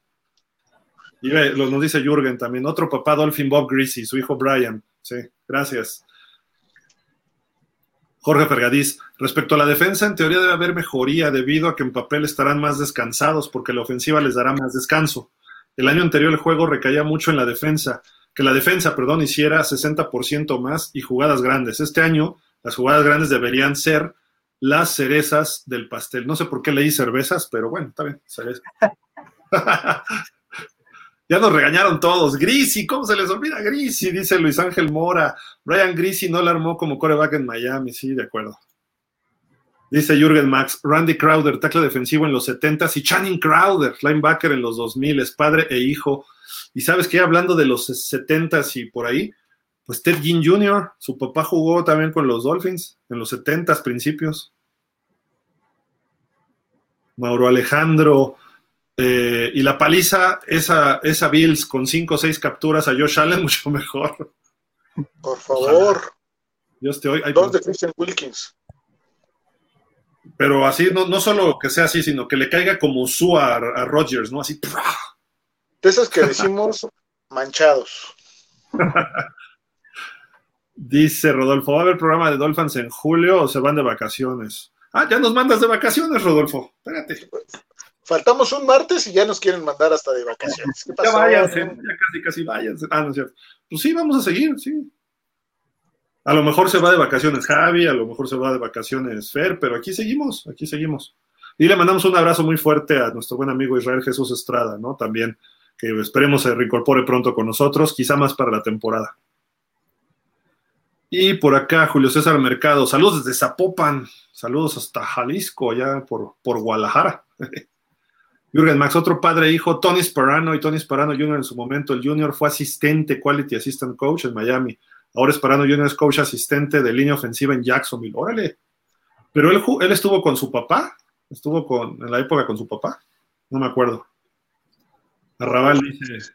Y lo, nos dice Jürgen también, otro papá Dolphin Bob Greasy, su hijo Brian. Sí, gracias. Jorge Fergadís, respecto a la defensa, en teoría debe haber mejoría debido a que en papel estarán más descansados porque la ofensiva les dará más descanso. El año anterior el juego recaía mucho en la defensa, que la defensa, perdón, hiciera 60% más y jugadas grandes. Este año las jugadas grandes deberían ser las cerezas del pastel. No sé por qué leí cervezas, pero bueno, está bien, cereza. <laughs> Ya nos regañaron todos. Grisi, ¿cómo se les olvida Grisi? Dice Luis Ángel Mora. Brian Grisi no la armó como coreback en Miami. Sí, de acuerdo. Dice Jürgen Max, Randy Crowder, tackle defensivo en los 70s y Channing Crowder, linebacker en los 2000, es padre e hijo. Y sabes que hablando de los 70s y por ahí, pues Ted Ginn Jr., su papá jugó también con los Dolphins en los 70s principios. Mauro Alejandro, eh, y la paliza, esa, esa Bills con 5 o 6 capturas a Josh Allen, <laughs> mucho mejor. Por favor. Yo estoy, Dos de Christian Wilkins. Pero así, no, no solo que sea así, sino que le caiga como su a, a Rodgers, ¿no? Así. De esas que decimos <laughs> manchados. <laughs> Dice Rodolfo, ¿va a haber programa de Dolphins en julio o se van de vacaciones? Ah, ya nos mandas de vacaciones, Rodolfo. Espérate. Faltamos un martes y ya nos quieren mandar hasta de vacaciones. <laughs> Ya váyanse, ya casi, casi váyanse. Ah, no es cierto. Pues sí, vamos a seguir, sí. A lo mejor se va de vacaciones Javi, a lo mejor se va de vacaciones Fer, pero aquí seguimos, aquí seguimos. Y le mandamos un abrazo muy fuerte a nuestro buen amigo Israel Jesús Estrada, ¿no? También, que esperemos se reincorpore pronto con nosotros, quizá más para la temporada. Y por acá, Julio César Mercado, saludos desde Zapopan, saludos hasta Jalisco, ya por, por Guadalajara. <laughs> Jürgen Max, otro padre e hijo, Tony Sparano y Tony Sparano Jr. en su momento, el Junior fue asistente, Quality Assistant Coach en Miami. Ahora Sparano Jr. es coach asistente de línea ofensiva en Jacksonville. Órale. Pero él, él estuvo con su papá, estuvo con, en la época con su papá, no me acuerdo. Arrabal dice,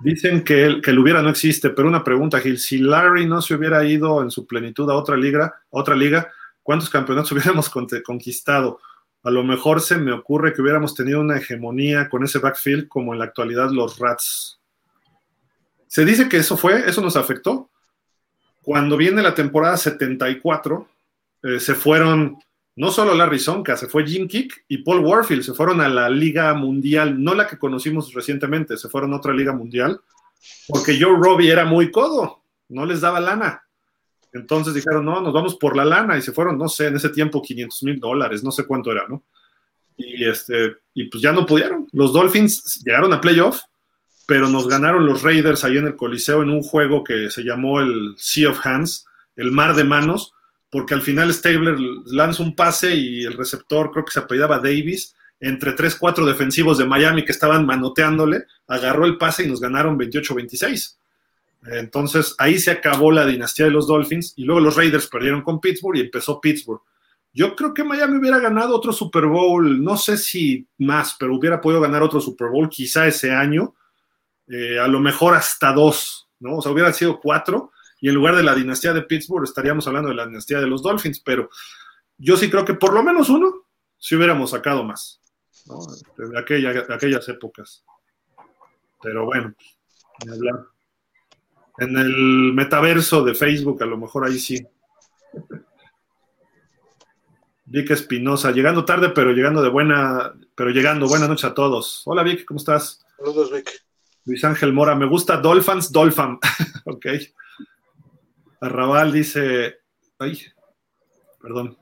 dicen que el, que el hubiera no existe, pero una pregunta, Gil, si Larry no se hubiera ido en su plenitud a otra liga, otra liga, ¿cuántos campeonatos <laughs> hubiéramos conquistado? a lo mejor se me ocurre que hubiéramos tenido una hegemonía con ese backfield como en la actualidad los Rats. Se dice que eso fue, eso nos afectó. Cuando viene la temporada 74, eh, se fueron no solo Larry Sonka, se fue Jim Kick y Paul Warfield, se fueron a la Liga Mundial, no la que conocimos recientemente, se fueron a otra Liga Mundial, porque Joe Robbie era muy codo, no les daba lana. Entonces dijeron, no, nos vamos por la lana y se fueron, no sé, en ese tiempo 500 mil dólares, no sé cuánto era, ¿no? Y, este, y pues ya no pudieron. Los Dolphins llegaron a playoff, pero nos ganaron los Raiders ahí en el Coliseo en un juego que se llamó el Sea of Hands, el mar de manos, porque al final Stabler lanza un pase y el receptor, creo que se apellidaba Davis, entre 3, 4 defensivos de Miami que estaban manoteándole, agarró el pase y nos ganaron 28-26. Entonces ahí se acabó la dinastía de los Dolphins y luego los Raiders perdieron con Pittsburgh y empezó Pittsburgh. Yo creo que Miami hubiera ganado otro Super Bowl, no sé si más, pero hubiera podido ganar otro Super Bowl quizá ese año, eh, a lo mejor hasta dos, ¿no? O sea, hubiera sido cuatro y en lugar de la dinastía de Pittsburgh estaríamos hablando de la dinastía de los Dolphins, pero yo sí creo que por lo menos uno si hubiéramos sacado más, ¿no? De, aquellas épocas. Pero bueno, hablar. En el metaverso de Facebook, a lo mejor ahí sí. Vic Espinosa, llegando tarde, pero llegando de buena, pero llegando. Buenas noches a todos. Hola Vic, ¿cómo estás? Saludos, Vic. Luis Ángel Mora, me gusta Dolphins, Dolphin. <laughs> ok. Arrabal dice, ay, perdón.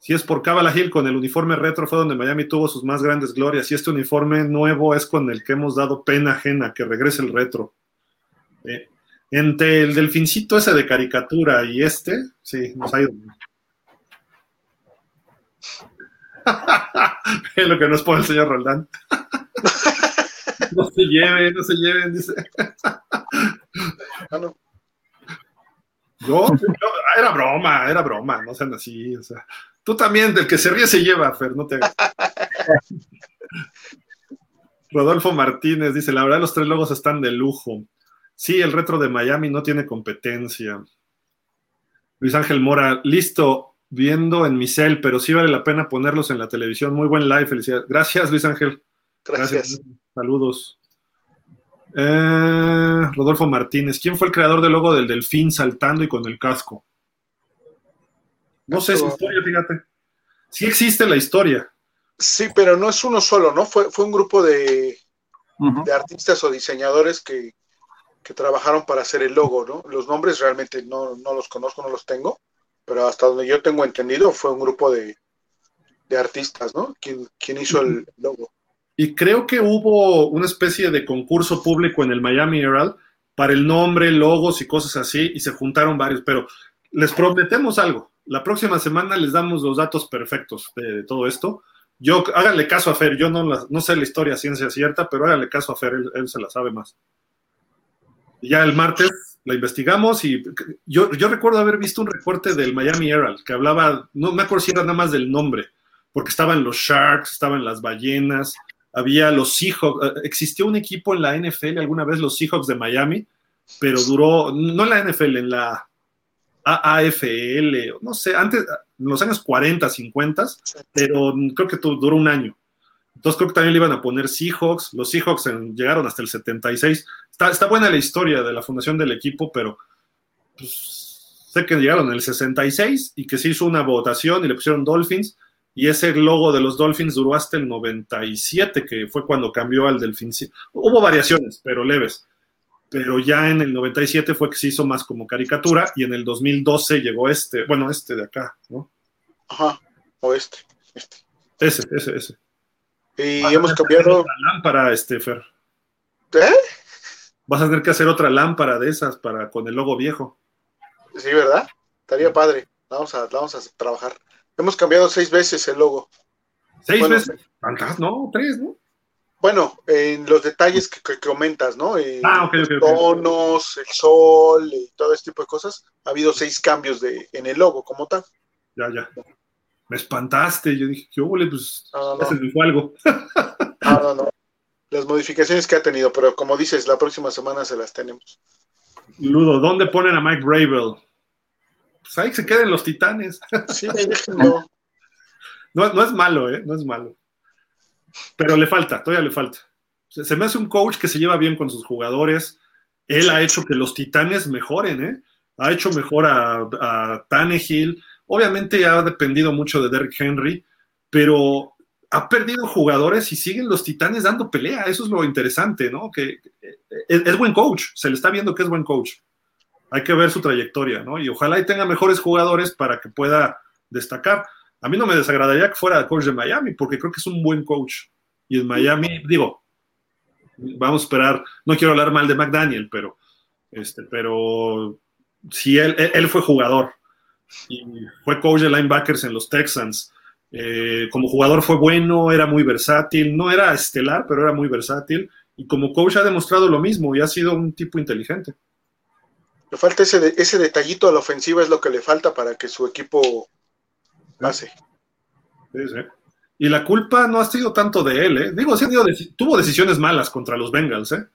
Si es por Cabala Hill con el uniforme retro fue donde Miami tuvo sus más grandes glorias. Y este uniforme nuevo es con el que hemos dado pena ajena, que regrese el retro. Eh, entre el delfincito ese de caricatura y este, sí, nos ha ido. <laughs> es lo que nos pone el señor Roldán. <laughs> no se lleven, no se lleven, dice. Ah, yo, era broma, era broma, no sean así. O sea, tú también, del que se ríe se lleva, Fer, no te <laughs> Rodolfo Martínez dice, la verdad los tres logos están de lujo. Sí, el retro de Miami no tiene competencia. Luis Ángel Mora, listo, viendo en mi cel, pero sí vale la pena ponerlos en la televisión. Muy buen live, felicidades. Gracias, Luis Ángel. Gracias. Saludos. Eh, Rodolfo Martínez, ¿quién fue el creador del logo del delfín saltando y con el casco? No sé esa historia, fíjate. Sí existe la historia. Sí, pero no es uno solo, ¿no? Fue, fue un grupo de, de artistas o diseñadores que, que trabajaron para hacer el logo, ¿no? Los nombres realmente no, no los conozco, no los tengo, pero hasta donde yo tengo entendido fue un grupo de, de artistas, ¿no? Quien, quien hizo el logo. Y creo que hubo una especie de concurso público en el Miami Herald para el nombre, logos y cosas así, y se juntaron varios, pero les prometemos algo. La próxima semana les damos los datos perfectos de, todo esto. Yo, háganle caso a Fer, yo no, sé la historia ciencia cierta, pero háganle caso a Fer, él, se la sabe más. Ya el martes la investigamos y yo, yo recuerdo haber visto un reporte del Miami Herald que hablaba, no me acuerdo si era nada más del nombre, porque estaban los Sharks, estaban las ballenas, había los Seahawks, eh, existió un equipo en la NFL alguna vez, los Seahawks de Miami, pero duró, no en la NFL, en la AAFL, no sé, antes, en los años 40, 50, pero creo que duró un año. Entonces creo que también le iban a poner Seahawks, los Seahawks en- llegaron hasta el 76. Está, está buena la historia de la fundación del equipo, pero pues, sé que llegaron en el 66 y que se hizo una votación y le pusieron Dolphins y ese logo de los Dolphins duró hasta el 97, que fue cuando cambió al Delfín. Hubo variaciones, pero leves. Pero ya en el 97 fue que se hizo más como caricatura y en el 2012 llegó este, bueno, este de acá, ¿no? Ajá, o este. este. Ese, ese, ese. Y Vas hemos cambiado. Otra lámpara, este, Fer. ¿Eh? Vas a tener que hacer otra lámpara de esas para con el logo viejo. Sí, ¿verdad? Estaría padre. Vamos a, vamos a trabajar. Hemos cambiado seis veces el logo. Seis Bueno, veces. ¿Tantas? No, tres, ¿no? Bueno, en los detalles que, comentas, ¿no? Eh, Ah, ok, ok, los tonos, el sol y todo este tipo de cosas. Ha habido seis cambios de, en el logo como tal. Ya, ya. Me espantaste. Yo dije, ¿qué hubo? Pues No, no, ya se no. me fue algo. <laughs> no, no, no. Las modificaciones que ha tenido, pero como dices, la próxima semana se las tenemos. Ludo, ¿dónde ponen a Mike Bravel? Pues ahí se queden los titanes. Sí, déjenlo. No, no es malo, ¿eh? No es malo. Pero le falta, todavía le falta. Se, se me hace un coach que se lleva bien con sus jugadores. Él ha hecho que los titanes mejoren, ¿eh? Ha hecho mejor a, a Tannehill. Obviamente ha dependido mucho de Derrick Henry, pero ha perdido jugadores y siguen los titanes dando pelea. Eso es lo interesante, ¿no? Que es, es buen coach. Se le está viendo que es buen coach. Hay que ver su trayectoria, ¿no? Y ojalá y tenga mejores jugadores para que pueda destacar. A mí no me desagradaría que fuera coach de Miami, porque creo que es un buen coach. Y en Miami, digo, vamos a esperar, no quiero hablar mal de McDaniel, pero, este, pero si él, él fue jugador y fue coach de linebackers en los Texans. Eh, como jugador fue bueno, era muy versátil, no era estelar, pero era muy versátil. Y como coach ha demostrado lo mismo y ha sido un tipo inteligente. Le falta ese, de- ese detallito a la ofensiva, es lo que le falta para que su equipo pase. Sí, sí. Y la culpa no ha sido tanto de él, ¿eh? Digo, sí tuvo decisiones malas contra los Bengals, ¿eh?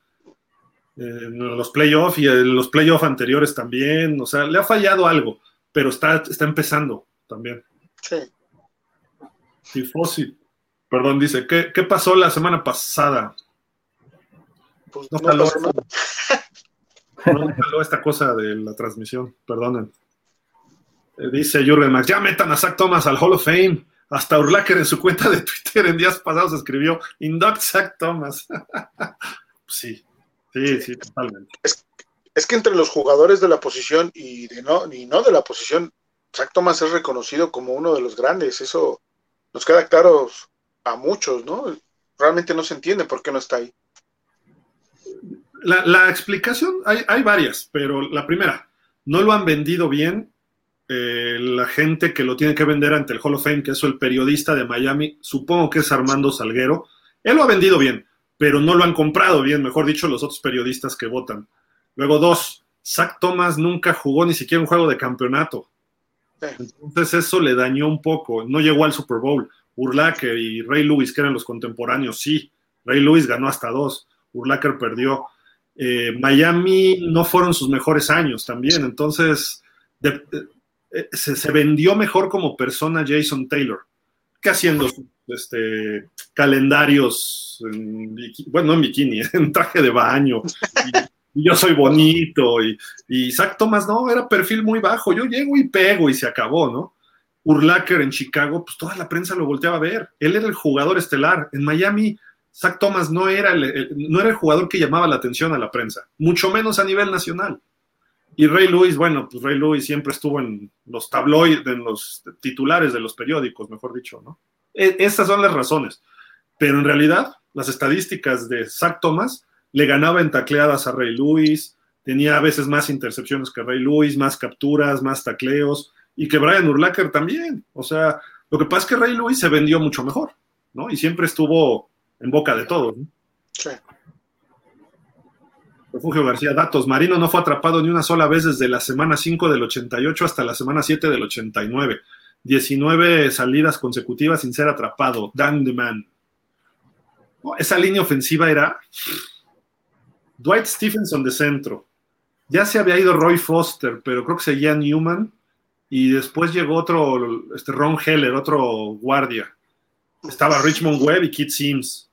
En los playoffs y en los playoffs anteriores también. O sea, le ha fallado algo, pero está, está empezando también. Sí. Tifosi. Perdón, dice, ¿qué, ¿qué pasó la semana pasada? Pues No no pasó nada. No esta cosa de la transmisión, perdonen. Eh, dice Jürgen Max, ya metan a Zach Thomas al Hall of Fame. Hasta Urlacher en su cuenta de Twitter en días pasados escribió, induct Zach Thomas. <laughs> sí, sí, sí, totalmente. Es que entre los jugadores de la posición y de no, y no de la posición, Zach Thomas es reconocido como uno de los grandes. Eso nos queda claro a muchos, ¿no? Realmente no se entiende por qué no está ahí. La, la explicación, hay, hay, varias, pero la primera, no lo han vendido bien eh, la gente que lo tiene que vender ante el Hall of Fame, que es el periodista de Miami, supongo que es Armando Salguero. Él lo ha vendido bien, pero no lo han comprado bien, mejor dicho, los otros periodistas que votan. Luego, dos, Zach Thomas nunca jugó ni siquiera un juego de campeonato. Entonces eso le dañó un poco. No llegó al Super Bowl. Urlacher y Ray Lewis, que eran los contemporáneos, sí, Ray Lewis ganó hasta dos, Urlacher perdió. Eh, Miami no fueron sus mejores años también, entonces eh, se, vendió mejor como persona Jason Taylor que haciendo este, calendarios, bueno, no en bikini, <laughs> en traje de baño. Y, yo soy bonito. Y, y Zach Thomas, no, era perfil muy bajo. Yo llego y pego y se acabó, ¿no? Urlacher en Chicago, pues toda la prensa lo volteaba a ver. Él era el jugador estelar. En Miami, Zach Thomas no era el, no era el jugador que llamaba la atención a la prensa, mucho menos a nivel nacional. Y Ray Lewis, bueno, pues Ray Lewis siempre estuvo en los tabloides, en los titulares de los periódicos, mejor dicho, ¿no? E, estas son las razones. Pero en realidad, las estadísticas de Zach Thomas le ganaba en tacleadas a Ray Lewis, tenía a veces más intercepciones que Ray Lewis, más capturas, más tacleos, y que Brian Urlacher también. O sea, lo que pasa es que Ray Lewis se vendió mucho mejor, ¿no? Y siempre estuvo en boca de todos. ¿no? Sí. Refugio García, datos. Marino no fue atrapado ni una sola vez desde la semana 5 del 88 hasta la semana 7 del 89. 19 salidas consecutivas sin ser atrapado. Dan the man. esa línea ofensiva era Dwight Stephenson de centro. Ya se había ido Roy Foster, pero creo que seguía Newman. Y después llegó otro, este Ron Heller, otro guardia. Estaba Richmond Webb y Kit Sims.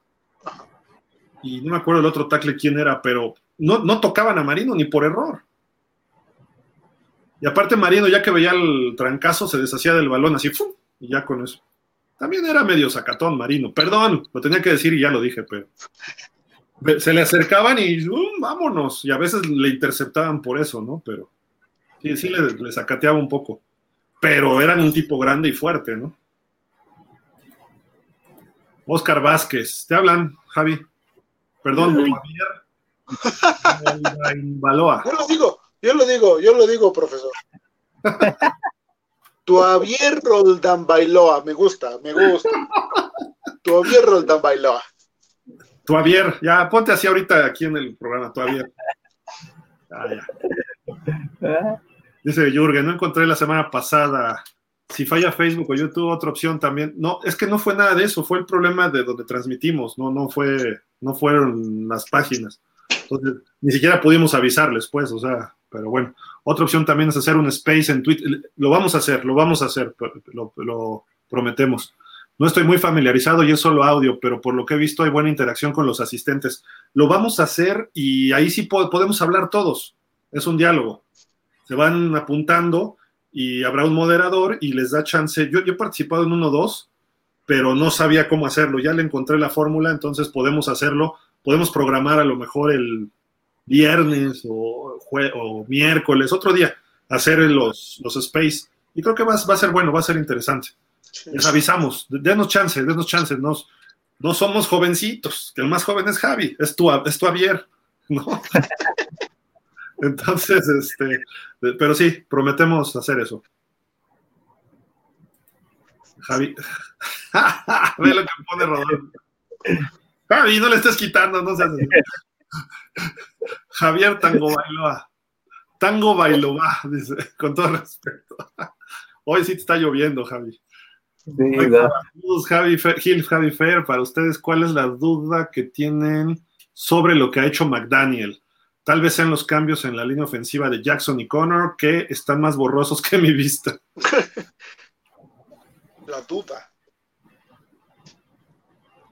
Y no me acuerdo el otro tackle quién era, pero no, tocaban a Marino ni por error. Y aparte Marino, ya que veía el trancazo, se deshacía del balón así, y ya con eso. También era medio sacatón Marino. Perdón, lo tenía que decir y ya lo dije, pero se le acercaban y vámonos. Y a veces le interceptaban por eso, ¿no? Pero sí, sí le, sacateaba un poco. Pero eran un tipo grande y fuerte, ¿no? Oscar Vázquez, te hablan, Javi. Perdón, Javier. Yo lo digo, yo lo digo, yo lo digo, profesor. Tu Javier Roldán Bailoa, me gusta, me gusta. Tu Javier Roldán Bailoa. Tu Javier, ya ponte así ahorita aquí en el programa, tu Javier. Ah, Dice Jürgen, no encontré la semana pasada. Si falla Facebook o YouTube, otra opción también. No, es que no fue nada de eso, fue el problema de donde transmitimos, no, no fue, no fueron las páginas. Entonces, ni siquiera pudimos avisarles, pues, o sea, pero bueno. Otra opción también es hacer un space en Twitter. Lo vamos a hacer, lo vamos a hacer, lo, prometemos. No estoy muy familiarizado y es solo audio, pero por lo que he visto hay buena interacción con los asistentes. Lo vamos a hacer y ahí sí podemos hablar todos. Es un diálogo. Se van apuntando y habrá un moderador y les da chance. Yo, yo he participado en uno o dos, pero no sabía cómo hacerlo. Ya le encontré la fórmula, entonces podemos hacerlo podemos programar a lo mejor el viernes o, o miércoles, otro día, hacer los, los space. Y creo que va, va, a ser bueno, va a ser interesante. Les avisamos, denos chance, denos chance. Nos, no somos jovencitos, que el más joven es Javi, es tu, es tu Javier, ¿no? <laughs> Entonces, este, pero sí, prometemos hacer eso. Javi, <laughs> ve lo que pone Rodolfo. Javi, no le estés quitando, no seas Javier Tango Bailoa. Tango Bailoa, dice, con todo respeto. Hoy sí te está lloviendo, Javi. Sí, Javi Gil, Javi Fair, para ustedes, ¿cuál es la duda que tienen sobre lo que ha hecho McDaniel? Tal vez sean los cambios en la línea ofensiva de Jackson y Connor que están más borrosos que mi vista. <laughs> La duda.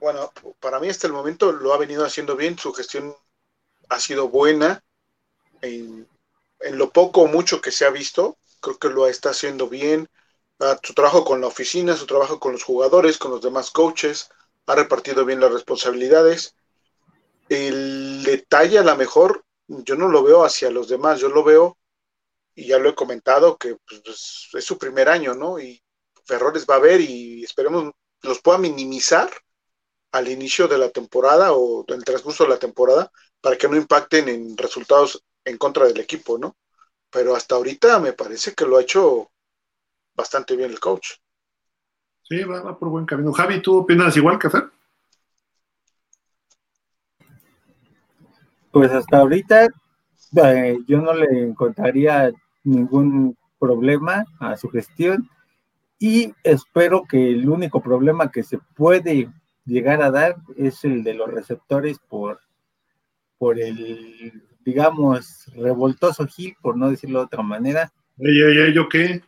Bueno, para mí hasta el momento lo ha venido haciendo bien, su gestión ha sido buena. En, lo poco o mucho que se ha visto, creo que lo está haciendo bien. su trabajo con la oficina, su trabajo con los jugadores, con los demás coaches, ha repartido bien las responsabilidades. El detalle a lo mejor yo no lo veo hacia los demás, yo lo veo, y ya lo he comentado, que pues, es su primer año, ¿no? Y errores va a haber y esperemos los pueda minimizar al inicio de la temporada o en el transcurso de la temporada para que no impacten en resultados en contra del equipo, ¿no? Pero hasta ahorita me parece que lo ha hecho bastante bien el coach. Sí, va, por buen camino. Javi, ¿tú opinas igual que Fer? Pues hasta ahorita eh, yo no le encontraría ningún problema a su gestión y espero que el único problema que se puede llegar a dar es el de los receptores por, por el, digamos, revoltoso Gil, por no decirlo de otra manera. Ey, ey, ey, ¿yo qué?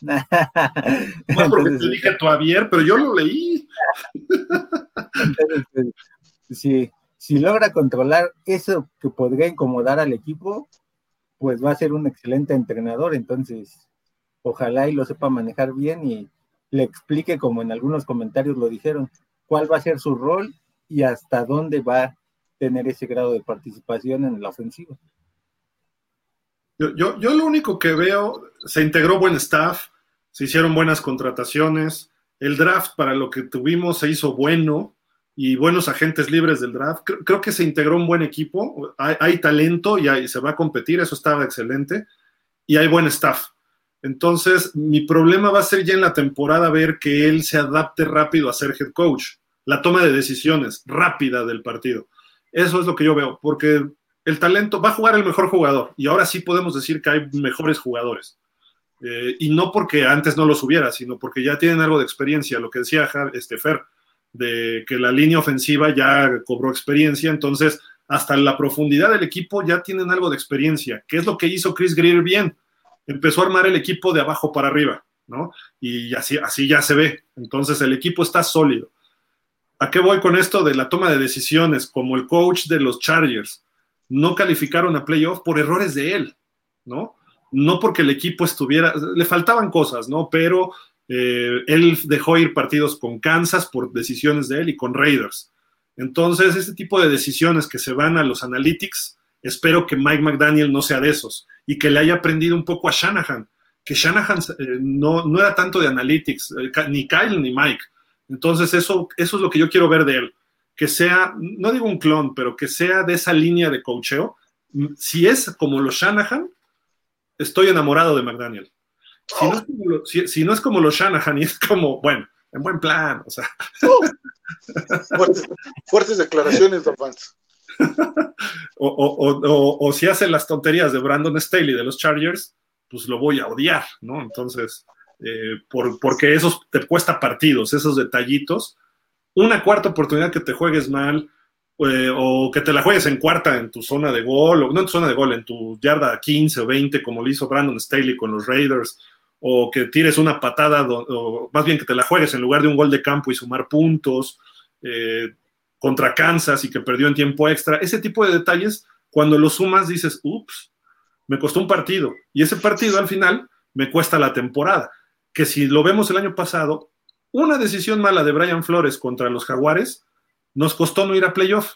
<laughs> no porque te dije tu Javier, pero yo lo leí. Entonces, si, si logra controlar eso que podría incomodar al equipo, pues va a ser un excelente entrenador. Entonces, ojalá y lo sepa manejar bien y le explique, como en algunos comentarios lo dijeron, cuál va a ser su rol y hasta dónde va a tener ese grado de participación en la ofensiva. Yo, yo, yo lo único que veo, se integró buen staff, se hicieron buenas contrataciones, el draft para lo que tuvimos se hizo bueno y buenos agentes libres del draft. Creo, que se integró un buen equipo, hay, talento y se va a competir, eso estaba excelente, y hay buen staff. Entonces, mi problema va a ser ya en la temporada ver que él se adapte rápido a ser head coach, la toma de decisiones rápida del partido. Eso es lo que yo veo, porque el talento va a jugar el mejor jugador y ahora sí podemos decir que hay mejores jugadores. Eh, y no porque antes no los hubiera, sino porque ya tienen algo de experiencia, lo que decía este Fer, de que la línea ofensiva ya cobró experiencia, entonces hasta la profundidad del equipo ya tienen algo de experiencia, ¿Qué es lo que hizo Chris Greer bien, empezó a armar el equipo de abajo para arriba, ¿no? Y así, así ya se ve, entonces el equipo está sólido. ¿A qué voy con esto de la toma de decisiones? Como el coach de los Chargers, no calificaron a playoff por errores de él, ¿no? no porque el equipo estuviera, le faltaban cosas, ¿no? Pero eh, él dejó ir partidos con Kansas por decisiones de él y con Raiders. Entonces, este tipo de decisiones que se van a los analytics, espero que Mike McDaniel no sea de esos y que le haya aprendido un poco a Shanahan, que Shanahan eh, no, no, era tanto de analytics, eh, ni Kyle ni Mike. Entonces, eso, eso es lo que yo quiero ver de él, que sea, no digo un clon, pero que sea de esa línea de coacheo. Si es como los Shanahan, estoy enamorado de McDaniel. Si, no, es como lo, es como los Shanahan y es como, bueno, en buen plan, o sea. <laughs> fuertes, declaraciones, Don fans. <laughs> o, o, o, si hace las tonterías de Brandon Staley de los Chargers, pues lo voy a odiar, ¿no? Entonces, eh, por, porque eso te cuesta partidos, esos detallitos. Una cuarta oportunidad que te juegues mal, eh, o que te la juegues en cuarta en tu zona de gol, o no en tu zona de gol, en tu yarda 15 o 20, como lo hizo Brandon Staley con los Raiders, o que tires una patada, o más bien que te la juegues en lugar de un gol de campo y sumar puntos eh, contra Kansas y que perdió en tiempo extra. Ese tipo de detalles, cuando lo sumas, dices, ups, me costó un partido. Y ese partido al final me cuesta la temporada. Que si lo vemos el año pasado, una decisión mala de Brian Flores contra los Jaguares nos costó no ir a playoff.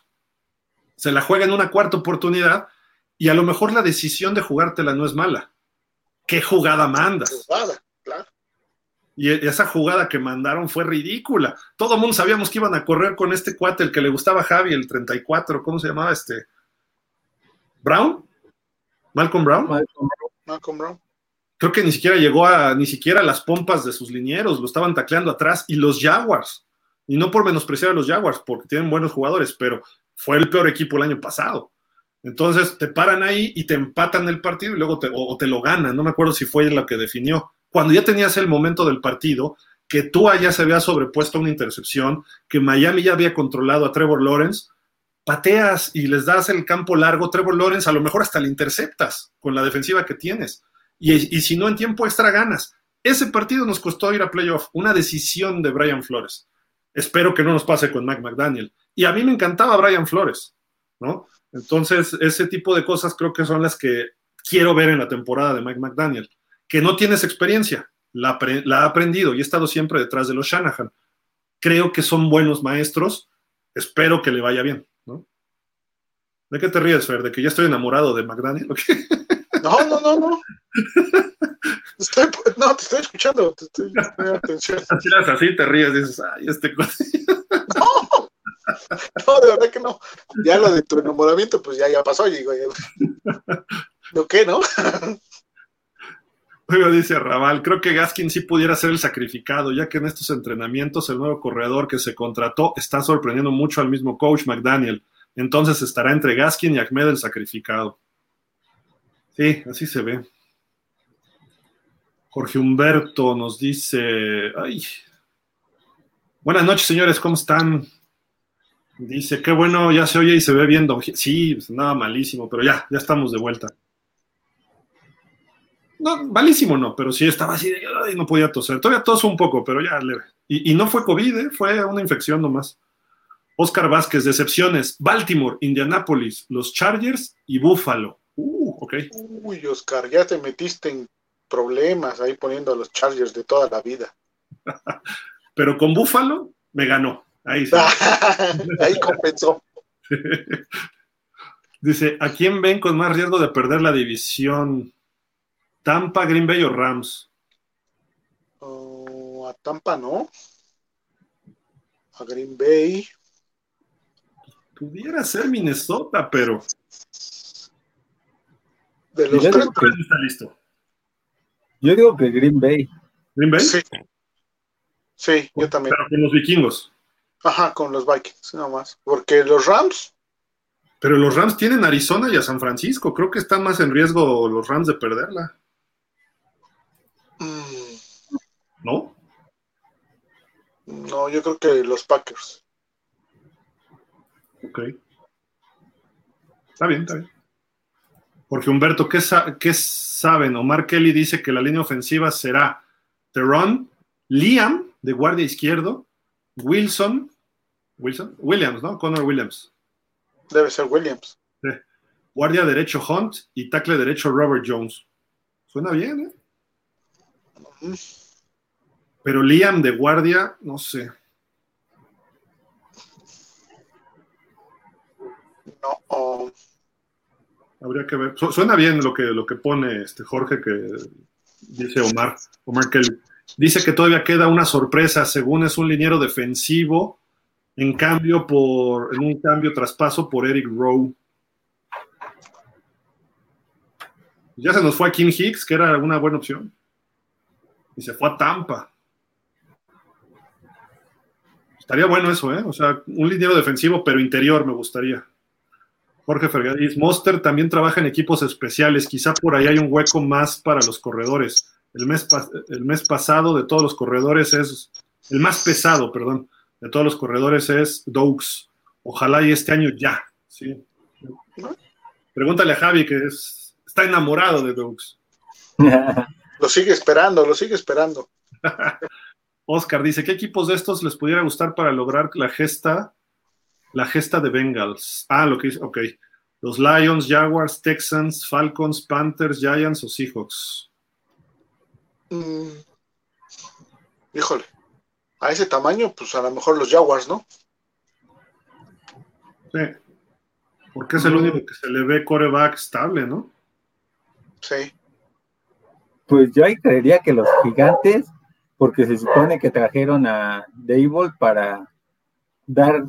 Se la juega en una cuarta oportunidad y a lo mejor la decisión de jugártela no es mala. ¿Qué jugada mandas? claro. Y esa jugada que mandaron fue ridícula. Todo el mundo sabíamos que iban a correr con este cuate, el que le gustaba a Javi, el 34, ¿cómo se llamaba este? ¿Brown? ¿Malcolm Brown? Malcolm Brown. Creo que ni siquiera llegó a, ni siquiera a las pompas de sus linieros, lo estaban tacleando atrás. Y los Jaguars, y no por menospreciar a los Jaguars, porque tienen buenos jugadores, pero fue el peor equipo el año pasado. Entonces te paran ahí y te empatan el partido y luego te, o, te lo ganan. No me acuerdo si fue lo que definió. Cuando ya tenías el momento del partido, que tú allá se había sobrepuesto una intercepción, que Miami ya había controlado a Trevor Lawrence, pateas y les das el campo largo, Trevor Lawrence a lo mejor hasta le interceptas con la defensiva que tienes. Y, y si no, en tiempo extra ganas. Ese partido nos costó ir a playoff, una decisión de Brian Flores. Espero que no nos pase con Mike McDaniel. Y a mí me encantaba Brian Flores, ¿no? Entonces, ese tipo de cosas creo que son las que quiero ver en la temporada de Mike McDaniel. Que no tienes experiencia, la, ha aprendido y he estado siempre detrás de los Shanahan. Creo que son buenos maestros, espero que le vaya bien, ¿no? ¿De qué te ríes, Fer? ¿De que ya estoy enamorado de McDaniel? No, no, no, no. <laughs> Estoy, no, te estoy escuchando, te estoy poniendo atención. <laughs> Así te ríes, dices, ay, este. <laughs> No, no, de verdad que no. Ya lo de tu enamoramiento, pues ya, ya pasó, digo, ¿lo qué, no? Luego dice Raval, creo que Gaskin sí pudiera ser el sacrificado, ya que en estos entrenamientos el nuevo corredor que se contrató está sorprendiendo mucho al mismo coach McDaniel. Entonces estará entre Gaskin y Ahmed el sacrificado. Sí, así se ve. Jorge Humberto nos dice, ay, Buenas noches, señores, ¿cómo están? Dice, qué bueno, ya se oye y se ve bien. Sí, pues, nada malísimo, pero ya, ya estamos de vuelta. No, malísimo no, pero sí estaba así de, ay, no podía toser. Todavía toso un poco, pero ya leve. Y, y no fue COVID, ¿eh? fue una infección nomás. Oscar Vázquez, decepciones. Baltimore, Indianapolis, los Chargers y Buffalo. Uh, ok. Uy, Oscar, ya te metiste en problemas ahí poniendo a los Chargers de toda la vida. <laughs> Pero con Buffalo me ganó. Ahí sí. <laughs> ahí compensó. <laughs> Dice, ¿a quién ven con más riesgo de perder la división? ¿Tampa, Green Bay o Rams? Uh, a Tampa no. A Green Bay. Pudiera ser Minnesota, pero. De los Yo tres, que- está listo. Yo digo que Green Bay. ¿Green Bay? sí. Sí, yo también. Pero con los vikingos. Ajá, con los Vikings, nomás. Porque los Rams, Pero los Rams tienen a Arizona y a San Francisco. Creo que están más en riesgo los Rams de perderla, mm, ¿no? no, yo creo que los Packers. Ok. Está bien, está bien. Porque Humberto, ¿qué, sa- qué saben? Omar Kelly dice que la línea ofensiva será Teron, Liam, de guardia izquierdo, Wilson, Wilson, Williams, ¿no? Connor Williams. Debe ser Williams. Guardia derecho Hunt y tackle derecho Robert Jones. Suena bien, ¿eh? Mm, Pero Liam de guardia, no sé. No, oh, Habría que ver. Su- suena bien lo que, lo que pone este Jorge, que dice Omar, Omar Kelly. Dice que todavía queda una sorpresa, según es un liniero defensivo, en cambio por, en un cambio traspaso por Eric Rowe. Ya se nos fue a Kim Hicks, que era una buena opción. Y se fue a Tampa. Estaría bueno eso, ¿eh? O sea, un liniero defensivo, pero interior me gustaría. Jorge Fergadís, Monster también trabaja en equipos especiales. Quizá por ahí hay un hueco más para los corredores. El mes, el mes pasado de todos los corredores es, el más pesado, perdón, de todos los corredores es Doux. Ojalá y este año ya. ¿sí? Pregúntale a Javi que es, está enamorado de Doux. <laughs> lo sigue esperando, lo sigue esperando. <laughs> Oscar dice, ¿qué equipos de estos les pudiera gustar para lograr la gesta, la gesta de Bengals? Ah, lo que dice, ok. Los Lions, Jaguars, Texans, Falcons, Panthers, Giants o Seahawks. Mm, híjole, a ese tamaño, pues a lo mejor los Jaguars, ¿no? Sí. Porque es el único que se le ve coreback estable, ¿no? Sí. Pues yo ahí creería que los gigantes, porque se supone que trajeron a Dable para dar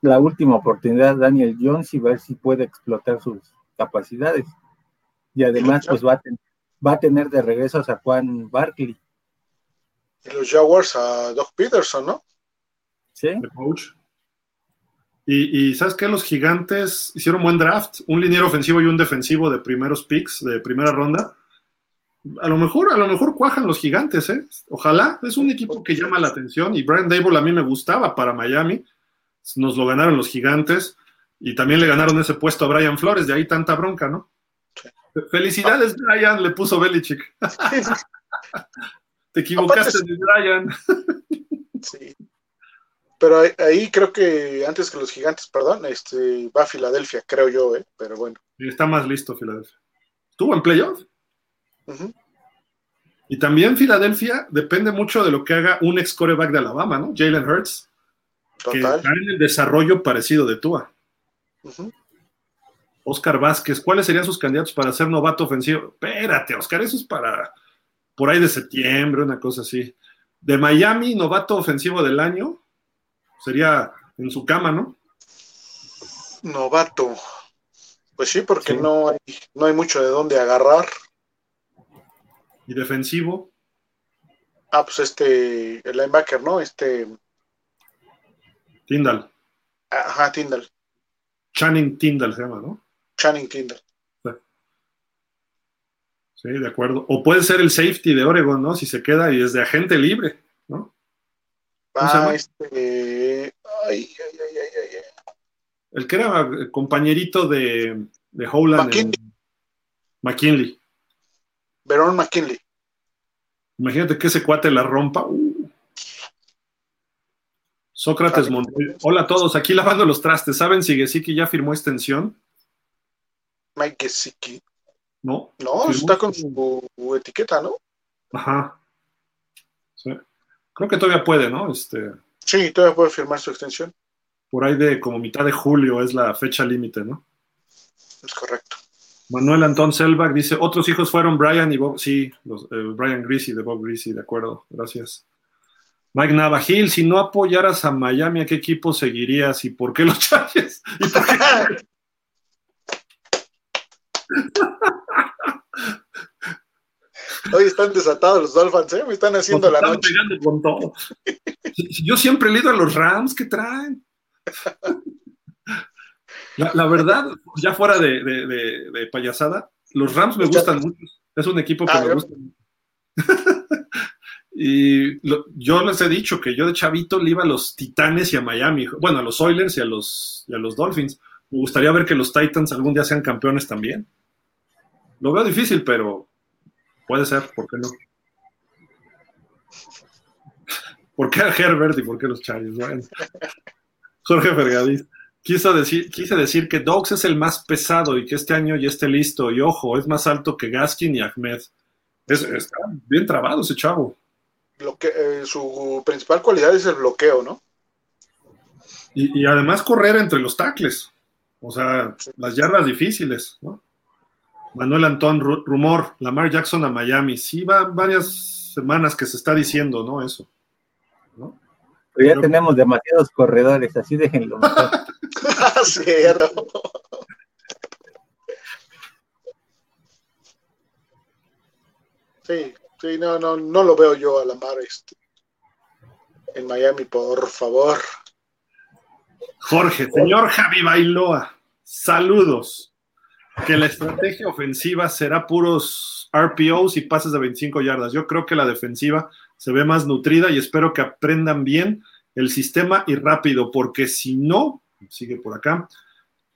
la última oportunidad a Daniel Jones y ver si puede explotar sus capacidades. Y además, pues va a, ten- va a tener de regreso a Juan Barkley. Y los Jaguars a Doug Peterson, ¿no? ¿Sí? de coach. Y, y ¿sabes qué? Los gigantes hicieron buen draft, un liniero ofensivo y un defensivo de primeros picks, de primera ronda. A lo mejor, a lo mejor cuajan los gigantes, ¿eh? Ojalá, es un equipo que llama la atención y Brian Dable a mí me gustaba para Miami. Nos lo ganaron los gigantes y también le ganaron ese puesto a Brian Flores, de ahí tanta bronca, ¿no? Felicidades, Brian, le puso Belichick. Te equivocaste Aparte- de Brian. Sí. Pero ahí, ahí creo que antes que los gigantes, perdón, este va a Filadelfia, creo yo, ¿eh? Pero bueno. Y está más listo Filadelfia. ¿Estuvo en playoff? Y también Filadelfia depende mucho de lo que haga un ex coreback de Alabama, ¿no? Jalen Hurts, que Total. está en el desarrollo parecido de Tua. Oscar Vázquez, ¿cuáles serían sus candidatos para ser novato ofensivo? Espérate, Oscar, eso es para por ahí de septiembre, una cosa así. De Miami, novato ofensivo del año, sería en su cama, ¿no? Novato. Pues sí, porque Sí. No, hay, no hay mucho de dónde agarrar. Y defensivo, Ah, pues este, el linebacker, ¿no? Este, Tyndall. ajá, Tyndall, Channing Tyndall se llama, ¿no? Channing Tyndall. Sí, de acuerdo. O puede ser el safety de Oregon, ¿no? Si se queda y es de agente libre, ¿no? Ah, este. Ay, ay, ay, ay, ay. El que era compañerito de, de Howland. McKinley. en- McKinley. Verón McKinley. Imagínate que ese cuate la rompa. Uh. Sócrates Montoya. Hola a todos, aquí lavando los trastes. ¿Saben si Gesicki ya firmó extensión? Mike Gesicki. No. No, Firmó está con su- su etiqueta, ¿no? Ajá. Sí. Creo que todavía puede, ¿no? Este, Sí, todavía puede firmar su extensión. por ahí de como mitad de julio es la fecha límite, ¿no? Es correcto. Manuel Antón Selbach dice, otros hijos fueron Brian y Bob, sí, los, eh, Brian Greasy de Bob Greasy, de acuerdo, gracias. Mike Navajil, si no apoyaras a Miami, ¿a qué equipo seguirías y por qué los <laughs> Chargers? Hoy están desatados los Dolphins, ¿eh? Me están haciendo Nos la están noche. pegando con todo. Si- si Yo siempre he leído a los Rams, ¿qué traen? La, la verdad, ya fuera de, de- de- de payasada, los Rams me gustan mucho. Es un equipo que Ah, me gusta mucho. <laughs> y lo- yo les he dicho que yo de chavito le iba a los Titanes y a Miami. Bueno, a los Oilers y a los, y a los Dolphins. Me gustaría ver que los Titans algún día sean campeones también. Lo veo difícil, pero puede ser, ¿por qué no? ¿Por qué a Herbert y por qué los Chargers? Bueno. Jorge Fergadís. Quiso decir, quise decir que Dogs es el más pesado y que este año ya esté listo. Y ojo, es más alto que Gaskin y Ahmed. Es- está bien trabado ese chavo. Bloque- eh, su principal cualidad es el bloqueo, ¿no? Y, y además correr entre los tacles. O sea, las yardas difíciles, ¿no? Manuel Antón, ru- rumor, Lamar Jackson a Miami. Sí, va varias semanas que se está diciendo, ¿no? Eso. ¿no? Pero ya Pero- tenemos demasiados corredores, así déjenlo. mejor. <laughs> Cierto. Sí, sí, no, no, no lo veo yo a la mar este, en Miami, por favor. Jorge, señor Javi Bailoa, saludos. Que la estrategia ofensiva será puros RPOs y pases de 25 yardas. Yo creo que la defensiva se ve más nutrida y espero que aprendan bien el sistema y rápido, porque si no, sigue por acá,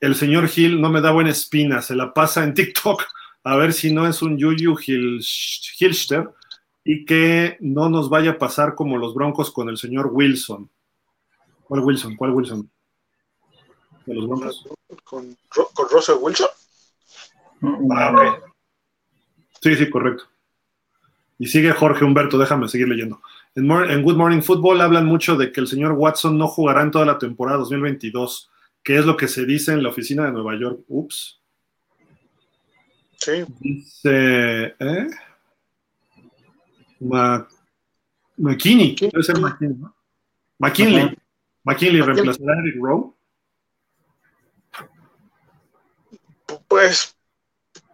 el señor Gil no me da buena espina, se la pasa en TikTok a ver si no es un Yuyu Hilster y que no nos vaya a pasar como los Broncos con el señor Wilson. ¿Cuál Wilson? ¿Cuál Wilson? ¿De los Broncos? Con, con Russell Wilson. Ah, ok. Sí, sí, correcto. Y sigue Jorge Humberto, déjame seguir leyendo. En, Good Morning Football hablan mucho de que el señor Watson no jugará en toda la temporada 2022, que es lo que se dice en la oficina de Nueva York. Ups. Sí, Dice, ¿eh? Ma- McKinney, debe ser McKinney, ¿no? McKinley. Ajá. McKinley reemplazará a Eric Rowe. pu- pues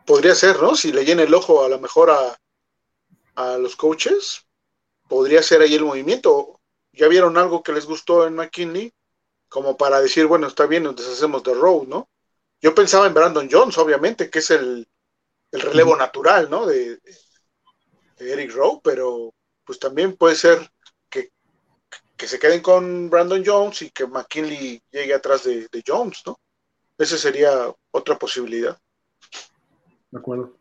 podría ser, ¿no? Si le llena el ojo a lo mejor a, a los coaches, podría ser ahí el movimiento. Ya vieron algo que les gustó en McKinley, como para decir, bueno, está bien, nos deshacemos de Rowe, ¿no? Yo pensaba en Brandon Jones, obviamente, que es el, el relevo natural, ¿no? De, de Eric Rowe, pero pues también puede ser que, que se queden con Brandon Jones y que McKinley llegue atrás de, de Jones, ¿no? Esa sería otra posibilidad. De acuerdo.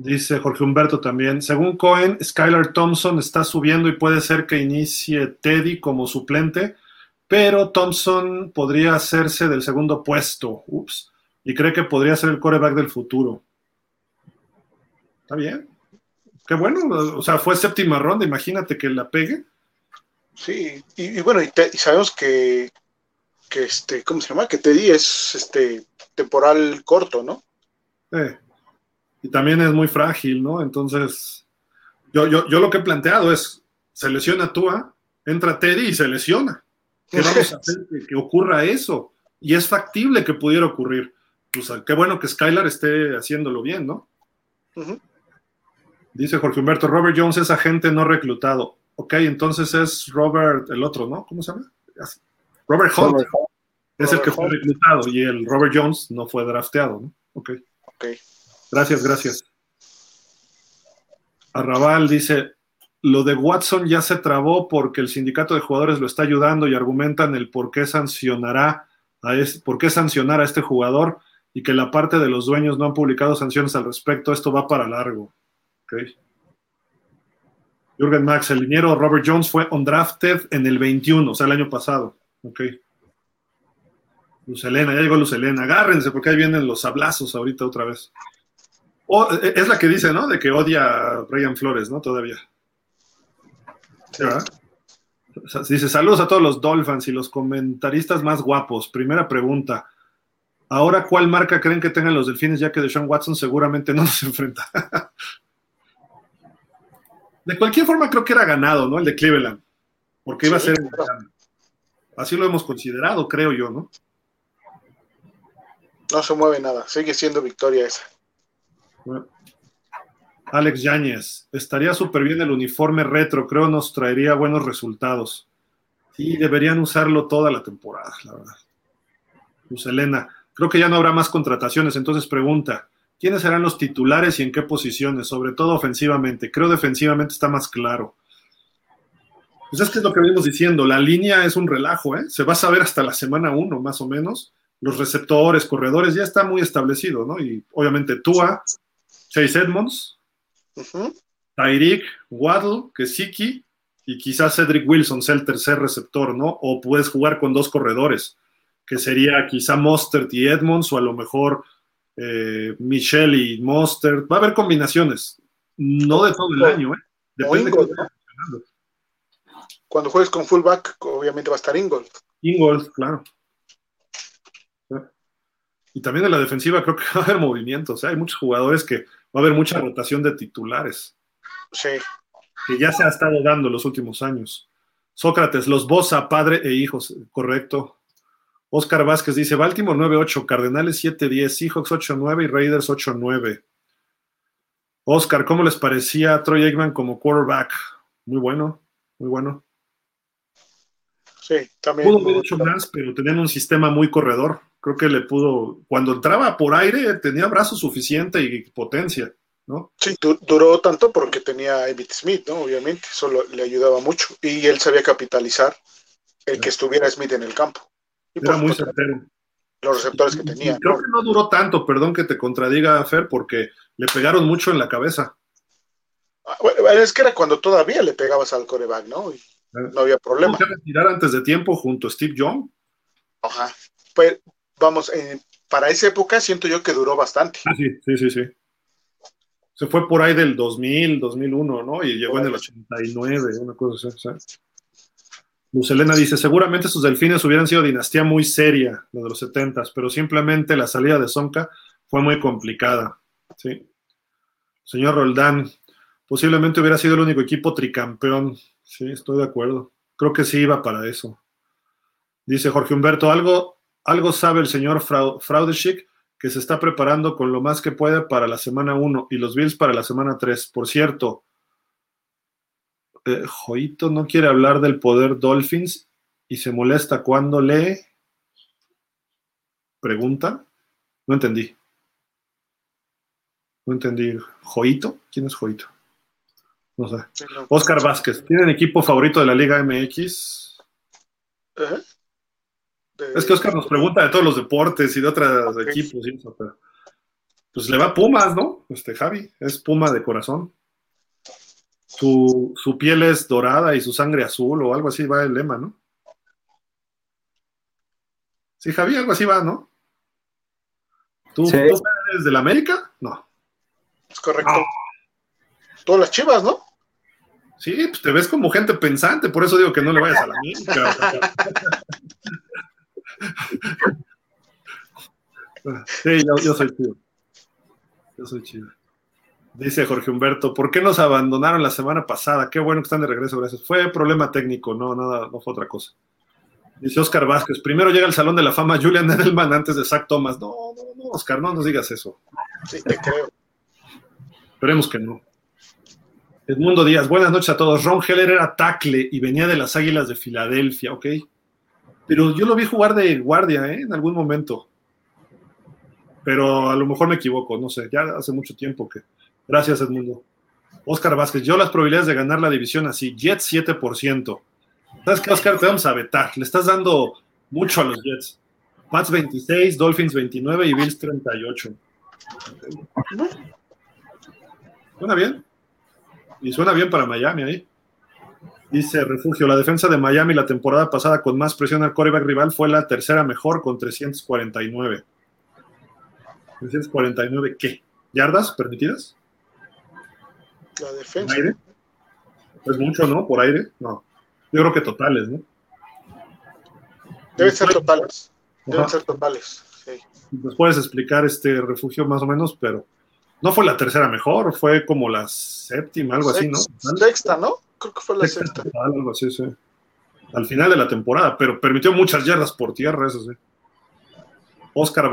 Dice Jorge Humberto también. Según Cohen, Skylar Thompson está subiendo y puede ser que inicie Teddy como suplente, pero Thompson podría hacerse del segundo puesto. Ups. Y cree que podría ser el coreback del futuro. Está bien. Qué bueno. O sea, fue séptima ronda. Imagínate que la pegue. Sí, y, y bueno, y, te- y sabemos que, que este, ¿cómo se llama? Que Teddy es este temporal corto, ¿no? Eh, y también es muy frágil, ¿no? Entonces, yo, yo, yo lo que he planteado es, se lesiona Tua, entra Teddy y se lesiona. <laughs> ¿Qué vamos a hacer que, ocurra eso? Y es factible que pudiera ocurrir. Sea, qué bueno que Skylar esté haciéndolo bien, ¿no? Dice Jorge Humberto, Robert Jones es agente no reclutado. Ok, entonces es Robert, el otro, ¿no? ¿Cómo se llama? Robert Hunt. Robert es el que fue reclutado y el Robert Jones no fue drafteado, ¿no? Ok. Ok. Gracias, gracias. Arrabal dice, lo de Watson ya se trabó porque el sindicato de jugadores lo está ayudando y argumentan el por qué sancionará a este, por qué sancionar a este jugador y que la parte de los dueños no han publicado sanciones al respecto. Esto va para largo. Okay. Jürgen Max, el liniero Robert Jones fue undrafted en el 21, o sea, el año pasado. Ok. Luz Elena, ya llegó Luz Elena. Agárrense porque ahí vienen los sablazos ahorita otra vez. E, es la que dice, ¿no? De que odia a Brian Flores, ¿no? Todavía. Dice, saludos a todos los Dolphins y los comentaristas más guapos. Primera pregunta. Ahora, ¿cuál marca creen que tengan los delfines ya que Deshaun Watson seguramente no <laughs> nos enfrenta? de cualquier forma creo que era ganado, ¿no? El de Cleveland, porque iba a ser Así lo hemos considerado, creo yo, ¿no? No se mueve nada, sigue siendo victoria esa. Alex Yáñez, estaría súper bien el uniforme retro, creo nos traería buenos resultados. Sí, deberían usarlo toda la temporada, la verdad. Luz Elena, creo que ya no habrá más contrataciones, entonces pregunta, ¿Quiénes serán los titulares y en qué posiciones? Sobre todo ofensivamente. Creo defensivamente está más claro. Pues es que es lo que venimos diciendo. La línea es un relajo, ¿eh? Se va a saber hasta la semana uno, más o menos. Los receptores, corredores, ya está muy establecido, ¿no? Y obviamente Tua, Chase Edmonds, Tyreek, Waddle, Kesiki y quizás Cedric Wilson sea el tercer receptor, ¿no? O puedes jugar con dos corredores, que sería quizá Mostert y Edmonds, o a lo mejor eh, Michelle y Monster. Va a haber combinaciones, no de todo el año, ¿eh? Depende Cuando juegues con fullback, obviamente va a estar Ingold. Ingold, claro. Y también en la defensiva creo que <laughs> va a haber movimientos. ¿eh? Hay muchos jugadores que va a haber mucha rotación de titulares. Sí. Que ya se ha estado dando los últimos años. Sócrates, los Bosa, padre e hijos, correcto. Oscar Vázquez dice, Baltimore 9-8, Cardenales 7-10, Seahawks 8-9 y Raiders 8-9. Oscar, ¿cómo les parecía Troy Aikman como quarterback? Muy bueno, muy bueno. Sí, también. Pudo haber hecho más, pero tenían un sistema muy corredor. Creo que le pudo, cuando entraba por aire, tenía brazo suficiente y potencia, ¿no? Sí, duró tanto porque tenía a Emmitt Smith, ¿no? Obviamente, eso le ayudaba mucho. Y él sabía capitalizar el que estuviera Smith en el campo. Era muy certero. Los receptores que tenía. Creo que no duró tanto, perdón que te contradiga, Fer, porque le pegaron mucho en la cabeza. Ah, bueno, es que era cuando todavía le pegabas al coreback, ¿no? Y no había problema. ¿No retirar antes de tiempo junto a Steve Young? Ajá. Pues vamos, eh, para esa época siento yo que duró bastante. Ah, sí, sí, sí, sí. Se fue por ahí del 2000, 2001, ¿no? Y llegó en el 89, una cosa así. ¿sabes? Luz Elena dice, seguramente sus delfines hubieran sido dinastía muy seria, lo de los setentas, pero simplemente la salida de Sonka fue muy complicada. ¿sí? Señor Roldán, posiblemente hubiera sido el único equipo tricampeón. Sí, estoy de acuerdo. Creo que sí iba para eso. Dice Jorge Humberto, algo, algo sabe el señor Fraudeschick que se está preparando con lo más que puede para la semana 1 y los Bills para la semana 3. Por cierto, eh, Joito no quiere hablar del poder Dolphins y se molesta cuando lee. Pregunta. No entendí. No entendí. ¿Joito? ¿Quién es Joito? No sé. Oscar Vázquez. ¿Tienen equipo favorito de la Liga MX? Es que Oscar nos pregunta de todos los deportes y de otros equipos pues le va Pumas, ¿no? Este Javi, es Puma de corazón su, piel es dorada y su sangre azul o algo así va el lema, ¿no? Sí, Javi, algo así va, ¿no? ¿Tú, eres de la América? No. Es correcto. Ah. Todas las chivas, ¿no? Sí, pues te ves como gente pensante, por eso digo que no le vayas a la América. <laughs> sí, yo, yo soy chido. Yo soy chido. Dice Jorge Humberto, ¿por qué nos abandonaron la semana pasada? Qué bueno que están de regreso, gracias. Fue problema técnico, no, nada, no fue otra cosa. Dice Oscar Vázquez, primero llega al Salón de la Fama Julian Edelman antes de Zach Thomas. No, no, no, Oscar, no nos digas eso. Sí, te creo. Esperemos que no. Edmundo Díaz, buenas noches a todos. Ron Heller era tackle y venía de las Águilas de Filadelfia, ok. Pero yo lo vi jugar de guardia, ¿eh? En algún momento. Pero a lo mejor me equivoco, no sé, ya hace mucho tiempo que Gracias, Edmundo. Oscar Vázquez, yo las probabilidades de ganar la división así, Jets 7%. ¿Sabes qué, Oscar? Te vamos a vetar. Le estás dando mucho a los Jets. Pats 26, Dolphins 29 y Bills 38. ¿Suena bien? Y suena bien para Miami ahí. Dice Refugio, la defensa de Miami la temporada pasada con más presión al coreback rival fue la tercera mejor con 349. 349, ¿qué? ¿Yardas permitidas? La defensa. ¿Aire? Es mucho, ¿no? Por aire. No. Yo creo que totales, ¿no? Deben ser totales. Deben Ajá. ser totales. Sí. Nos puedes explicar este refugio más o menos, pero no fue la tercera mejor, fue como la séptima, algo así, ¿no? Sexta, ¿no? Creo que fue la Sexta algo así, sí. Al final de la temporada, pero permitió muchas yardas por tierra, eso sí. Oscar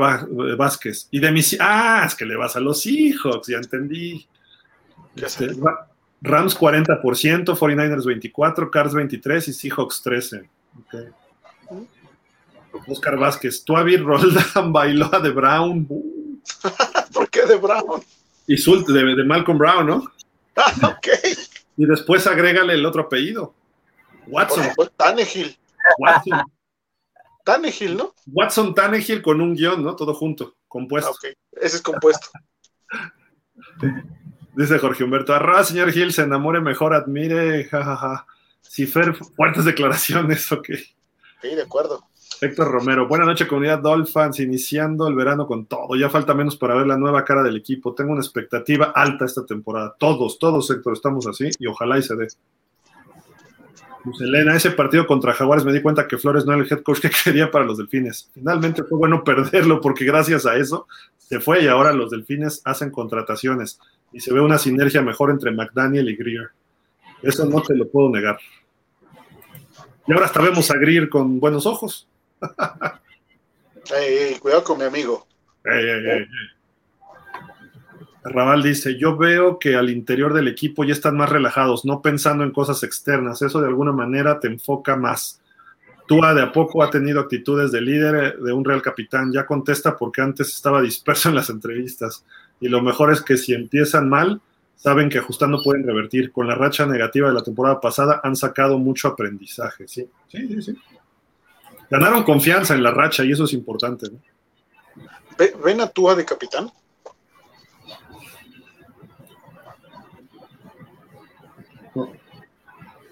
Vázquez. Y de mis. Ah, es que le vas a los Seahawks, ya entendí. Este, Rams 40%, 49ers 24%, Cars 23% y Seahawks 13%. Okay. Oscar Vázquez, Tuavi Roldán <laughs> bailó a de Brown. <laughs> ¿Por qué de Brown? Y Sult de, de, Malcolm Brown, ¿no? <laughs> Ah, ok. Y después agrégale el otro apellido. Watson. Por Tannehill. Watson. <laughs> Tannehill, ¿no? Watson Tannehill con un guion, ¿no? Todo junto, compuesto. Ah, ok, ese es compuesto. <laughs> Dice Jorge Humberto, arroba, señor Gil, se enamore mejor, admire, jajaja. Si Fer, fuertes declaraciones, ok. Sí, de acuerdo. Héctor Romero, buenas noches, comunidad Dolphins, iniciando el verano con todo. Ya falta menos para ver la nueva cara del equipo. Tengo una expectativa alta esta temporada. Todos, todos, Héctor, estamos así y ojalá y se dé. Pues Elena, ese partido contra Jaguares me di cuenta que Flores no era el head coach que <laughs> quería para los Delfines. Finalmente fue bueno perderlo porque gracias a eso se fue y ahora los Delfines hacen contrataciones y se ve una sinergia mejor entre McDaniel y Greer. Eso no te lo puedo negar. Y ahora hasta vemos a Greer con buenos ojos. Ey, ey, cuidado con mi amigo. Ey, ey, ey, Raval dice, yo veo que al interior del equipo ya están más relajados, no pensando en cosas externas. Eso de alguna manera te enfoca más. Tua de a poco ha tenido actitudes de líder de un real capitán. Ya contesta porque antes estaba disperso en las entrevistas. Y lo mejor es que si empiezan mal, saben que ajustando pueden revertir. Con la racha negativa de la temporada pasada han sacado mucho aprendizaje. Sí, sí, sí. sí. Ganaron confianza en la racha y eso es importante. ¿no? ¿Ven a Tua de capitán? No.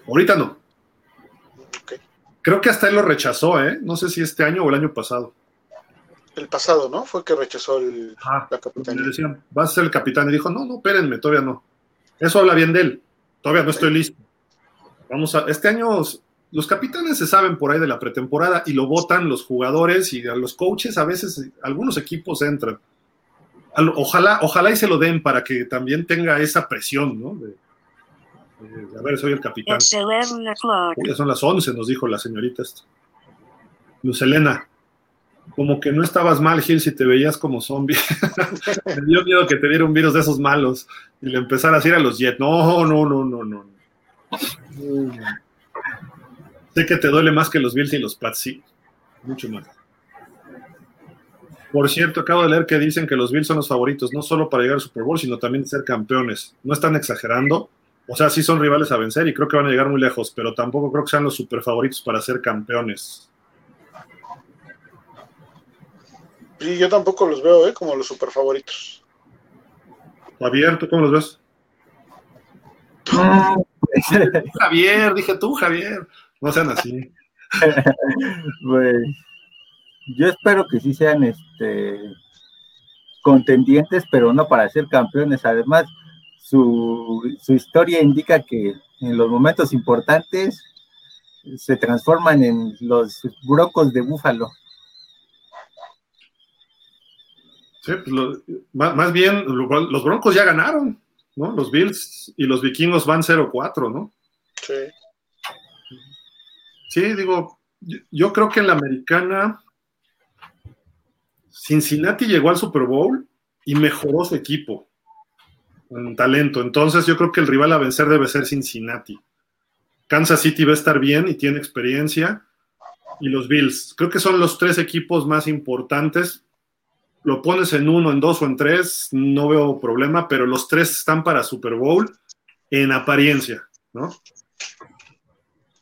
Ahorita no. Okay. Creo que hasta él lo rechazó, ¿eh? No sé si este año o el año pasado. El pasado, ¿no? Fue que rechazó el, Ah, la capitanía. Le decían, vas a ser el capitán. Y dijo, no, no, espérenme, todavía no. Eso habla bien de él. Todavía no estoy listo. Vamos a. Este año los capitanes se saben por ahí de la pretemporada y lo votan los jugadores y a los coaches, a veces algunos equipos entran. Ojalá, ojalá y se lo den para que también tenga esa presión, ¿no? De, de, a ver, soy el capitán. Uy, ya son las 11, nos dijo la señorita esta. Luz Elena, como que no estabas mal, Gil, si te veías como zombie. <laughs> Me dio miedo que te diera un virus de esos malos y le empezara a decir a los Jet, no, no, no, no, no. no. Sé que te duele más que los Bills y los Pats, sí, mucho más. Por cierto, acabo de leer que dicen que los Bills son los favoritos, no solo para llegar al Super Bowl, sino también ser campeones. No están exagerando. O sea, sí son rivales a vencer y creo que van a llegar muy lejos, pero tampoco creo que sean los super favoritos para ser campeones. Sí, yo tampoco los veo ¿eh? como los super favoritos. Javier, ¿tú cómo los ves? <laughs> Javier, dije tú, Javier. No sean así. <laughs> pues, yo espero que sí sean este contendientes, pero no para ser campeones. Además, su, su historia indica que en los momentos importantes se transforman en los broncos de Búfalo. Sí, pues lo, más, más, bien, los broncos ya ganaron, ¿no? Los Bills y los vikingos van 0-4, ¿no? Sí. Sí, digo, yo, creo que en la americana Cincinnati llegó al Super Bowl y mejoró su equipo en talento. Entonces yo creo que el rival a vencer debe ser Cincinnati. Kansas City va a estar bien y tiene experiencia. Y los Bills. Creo que son los tres equipos más importantes. Lo pones en uno, en dos o en tres, no veo problema, pero los tres están para Super Bowl en apariencia, ¿no?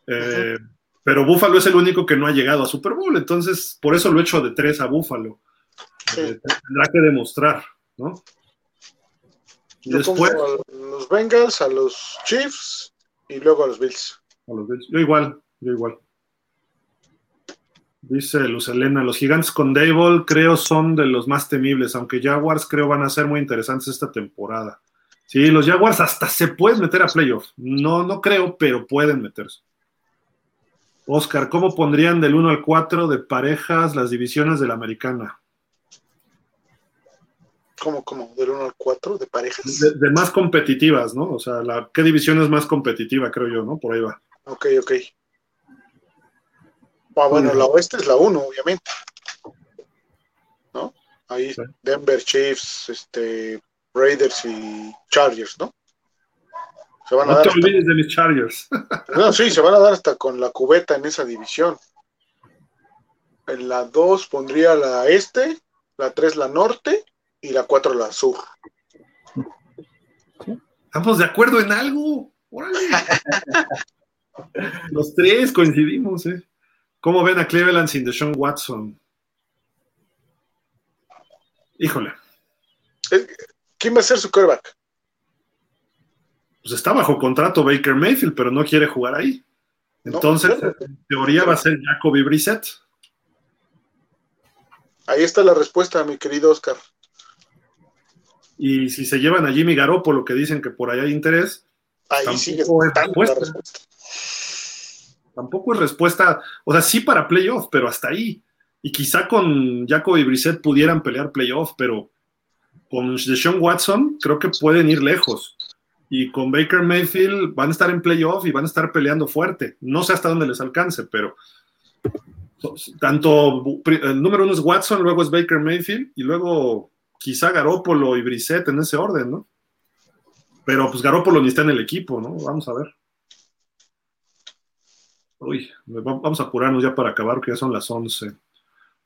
Eh, pero Búfalo es el único que no ha llegado a Super Bowl, entonces por eso lo he hecho de tres a Búfalo. Eh, tendrá que demostrar, ¿no? después, a los Bengals, a los Chiefs y luego a los Bills. A los Bills. Yo igual, yo igual. Dice Luz Elena, los gigantes con Dable creo son de los más temibles, aunque Jaguars creo van a ser muy interesantes esta temporada. Sí, los Jaguars hasta se pueden meter a playoff. No, no creo, pero pueden meterse. Oscar, ¿cómo pondrían del 1 al 4 de parejas las divisiones de la americana? ¿Cómo, cómo? ¿Del 1 al 4 de parejas? De, más competitivas, ¿no? O sea, la, ¿qué división es más competitiva, creo yo, ¿no? Por ahí va. Ok, ok. Ah, bueno, la oeste es la 1, obviamente. ¿No? Ahí Denver Chiefs, este, Raiders y Chargers, ¿no? Se van a no dar te olvides de mis Chargers. <laughs> no, sí, se van a dar hasta con la cubeta en esa división. En la 2 pondría la este, la 3 la norte y la 4 la sur. Estamos de acuerdo en algo. <laughs> Los tres coincidimos, ¿eh? ¿Cómo ven a Cleveland sin Deshaun Watson? Híjole. ¿Quién va a ser su quarterback? Pues está bajo contrato Baker Mayfield, pero no quiere jugar ahí. Entonces, en teoría va a ser Jacoby Brissett. Ahí está la respuesta, mi querido Oscar. Y si se llevan a Jimmy Garoppolo, que dicen que por ahí hay interés, ahí sigue es respuesta. Tampoco es respuesta, o sea, sí para playoff, pero hasta ahí. Y quizá con Jacoby Brissett pudieran pelear playoff, pero con Deshaun Watson creo que pueden ir lejos. Y con Baker Mayfield van a estar en playoff y van a estar peleando fuerte. No sé hasta dónde les alcance, pero tanto el número uno es Watson, luego es Baker Mayfield y luego quizá Garópolo y Brissett en ese orden, ¿no? Pero pues Garópolo ni está en el equipo, ¿no? Vamos a ver. Uy, vamos a apurarnos ya para acabar, que ya son las 11.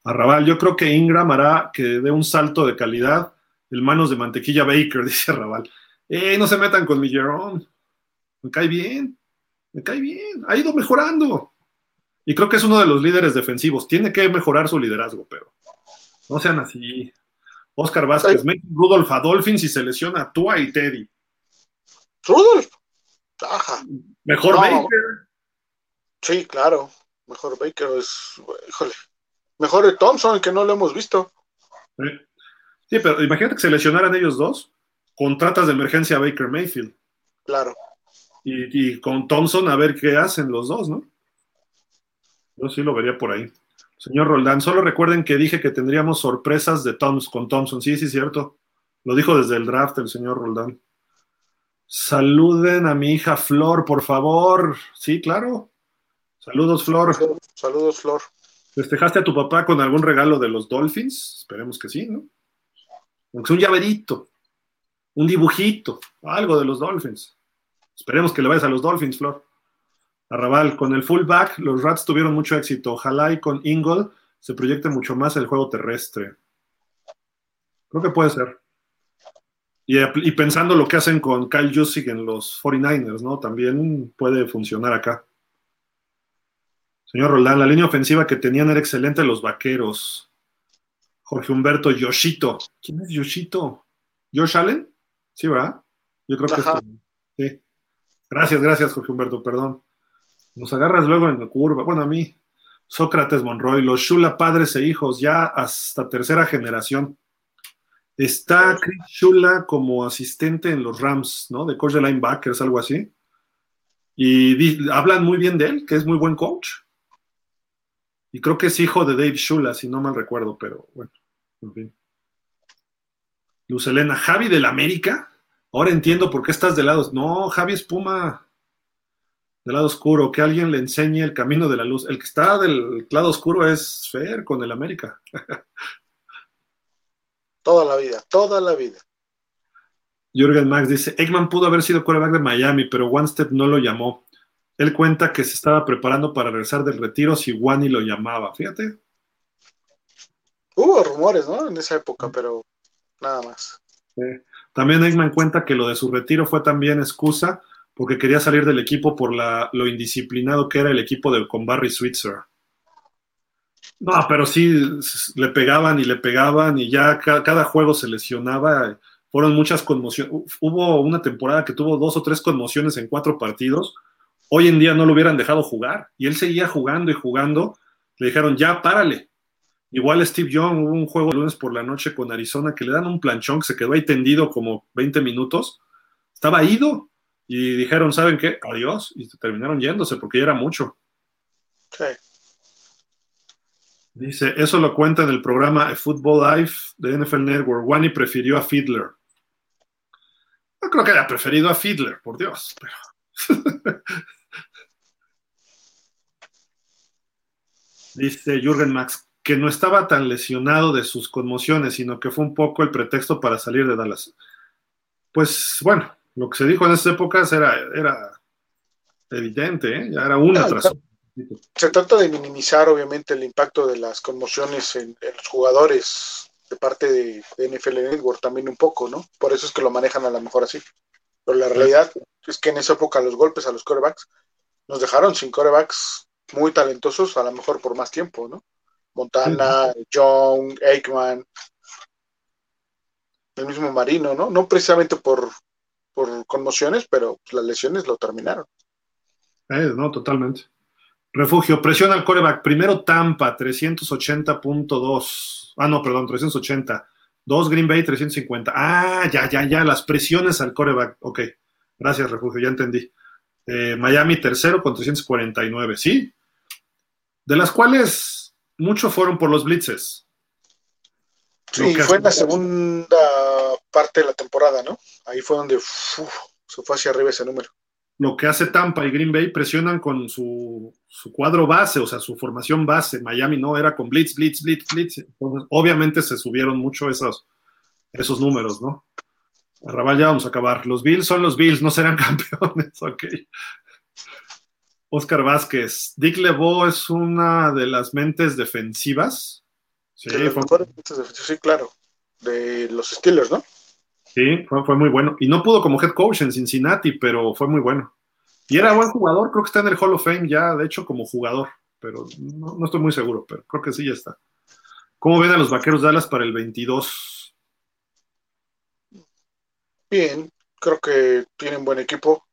Arrabal, yo creo que Ingram hará que dé un salto de calidad. El manos de mantequilla Baker, <laughs> dice Arrabal. Eh, no se metan con mi Jerome. Me cae bien. Me cae bien. Ha ido mejorando. Y creo que es uno de los líderes defensivos. Tiene que mejorar su liderazgo, pero no sean así. Oscar Vázquez, mete Rudolf a Dolphins y se lesiona a Tua y Teddy. Rudolf. Ajá. Mejor Baker. Sí, claro. Mejor Baker es. Híjole. Mejor Thompson, que no lo hemos visto. Sí, pero imagínate que se lesionaran ellos dos. Contratas de emergencia a Baker Mayfield. Claro. Y, con Thompson a ver qué hacen los dos, ¿no? Yo sí lo vería por ahí. Señor Roldán, solo recuerden que dije que tendríamos sorpresas de Toms con Thompson. Sí, sí, cierto. Lo dijo desde el draft el señor Roldán. Saluden a mi hija Flor, por favor. Sí, claro. Saludos, Flor. Saludos, Flor. ¿Festejaste a tu papá con algún regalo de los Dolphins? Esperemos que sí, ¿no? Aunque un llaverito, un dibujito, algo de los Dolphins. Esperemos que le vayas a los Dolphins, Flor. Arrabal, con el fullback, los Rats tuvieron mucho éxito. Ojalá y con Ingle se proyecte mucho más el juego terrestre. Creo que puede ser. Y, y pensando lo que hacen con Kyle Jusic en los 49ers, ¿no? También puede funcionar acá. Señor Roldán, la línea ofensiva que tenían era excelente los vaqueros. Jorge Humberto Yoshito. ¿Quién es Yoshito? ¿Josh Allen? Sí, ¿verdad? Yo creo que sí. Gracias, gracias, Jorge Humberto, perdón. Nos agarras luego en la curva. Bueno, a mí, Sócrates Monroy, los Shula padres e hijos, ya hasta tercera generación. Está Chris Shula como asistente en los Rams, ¿no? De coach de linebackers, algo así. Y hablan muy bien de él, que es muy buen coach. Y creo que es hijo de Dave Shula, si no mal recuerdo, pero bueno, en fin. Luz Elena, Javi del América. Ahora entiendo por qué estás de lado. No, Javi es Puma. Del lado oscuro, que alguien le enseñe el camino de la luz. El que está del lado oscuro es Fer con el América. <laughs> toda la vida, toda la vida. Jürgen Max dice: Eggman pudo haber sido quarterback de Miami, pero One Step no lo llamó. Él cuenta que se estaba preparando para regresar del retiro si Wani lo llamaba. Fíjate. Hubo rumores, ¿no? En esa época, pero nada más. También Eggman cuenta que lo de su retiro fue también excusa porque quería salir del equipo por la, lo indisciplinado que era el equipo del, con Barry Switzer. No, pero sí le pegaban y le pegaban y ya cada, juego se lesionaba. Fueron muchas conmociones. Hubo una temporada que tuvo dos o tres conmociones en cuatro partidos. Hoy en día no lo hubieran dejado jugar y él seguía jugando y jugando. Le dijeron, ya, párale. Igual Steve Young, hubo un juego el lunes por la noche con Arizona que le dan un planchón que se quedó ahí tendido como 20 minutos. Estaba ido y dijeron, ¿saben qué? Adiós. Y terminaron yéndose porque ya era mucho. Dice, eso lo cuenta en el programa Football Life de NFL Network. Wani prefirió a Fiedler. No creo que haya preferido a Fiedler, por Dios. <laughs> Dice Jürgen Max que no estaba tan lesionado de sus conmociones, sino que fue un poco el pretexto para salir de Dallas. Pues bueno, lo que se dijo en esas épocas era, era evidente, ¿eh? ya era una tras otra se trata de minimizar, obviamente, el impacto de las conmociones en, los jugadores de parte de, NFL Network también un poco, ¿no? Por eso es que lo manejan a lo mejor así. Pero la realidad es que en esa época los golpes a los corebacks nos dejaron sin corebacks muy talentosos, a lo mejor por más tiempo, ¿no? Montana, John, Aikman, el mismo Marino, ¿no? No precisamente por, por conmociones, pero las lesiones lo terminaron. Eh, no, totalmente. Refugio, presiona al coreback. Primero Tampa, 380.2. Ah, no, perdón, 380. Dos Green Bay, 350. Ah, ya, ya, ya, las presiones al coreback. Ok, gracias, Refugio, ya entendí. Eh, Miami tercero con 349, ¿sí? De las cuales muchos fueron por los blitzes. Sí, fue en la segunda parte de la temporada, ¿no? Ahí fue donde se fue hacia arriba ese número lo que hace Tampa y Green Bay presionan con su, cuadro base, o sea, su formación base. Miami no, era con blitz, blitz, blitz, blitz. Entonces, obviamente se subieron mucho esos, esos números, ¿no? Arrabal, ya vamos a acabar. Los Bills son los Bills, no serán <laughs> campeones, ok. Oscar Vázquez, Dick LeBeau es una de las mentes defensivas. Sí, sí, claro. De los Steelers, ¿no? Sí, fue, muy bueno. Y no pudo como head coach en Cincinnati, pero fue muy bueno. Y era buen jugador, creo que está en el Hall of Fame ya, de hecho, como jugador, pero no, estoy muy seguro, pero creo que sí ya está. ¿Cómo ven a los Vaqueros de Dallas para el 22? Bien, creo que tienen buen equipo,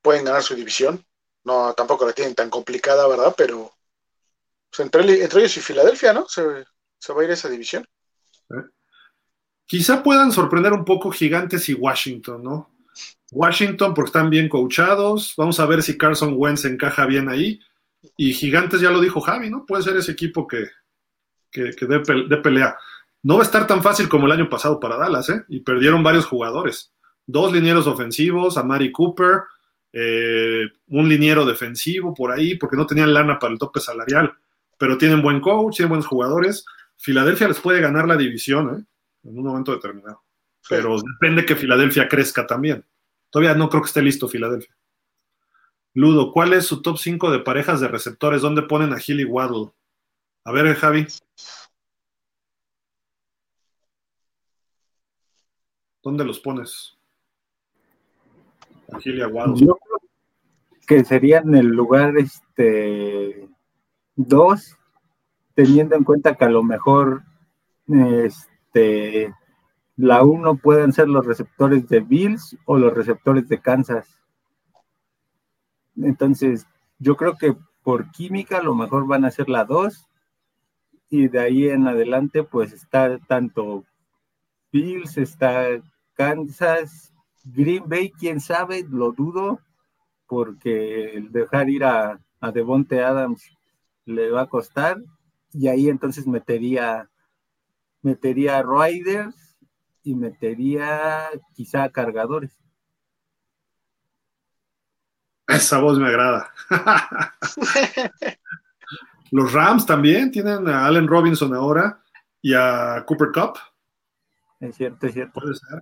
pueden ganar su división. No, tampoco la tienen tan complicada, ¿verdad? Pero pues, entre, ellos y Filadelfia, ¿no? Se, va a ir esa división. Quizá puedan sorprender un poco Gigantes y Washington, ¿no? Washington porque están bien coachados, vamos a ver si Carson Wentz encaja bien ahí. Y Gigantes ya lo dijo Javi, ¿no? Puede ser ese equipo que, que, dé, pelea. No va a estar tan fácil como el año pasado para Dallas, ¿eh? Y perdieron varios jugadores. Dos linieros ofensivos, a Mari Cooper, eh, un liniero defensivo por ahí, porque no tenían lana para el tope salarial. Pero tienen buen coach, tienen buenos jugadores. Filadelfia les puede ganar la división, ¿eh? en un momento determinado. Pero depende que Filadelfia crezca también. Todavía no creo que esté listo Filadelfia. Ludo, ¿cuál es su top 5 de parejas de receptores? ¿Dónde ponen a Gil y Waddle? A ver, Javi. ¿Dónde los pones? A Gil y a Waddle. Yo que serían el lugar este dos, teniendo en cuenta que a lo mejor este, la uno pueden ser los receptores de Bills o los receptores de Kansas. Entonces, yo creo que por química lo mejor van a ser la 2 y de ahí en adelante pues está tanto Bills, está Kansas, Green Bay, quién sabe, lo dudo, porque el dejar ir a, a Devonte Adams le va a costar y ahí entonces metería metería riders y metería quizá cargadores. Esa voz me agrada. <laughs> Los Rams también tienen a Allen Robinson ahora y a Cooper Cup. Es cierto, es cierto. Puede ser.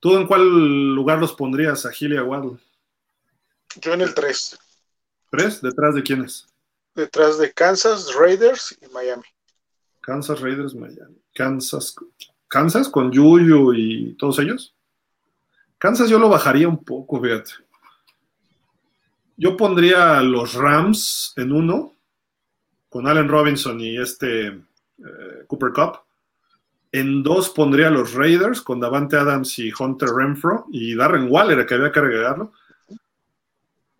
¿Tú en cuál lugar los pondrías a Gil y a Waddle? Yo en el 3. ¿Tres? ¿Detrás de quiénes? Detrás de Kansas, Raiders y Miami. Kansas Raiders Miami. Kansas, Kansas con Yuyu y todos ellos. Kansas yo lo bajaría un poco, fíjate. Yo pondría los Rams en uno, con Allen Robinson y este eh, Cooper Cup. En dos pondría los Raiders con Davante Adams y Hunter Renfro y Darren Waller, que había que agregarlo.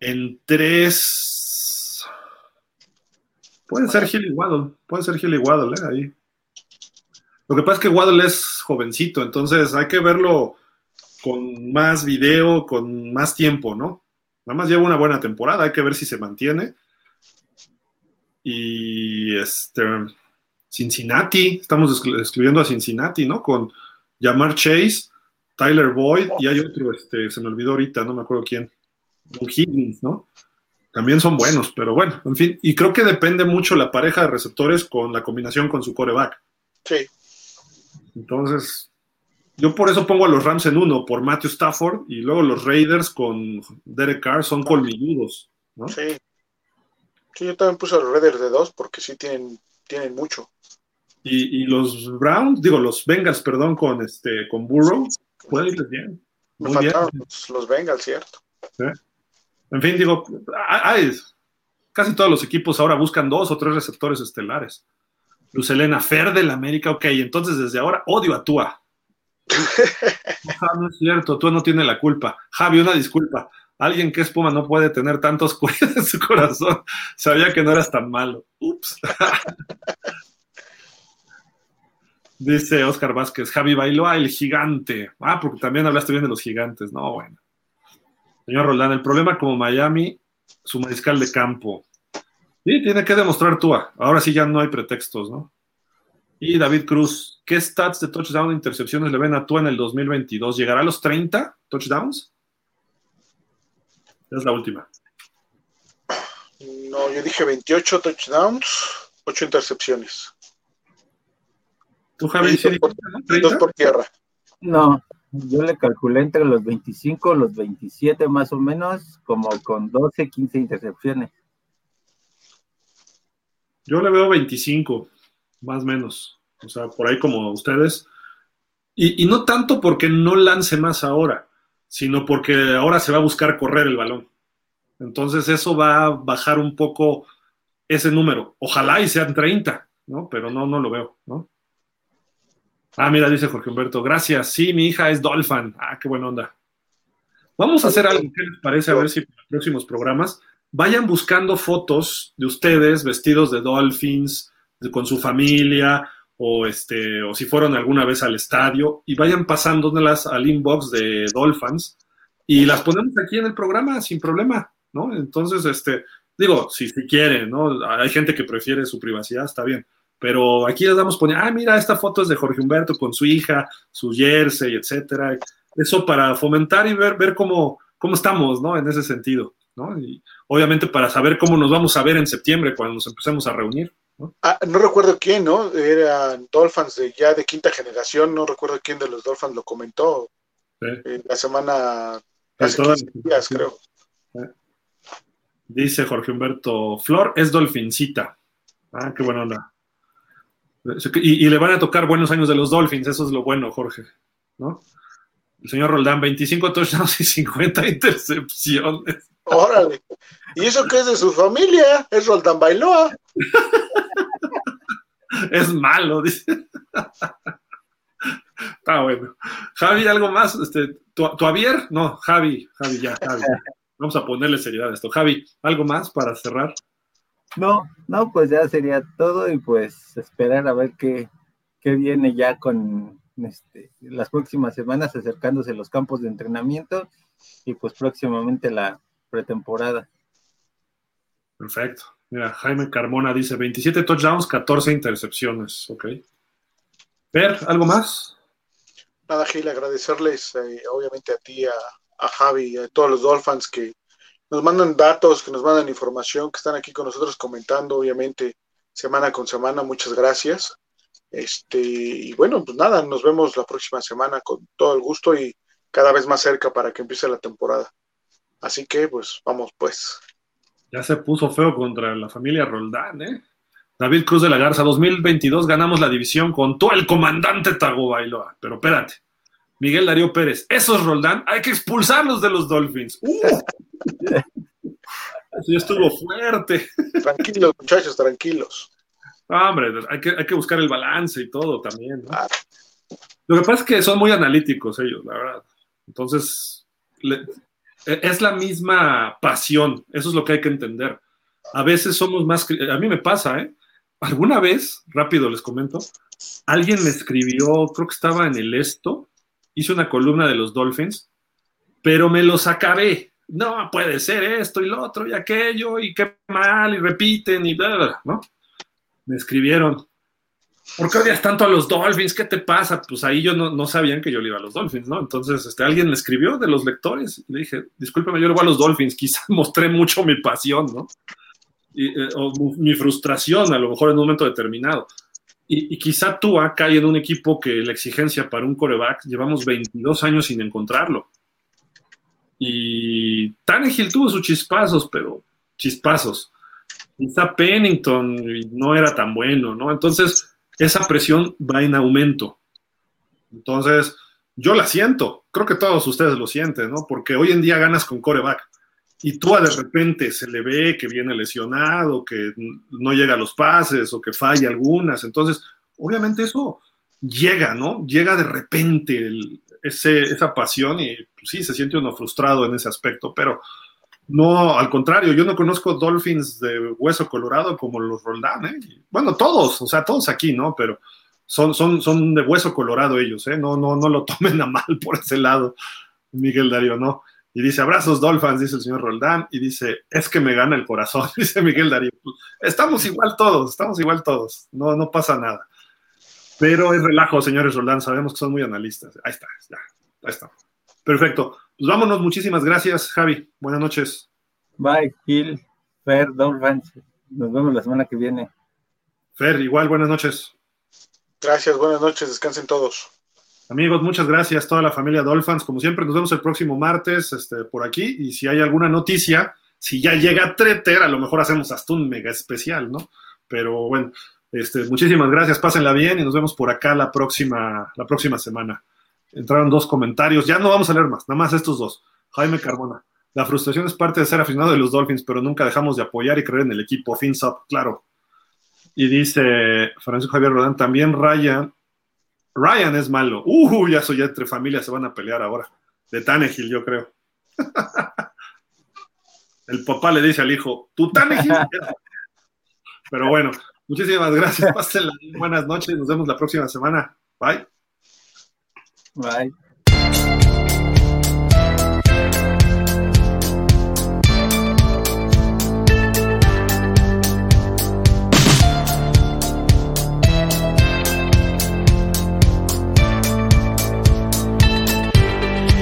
En tres. Puede ser Hilly Waddle. Puede ser Hilly Waddle, ¿eh? Ahí. Lo que pasa es que Waddle es jovencito, entonces hay que verlo con más video, con más tiempo, ¿no? Nada más lleva una buena temporada, hay que ver si se mantiene. Y este. Cincinnati, estamos excluyendo a Cincinnati, ¿no? Con Jamar Chase, Tyler Boyd y hay otro, este, se me olvidó ahorita, no me acuerdo quién. Higgins, ¿no? También son buenos, pero bueno, en fin, y creo que depende mucho la pareja de receptores con la combinación con su coreback. Sí. Entonces, yo por eso pongo a los Rams en uno, por Matthew Stafford, y luego los Raiders con Derek Carr son colmilludos, ¿no? Sí. Sí, yo también puse a los Raiders de dos porque sí tienen, tienen mucho. Y, los Browns, digo, los Bengals, perdón, con este, con Burrow, puede irles bien. Me faltaron Los, Bengals, cierto. En fin, digo, hay, casi todos los equipos ahora buscan dos o tres receptores estelares. Luz Elena Fer del América, ok, entonces desde ahora odio a Tua. <laughs> Ah, no es cierto, Tua no tiene la culpa. Javi, una disculpa. Alguien que es Puma no puede tener tantos <laughs> cuidados en su corazón. Sabía que no eras tan malo. Ups. <laughs> Dice Oscar Vázquez, Javi Bailoa, el gigante. Ah, porque también hablaste bien de los gigantes. No, bueno. Señor Roldán, el problema como Miami, su mariscal de campo. Sí, tiene que demostrar Tua. Ahora sí ya no hay pretextos, ¿no? Y David Cruz, ¿qué stats de touchdown e intercepciones le ven a Tua en el 2022? ¿Llegará a los 30 touchdowns? Es la última. No, yo dije 28 touchdowns, 8 intercepciones. ¿Tú, Javi, dos por tierra. No, yo le calculé entre los 25, los 27 más o menos, como con 12, 15 intercepciones. Yo le veo 25, más o menos. O sea, por ahí como ustedes. Y, y, no tanto porque no lance más ahora, sino porque ahora se va a buscar correr el balón. Entonces eso va a bajar un poco ese número. Ojalá y sean 30, ¿no? Pero no, no lo veo, ¿no? Ah, mira, dice Jorge Humberto, gracias. Sí, mi hija es Dolphin. Ah, qué buena onda. Vamos a hacer algo, ¿qué les parece? A ver si en los próximos programas vayan buscando fotos de ustedes vestidos de Dolphins, con su familia, o este, o si fueron alguna vez al estadio, y vayan pasándolas al inbox de Dolphins y las ponemos aquí en el programa sin problema, ¿no? Entonces, este, digo, si, si quieren, ¿no? Hay gente que prefiere su privacidad, está bien pero aquí les damos poner, ah, mira, esta foto es de Jorge Humberto con su hija, su jersey, etcétera. Eso para fomentar y ver, ver cómo, cómo estamos, ¿no? En ese sentido, ¿no? Y obviamente para saber cómo nos vamos a ver en septiembre cuando nos empecemos a reunir. ¿no? Ah, no recuerdo quién, ¿no? Eran Dolphins de ya de quinta generación, no recuerdo quién de los Dolphins lo comentó. la semana, hace 15 días, creo. Dice Jorge Humberto, Flor es dolfincita. Ah, qué buena onda. Y, le van a tocar buenos años de los Dolphins, eso es lo bueno, Jorge, ¿no? El señor Roldán, 25 touchdowns y 50 intercepciones. Órale. ¿Y eso qué es de su familia? Es Roldán Bailoa. <laughs> es malo, dice. Está bueno. Javi, ¿algo más? Este, ¿tu, Javier? No, Javi, Javi, ya, Javi. Vamos a ponerle seriedad a esto. Javi, ¿algo más para cerrar? No, no, pues ya sería todo y pues esperar a ver qué, viene ya con este, las próximas semanas acercándose los campos de entrenamiento y pues próximamente la pretemporada. Perfecto. Mira, Jaime Carmona dice 27 touchdowns, 14 intercepciones. Ok. Ver, ¿algo más? Nada, Gil, agradecerles eh, obviamente a ti, a, a Javi y a todos los Dolphins que nos mandan datos, que nos mandan información, que están aquí con nosotros comentando, obviamente, semana con semana. Muchas gracias. Este, y bueno, pues nada, nos vemos la próxima semana con todo el gusto y cada vez más cerca para que empiece la temporada. Así que, pues, vamos pues. Ya se puso feo contra la familia Roldán, ¿eh? David Cruz de la Garza, 2022 ganamos la división con todo el comandante Tago Bailoa. Pero espérate, Miguel Darío Pérez, esos Roldán, hay que expulsarlos de los Dolphins. ¡Uh! <laughs> Eso ya estuvo fuerte. Tranquilos, muchachos, tranquilos. hombre, hay que, hay que buscar el balance y todo también. ¿no? Lo que pasa es que son muy analíticos ellos, la verdad. Entonces, le, es la misma pasión, eso es lo que hay que entender. A veces somos más, a mí me pasa, ¿eh? Alguna vez, rápido les comento, alguien me escribió, creo que estaba en el esto, hice una columna de los Dolphins, pero me los acabé. No, puede ser esto y lo otro y aquello y qué mal y repiten y bla, bla, ¿no? Me escribieron, ¿por qué odias tanto a los Dolphins? ¿Qué te pasa? Pues ahí yo no, no sabían que yo le iba a los Dolphins, ¿no? Entonces, este, alguien me escribió de los lectores y le dije, discúlpeme, yo le voy a los Dolphins, quizás <laughs> mostré mucho mi pasión, ¿no? Eh, o mi frustración a lo mejor en un momento determinado. Y, y quizá tú cae en un equipo que la exigencia para un coreback, llevamos 22 años sin encontrarlo. Y Tannehill tuvo sus chispazos, pero chispazos. Quizá Pennington no era tan bueno, ¿no? Entonces, esa presión va en aumento. Entonces, yo la siento, creo que todos ustedes lo sienten, ¿no? Porque hoy en día ganas con coreback y tú de repente se le ve que viene lesionado, que no llega a los pases o que falla algunas. Entonces, obviamente eso llega, ¿no? Llega de repente el, ese, esa pasión y pues, sí, se siente uno frustrado en ese aspecto, pero no, al contrario, yo no conozco Dolphins de hueso colorado como los Roldán, ¿eh? Bueno, todos, o sea, todos aquí, ¿no? Pero son, son, son de hueso colorado ellos, ¿eh? No, no, no lo <laughs> tomen a mal por ese lado, Miguel Darío, ¿no? Y dice, abrazos Dolphins, dice el señor Roldán, y dice, es que me gana el corazón, <laughs> dice Miguel Darío. Estamos igual todos, estamos igual todos, no, no pasa nada. Pero es relajo, señores Roldán, sabemos que son muy analistas. Ahí está, ya, ahí está. Perfecto. Pues vámonos, muchísimas gracias, Javi. Buenas noches. Bye, Gil, Fer, Dolphins. Nos vemos la semana que viene. Fer, igual, buenas noches. Gracias, buenas noches, descansen todos. Amigos, muchas gracias, toda la familia Dolphins. Como siempre, nos vemos el próximo martes este, por aquí. Y si hay alguna noticia, si ya llega Treter, a lo mejor hacemos hasta un mega especial, ¿no? Pero bueno, este, muchísimas gracias, pásenla bien y nos vemos por acá la próxima, la próxima semana. Entraron dos comentarios, ya no vamos a leer más, nada más estos dos. Jaime Carbona, la frustración es parte de ser aficionado de los Dolphins, pero nunca dejamos de apoyar y creer en el equipo. Fins up, claro. Y dice Francisco Javier Rodán, también Ryan, Ryan es malo. Uh, ya soy ya entre familias, se van a pelear ahora. De Tannehill, yo creo. <laughs> el papá le dice al hijo, ¿tú Tannehill? <laughs> Pero bueno, muchísimas gracias. <laughs> Pásenla. Buenas noches. Nos vemos la próxima semana. Bye. Bye.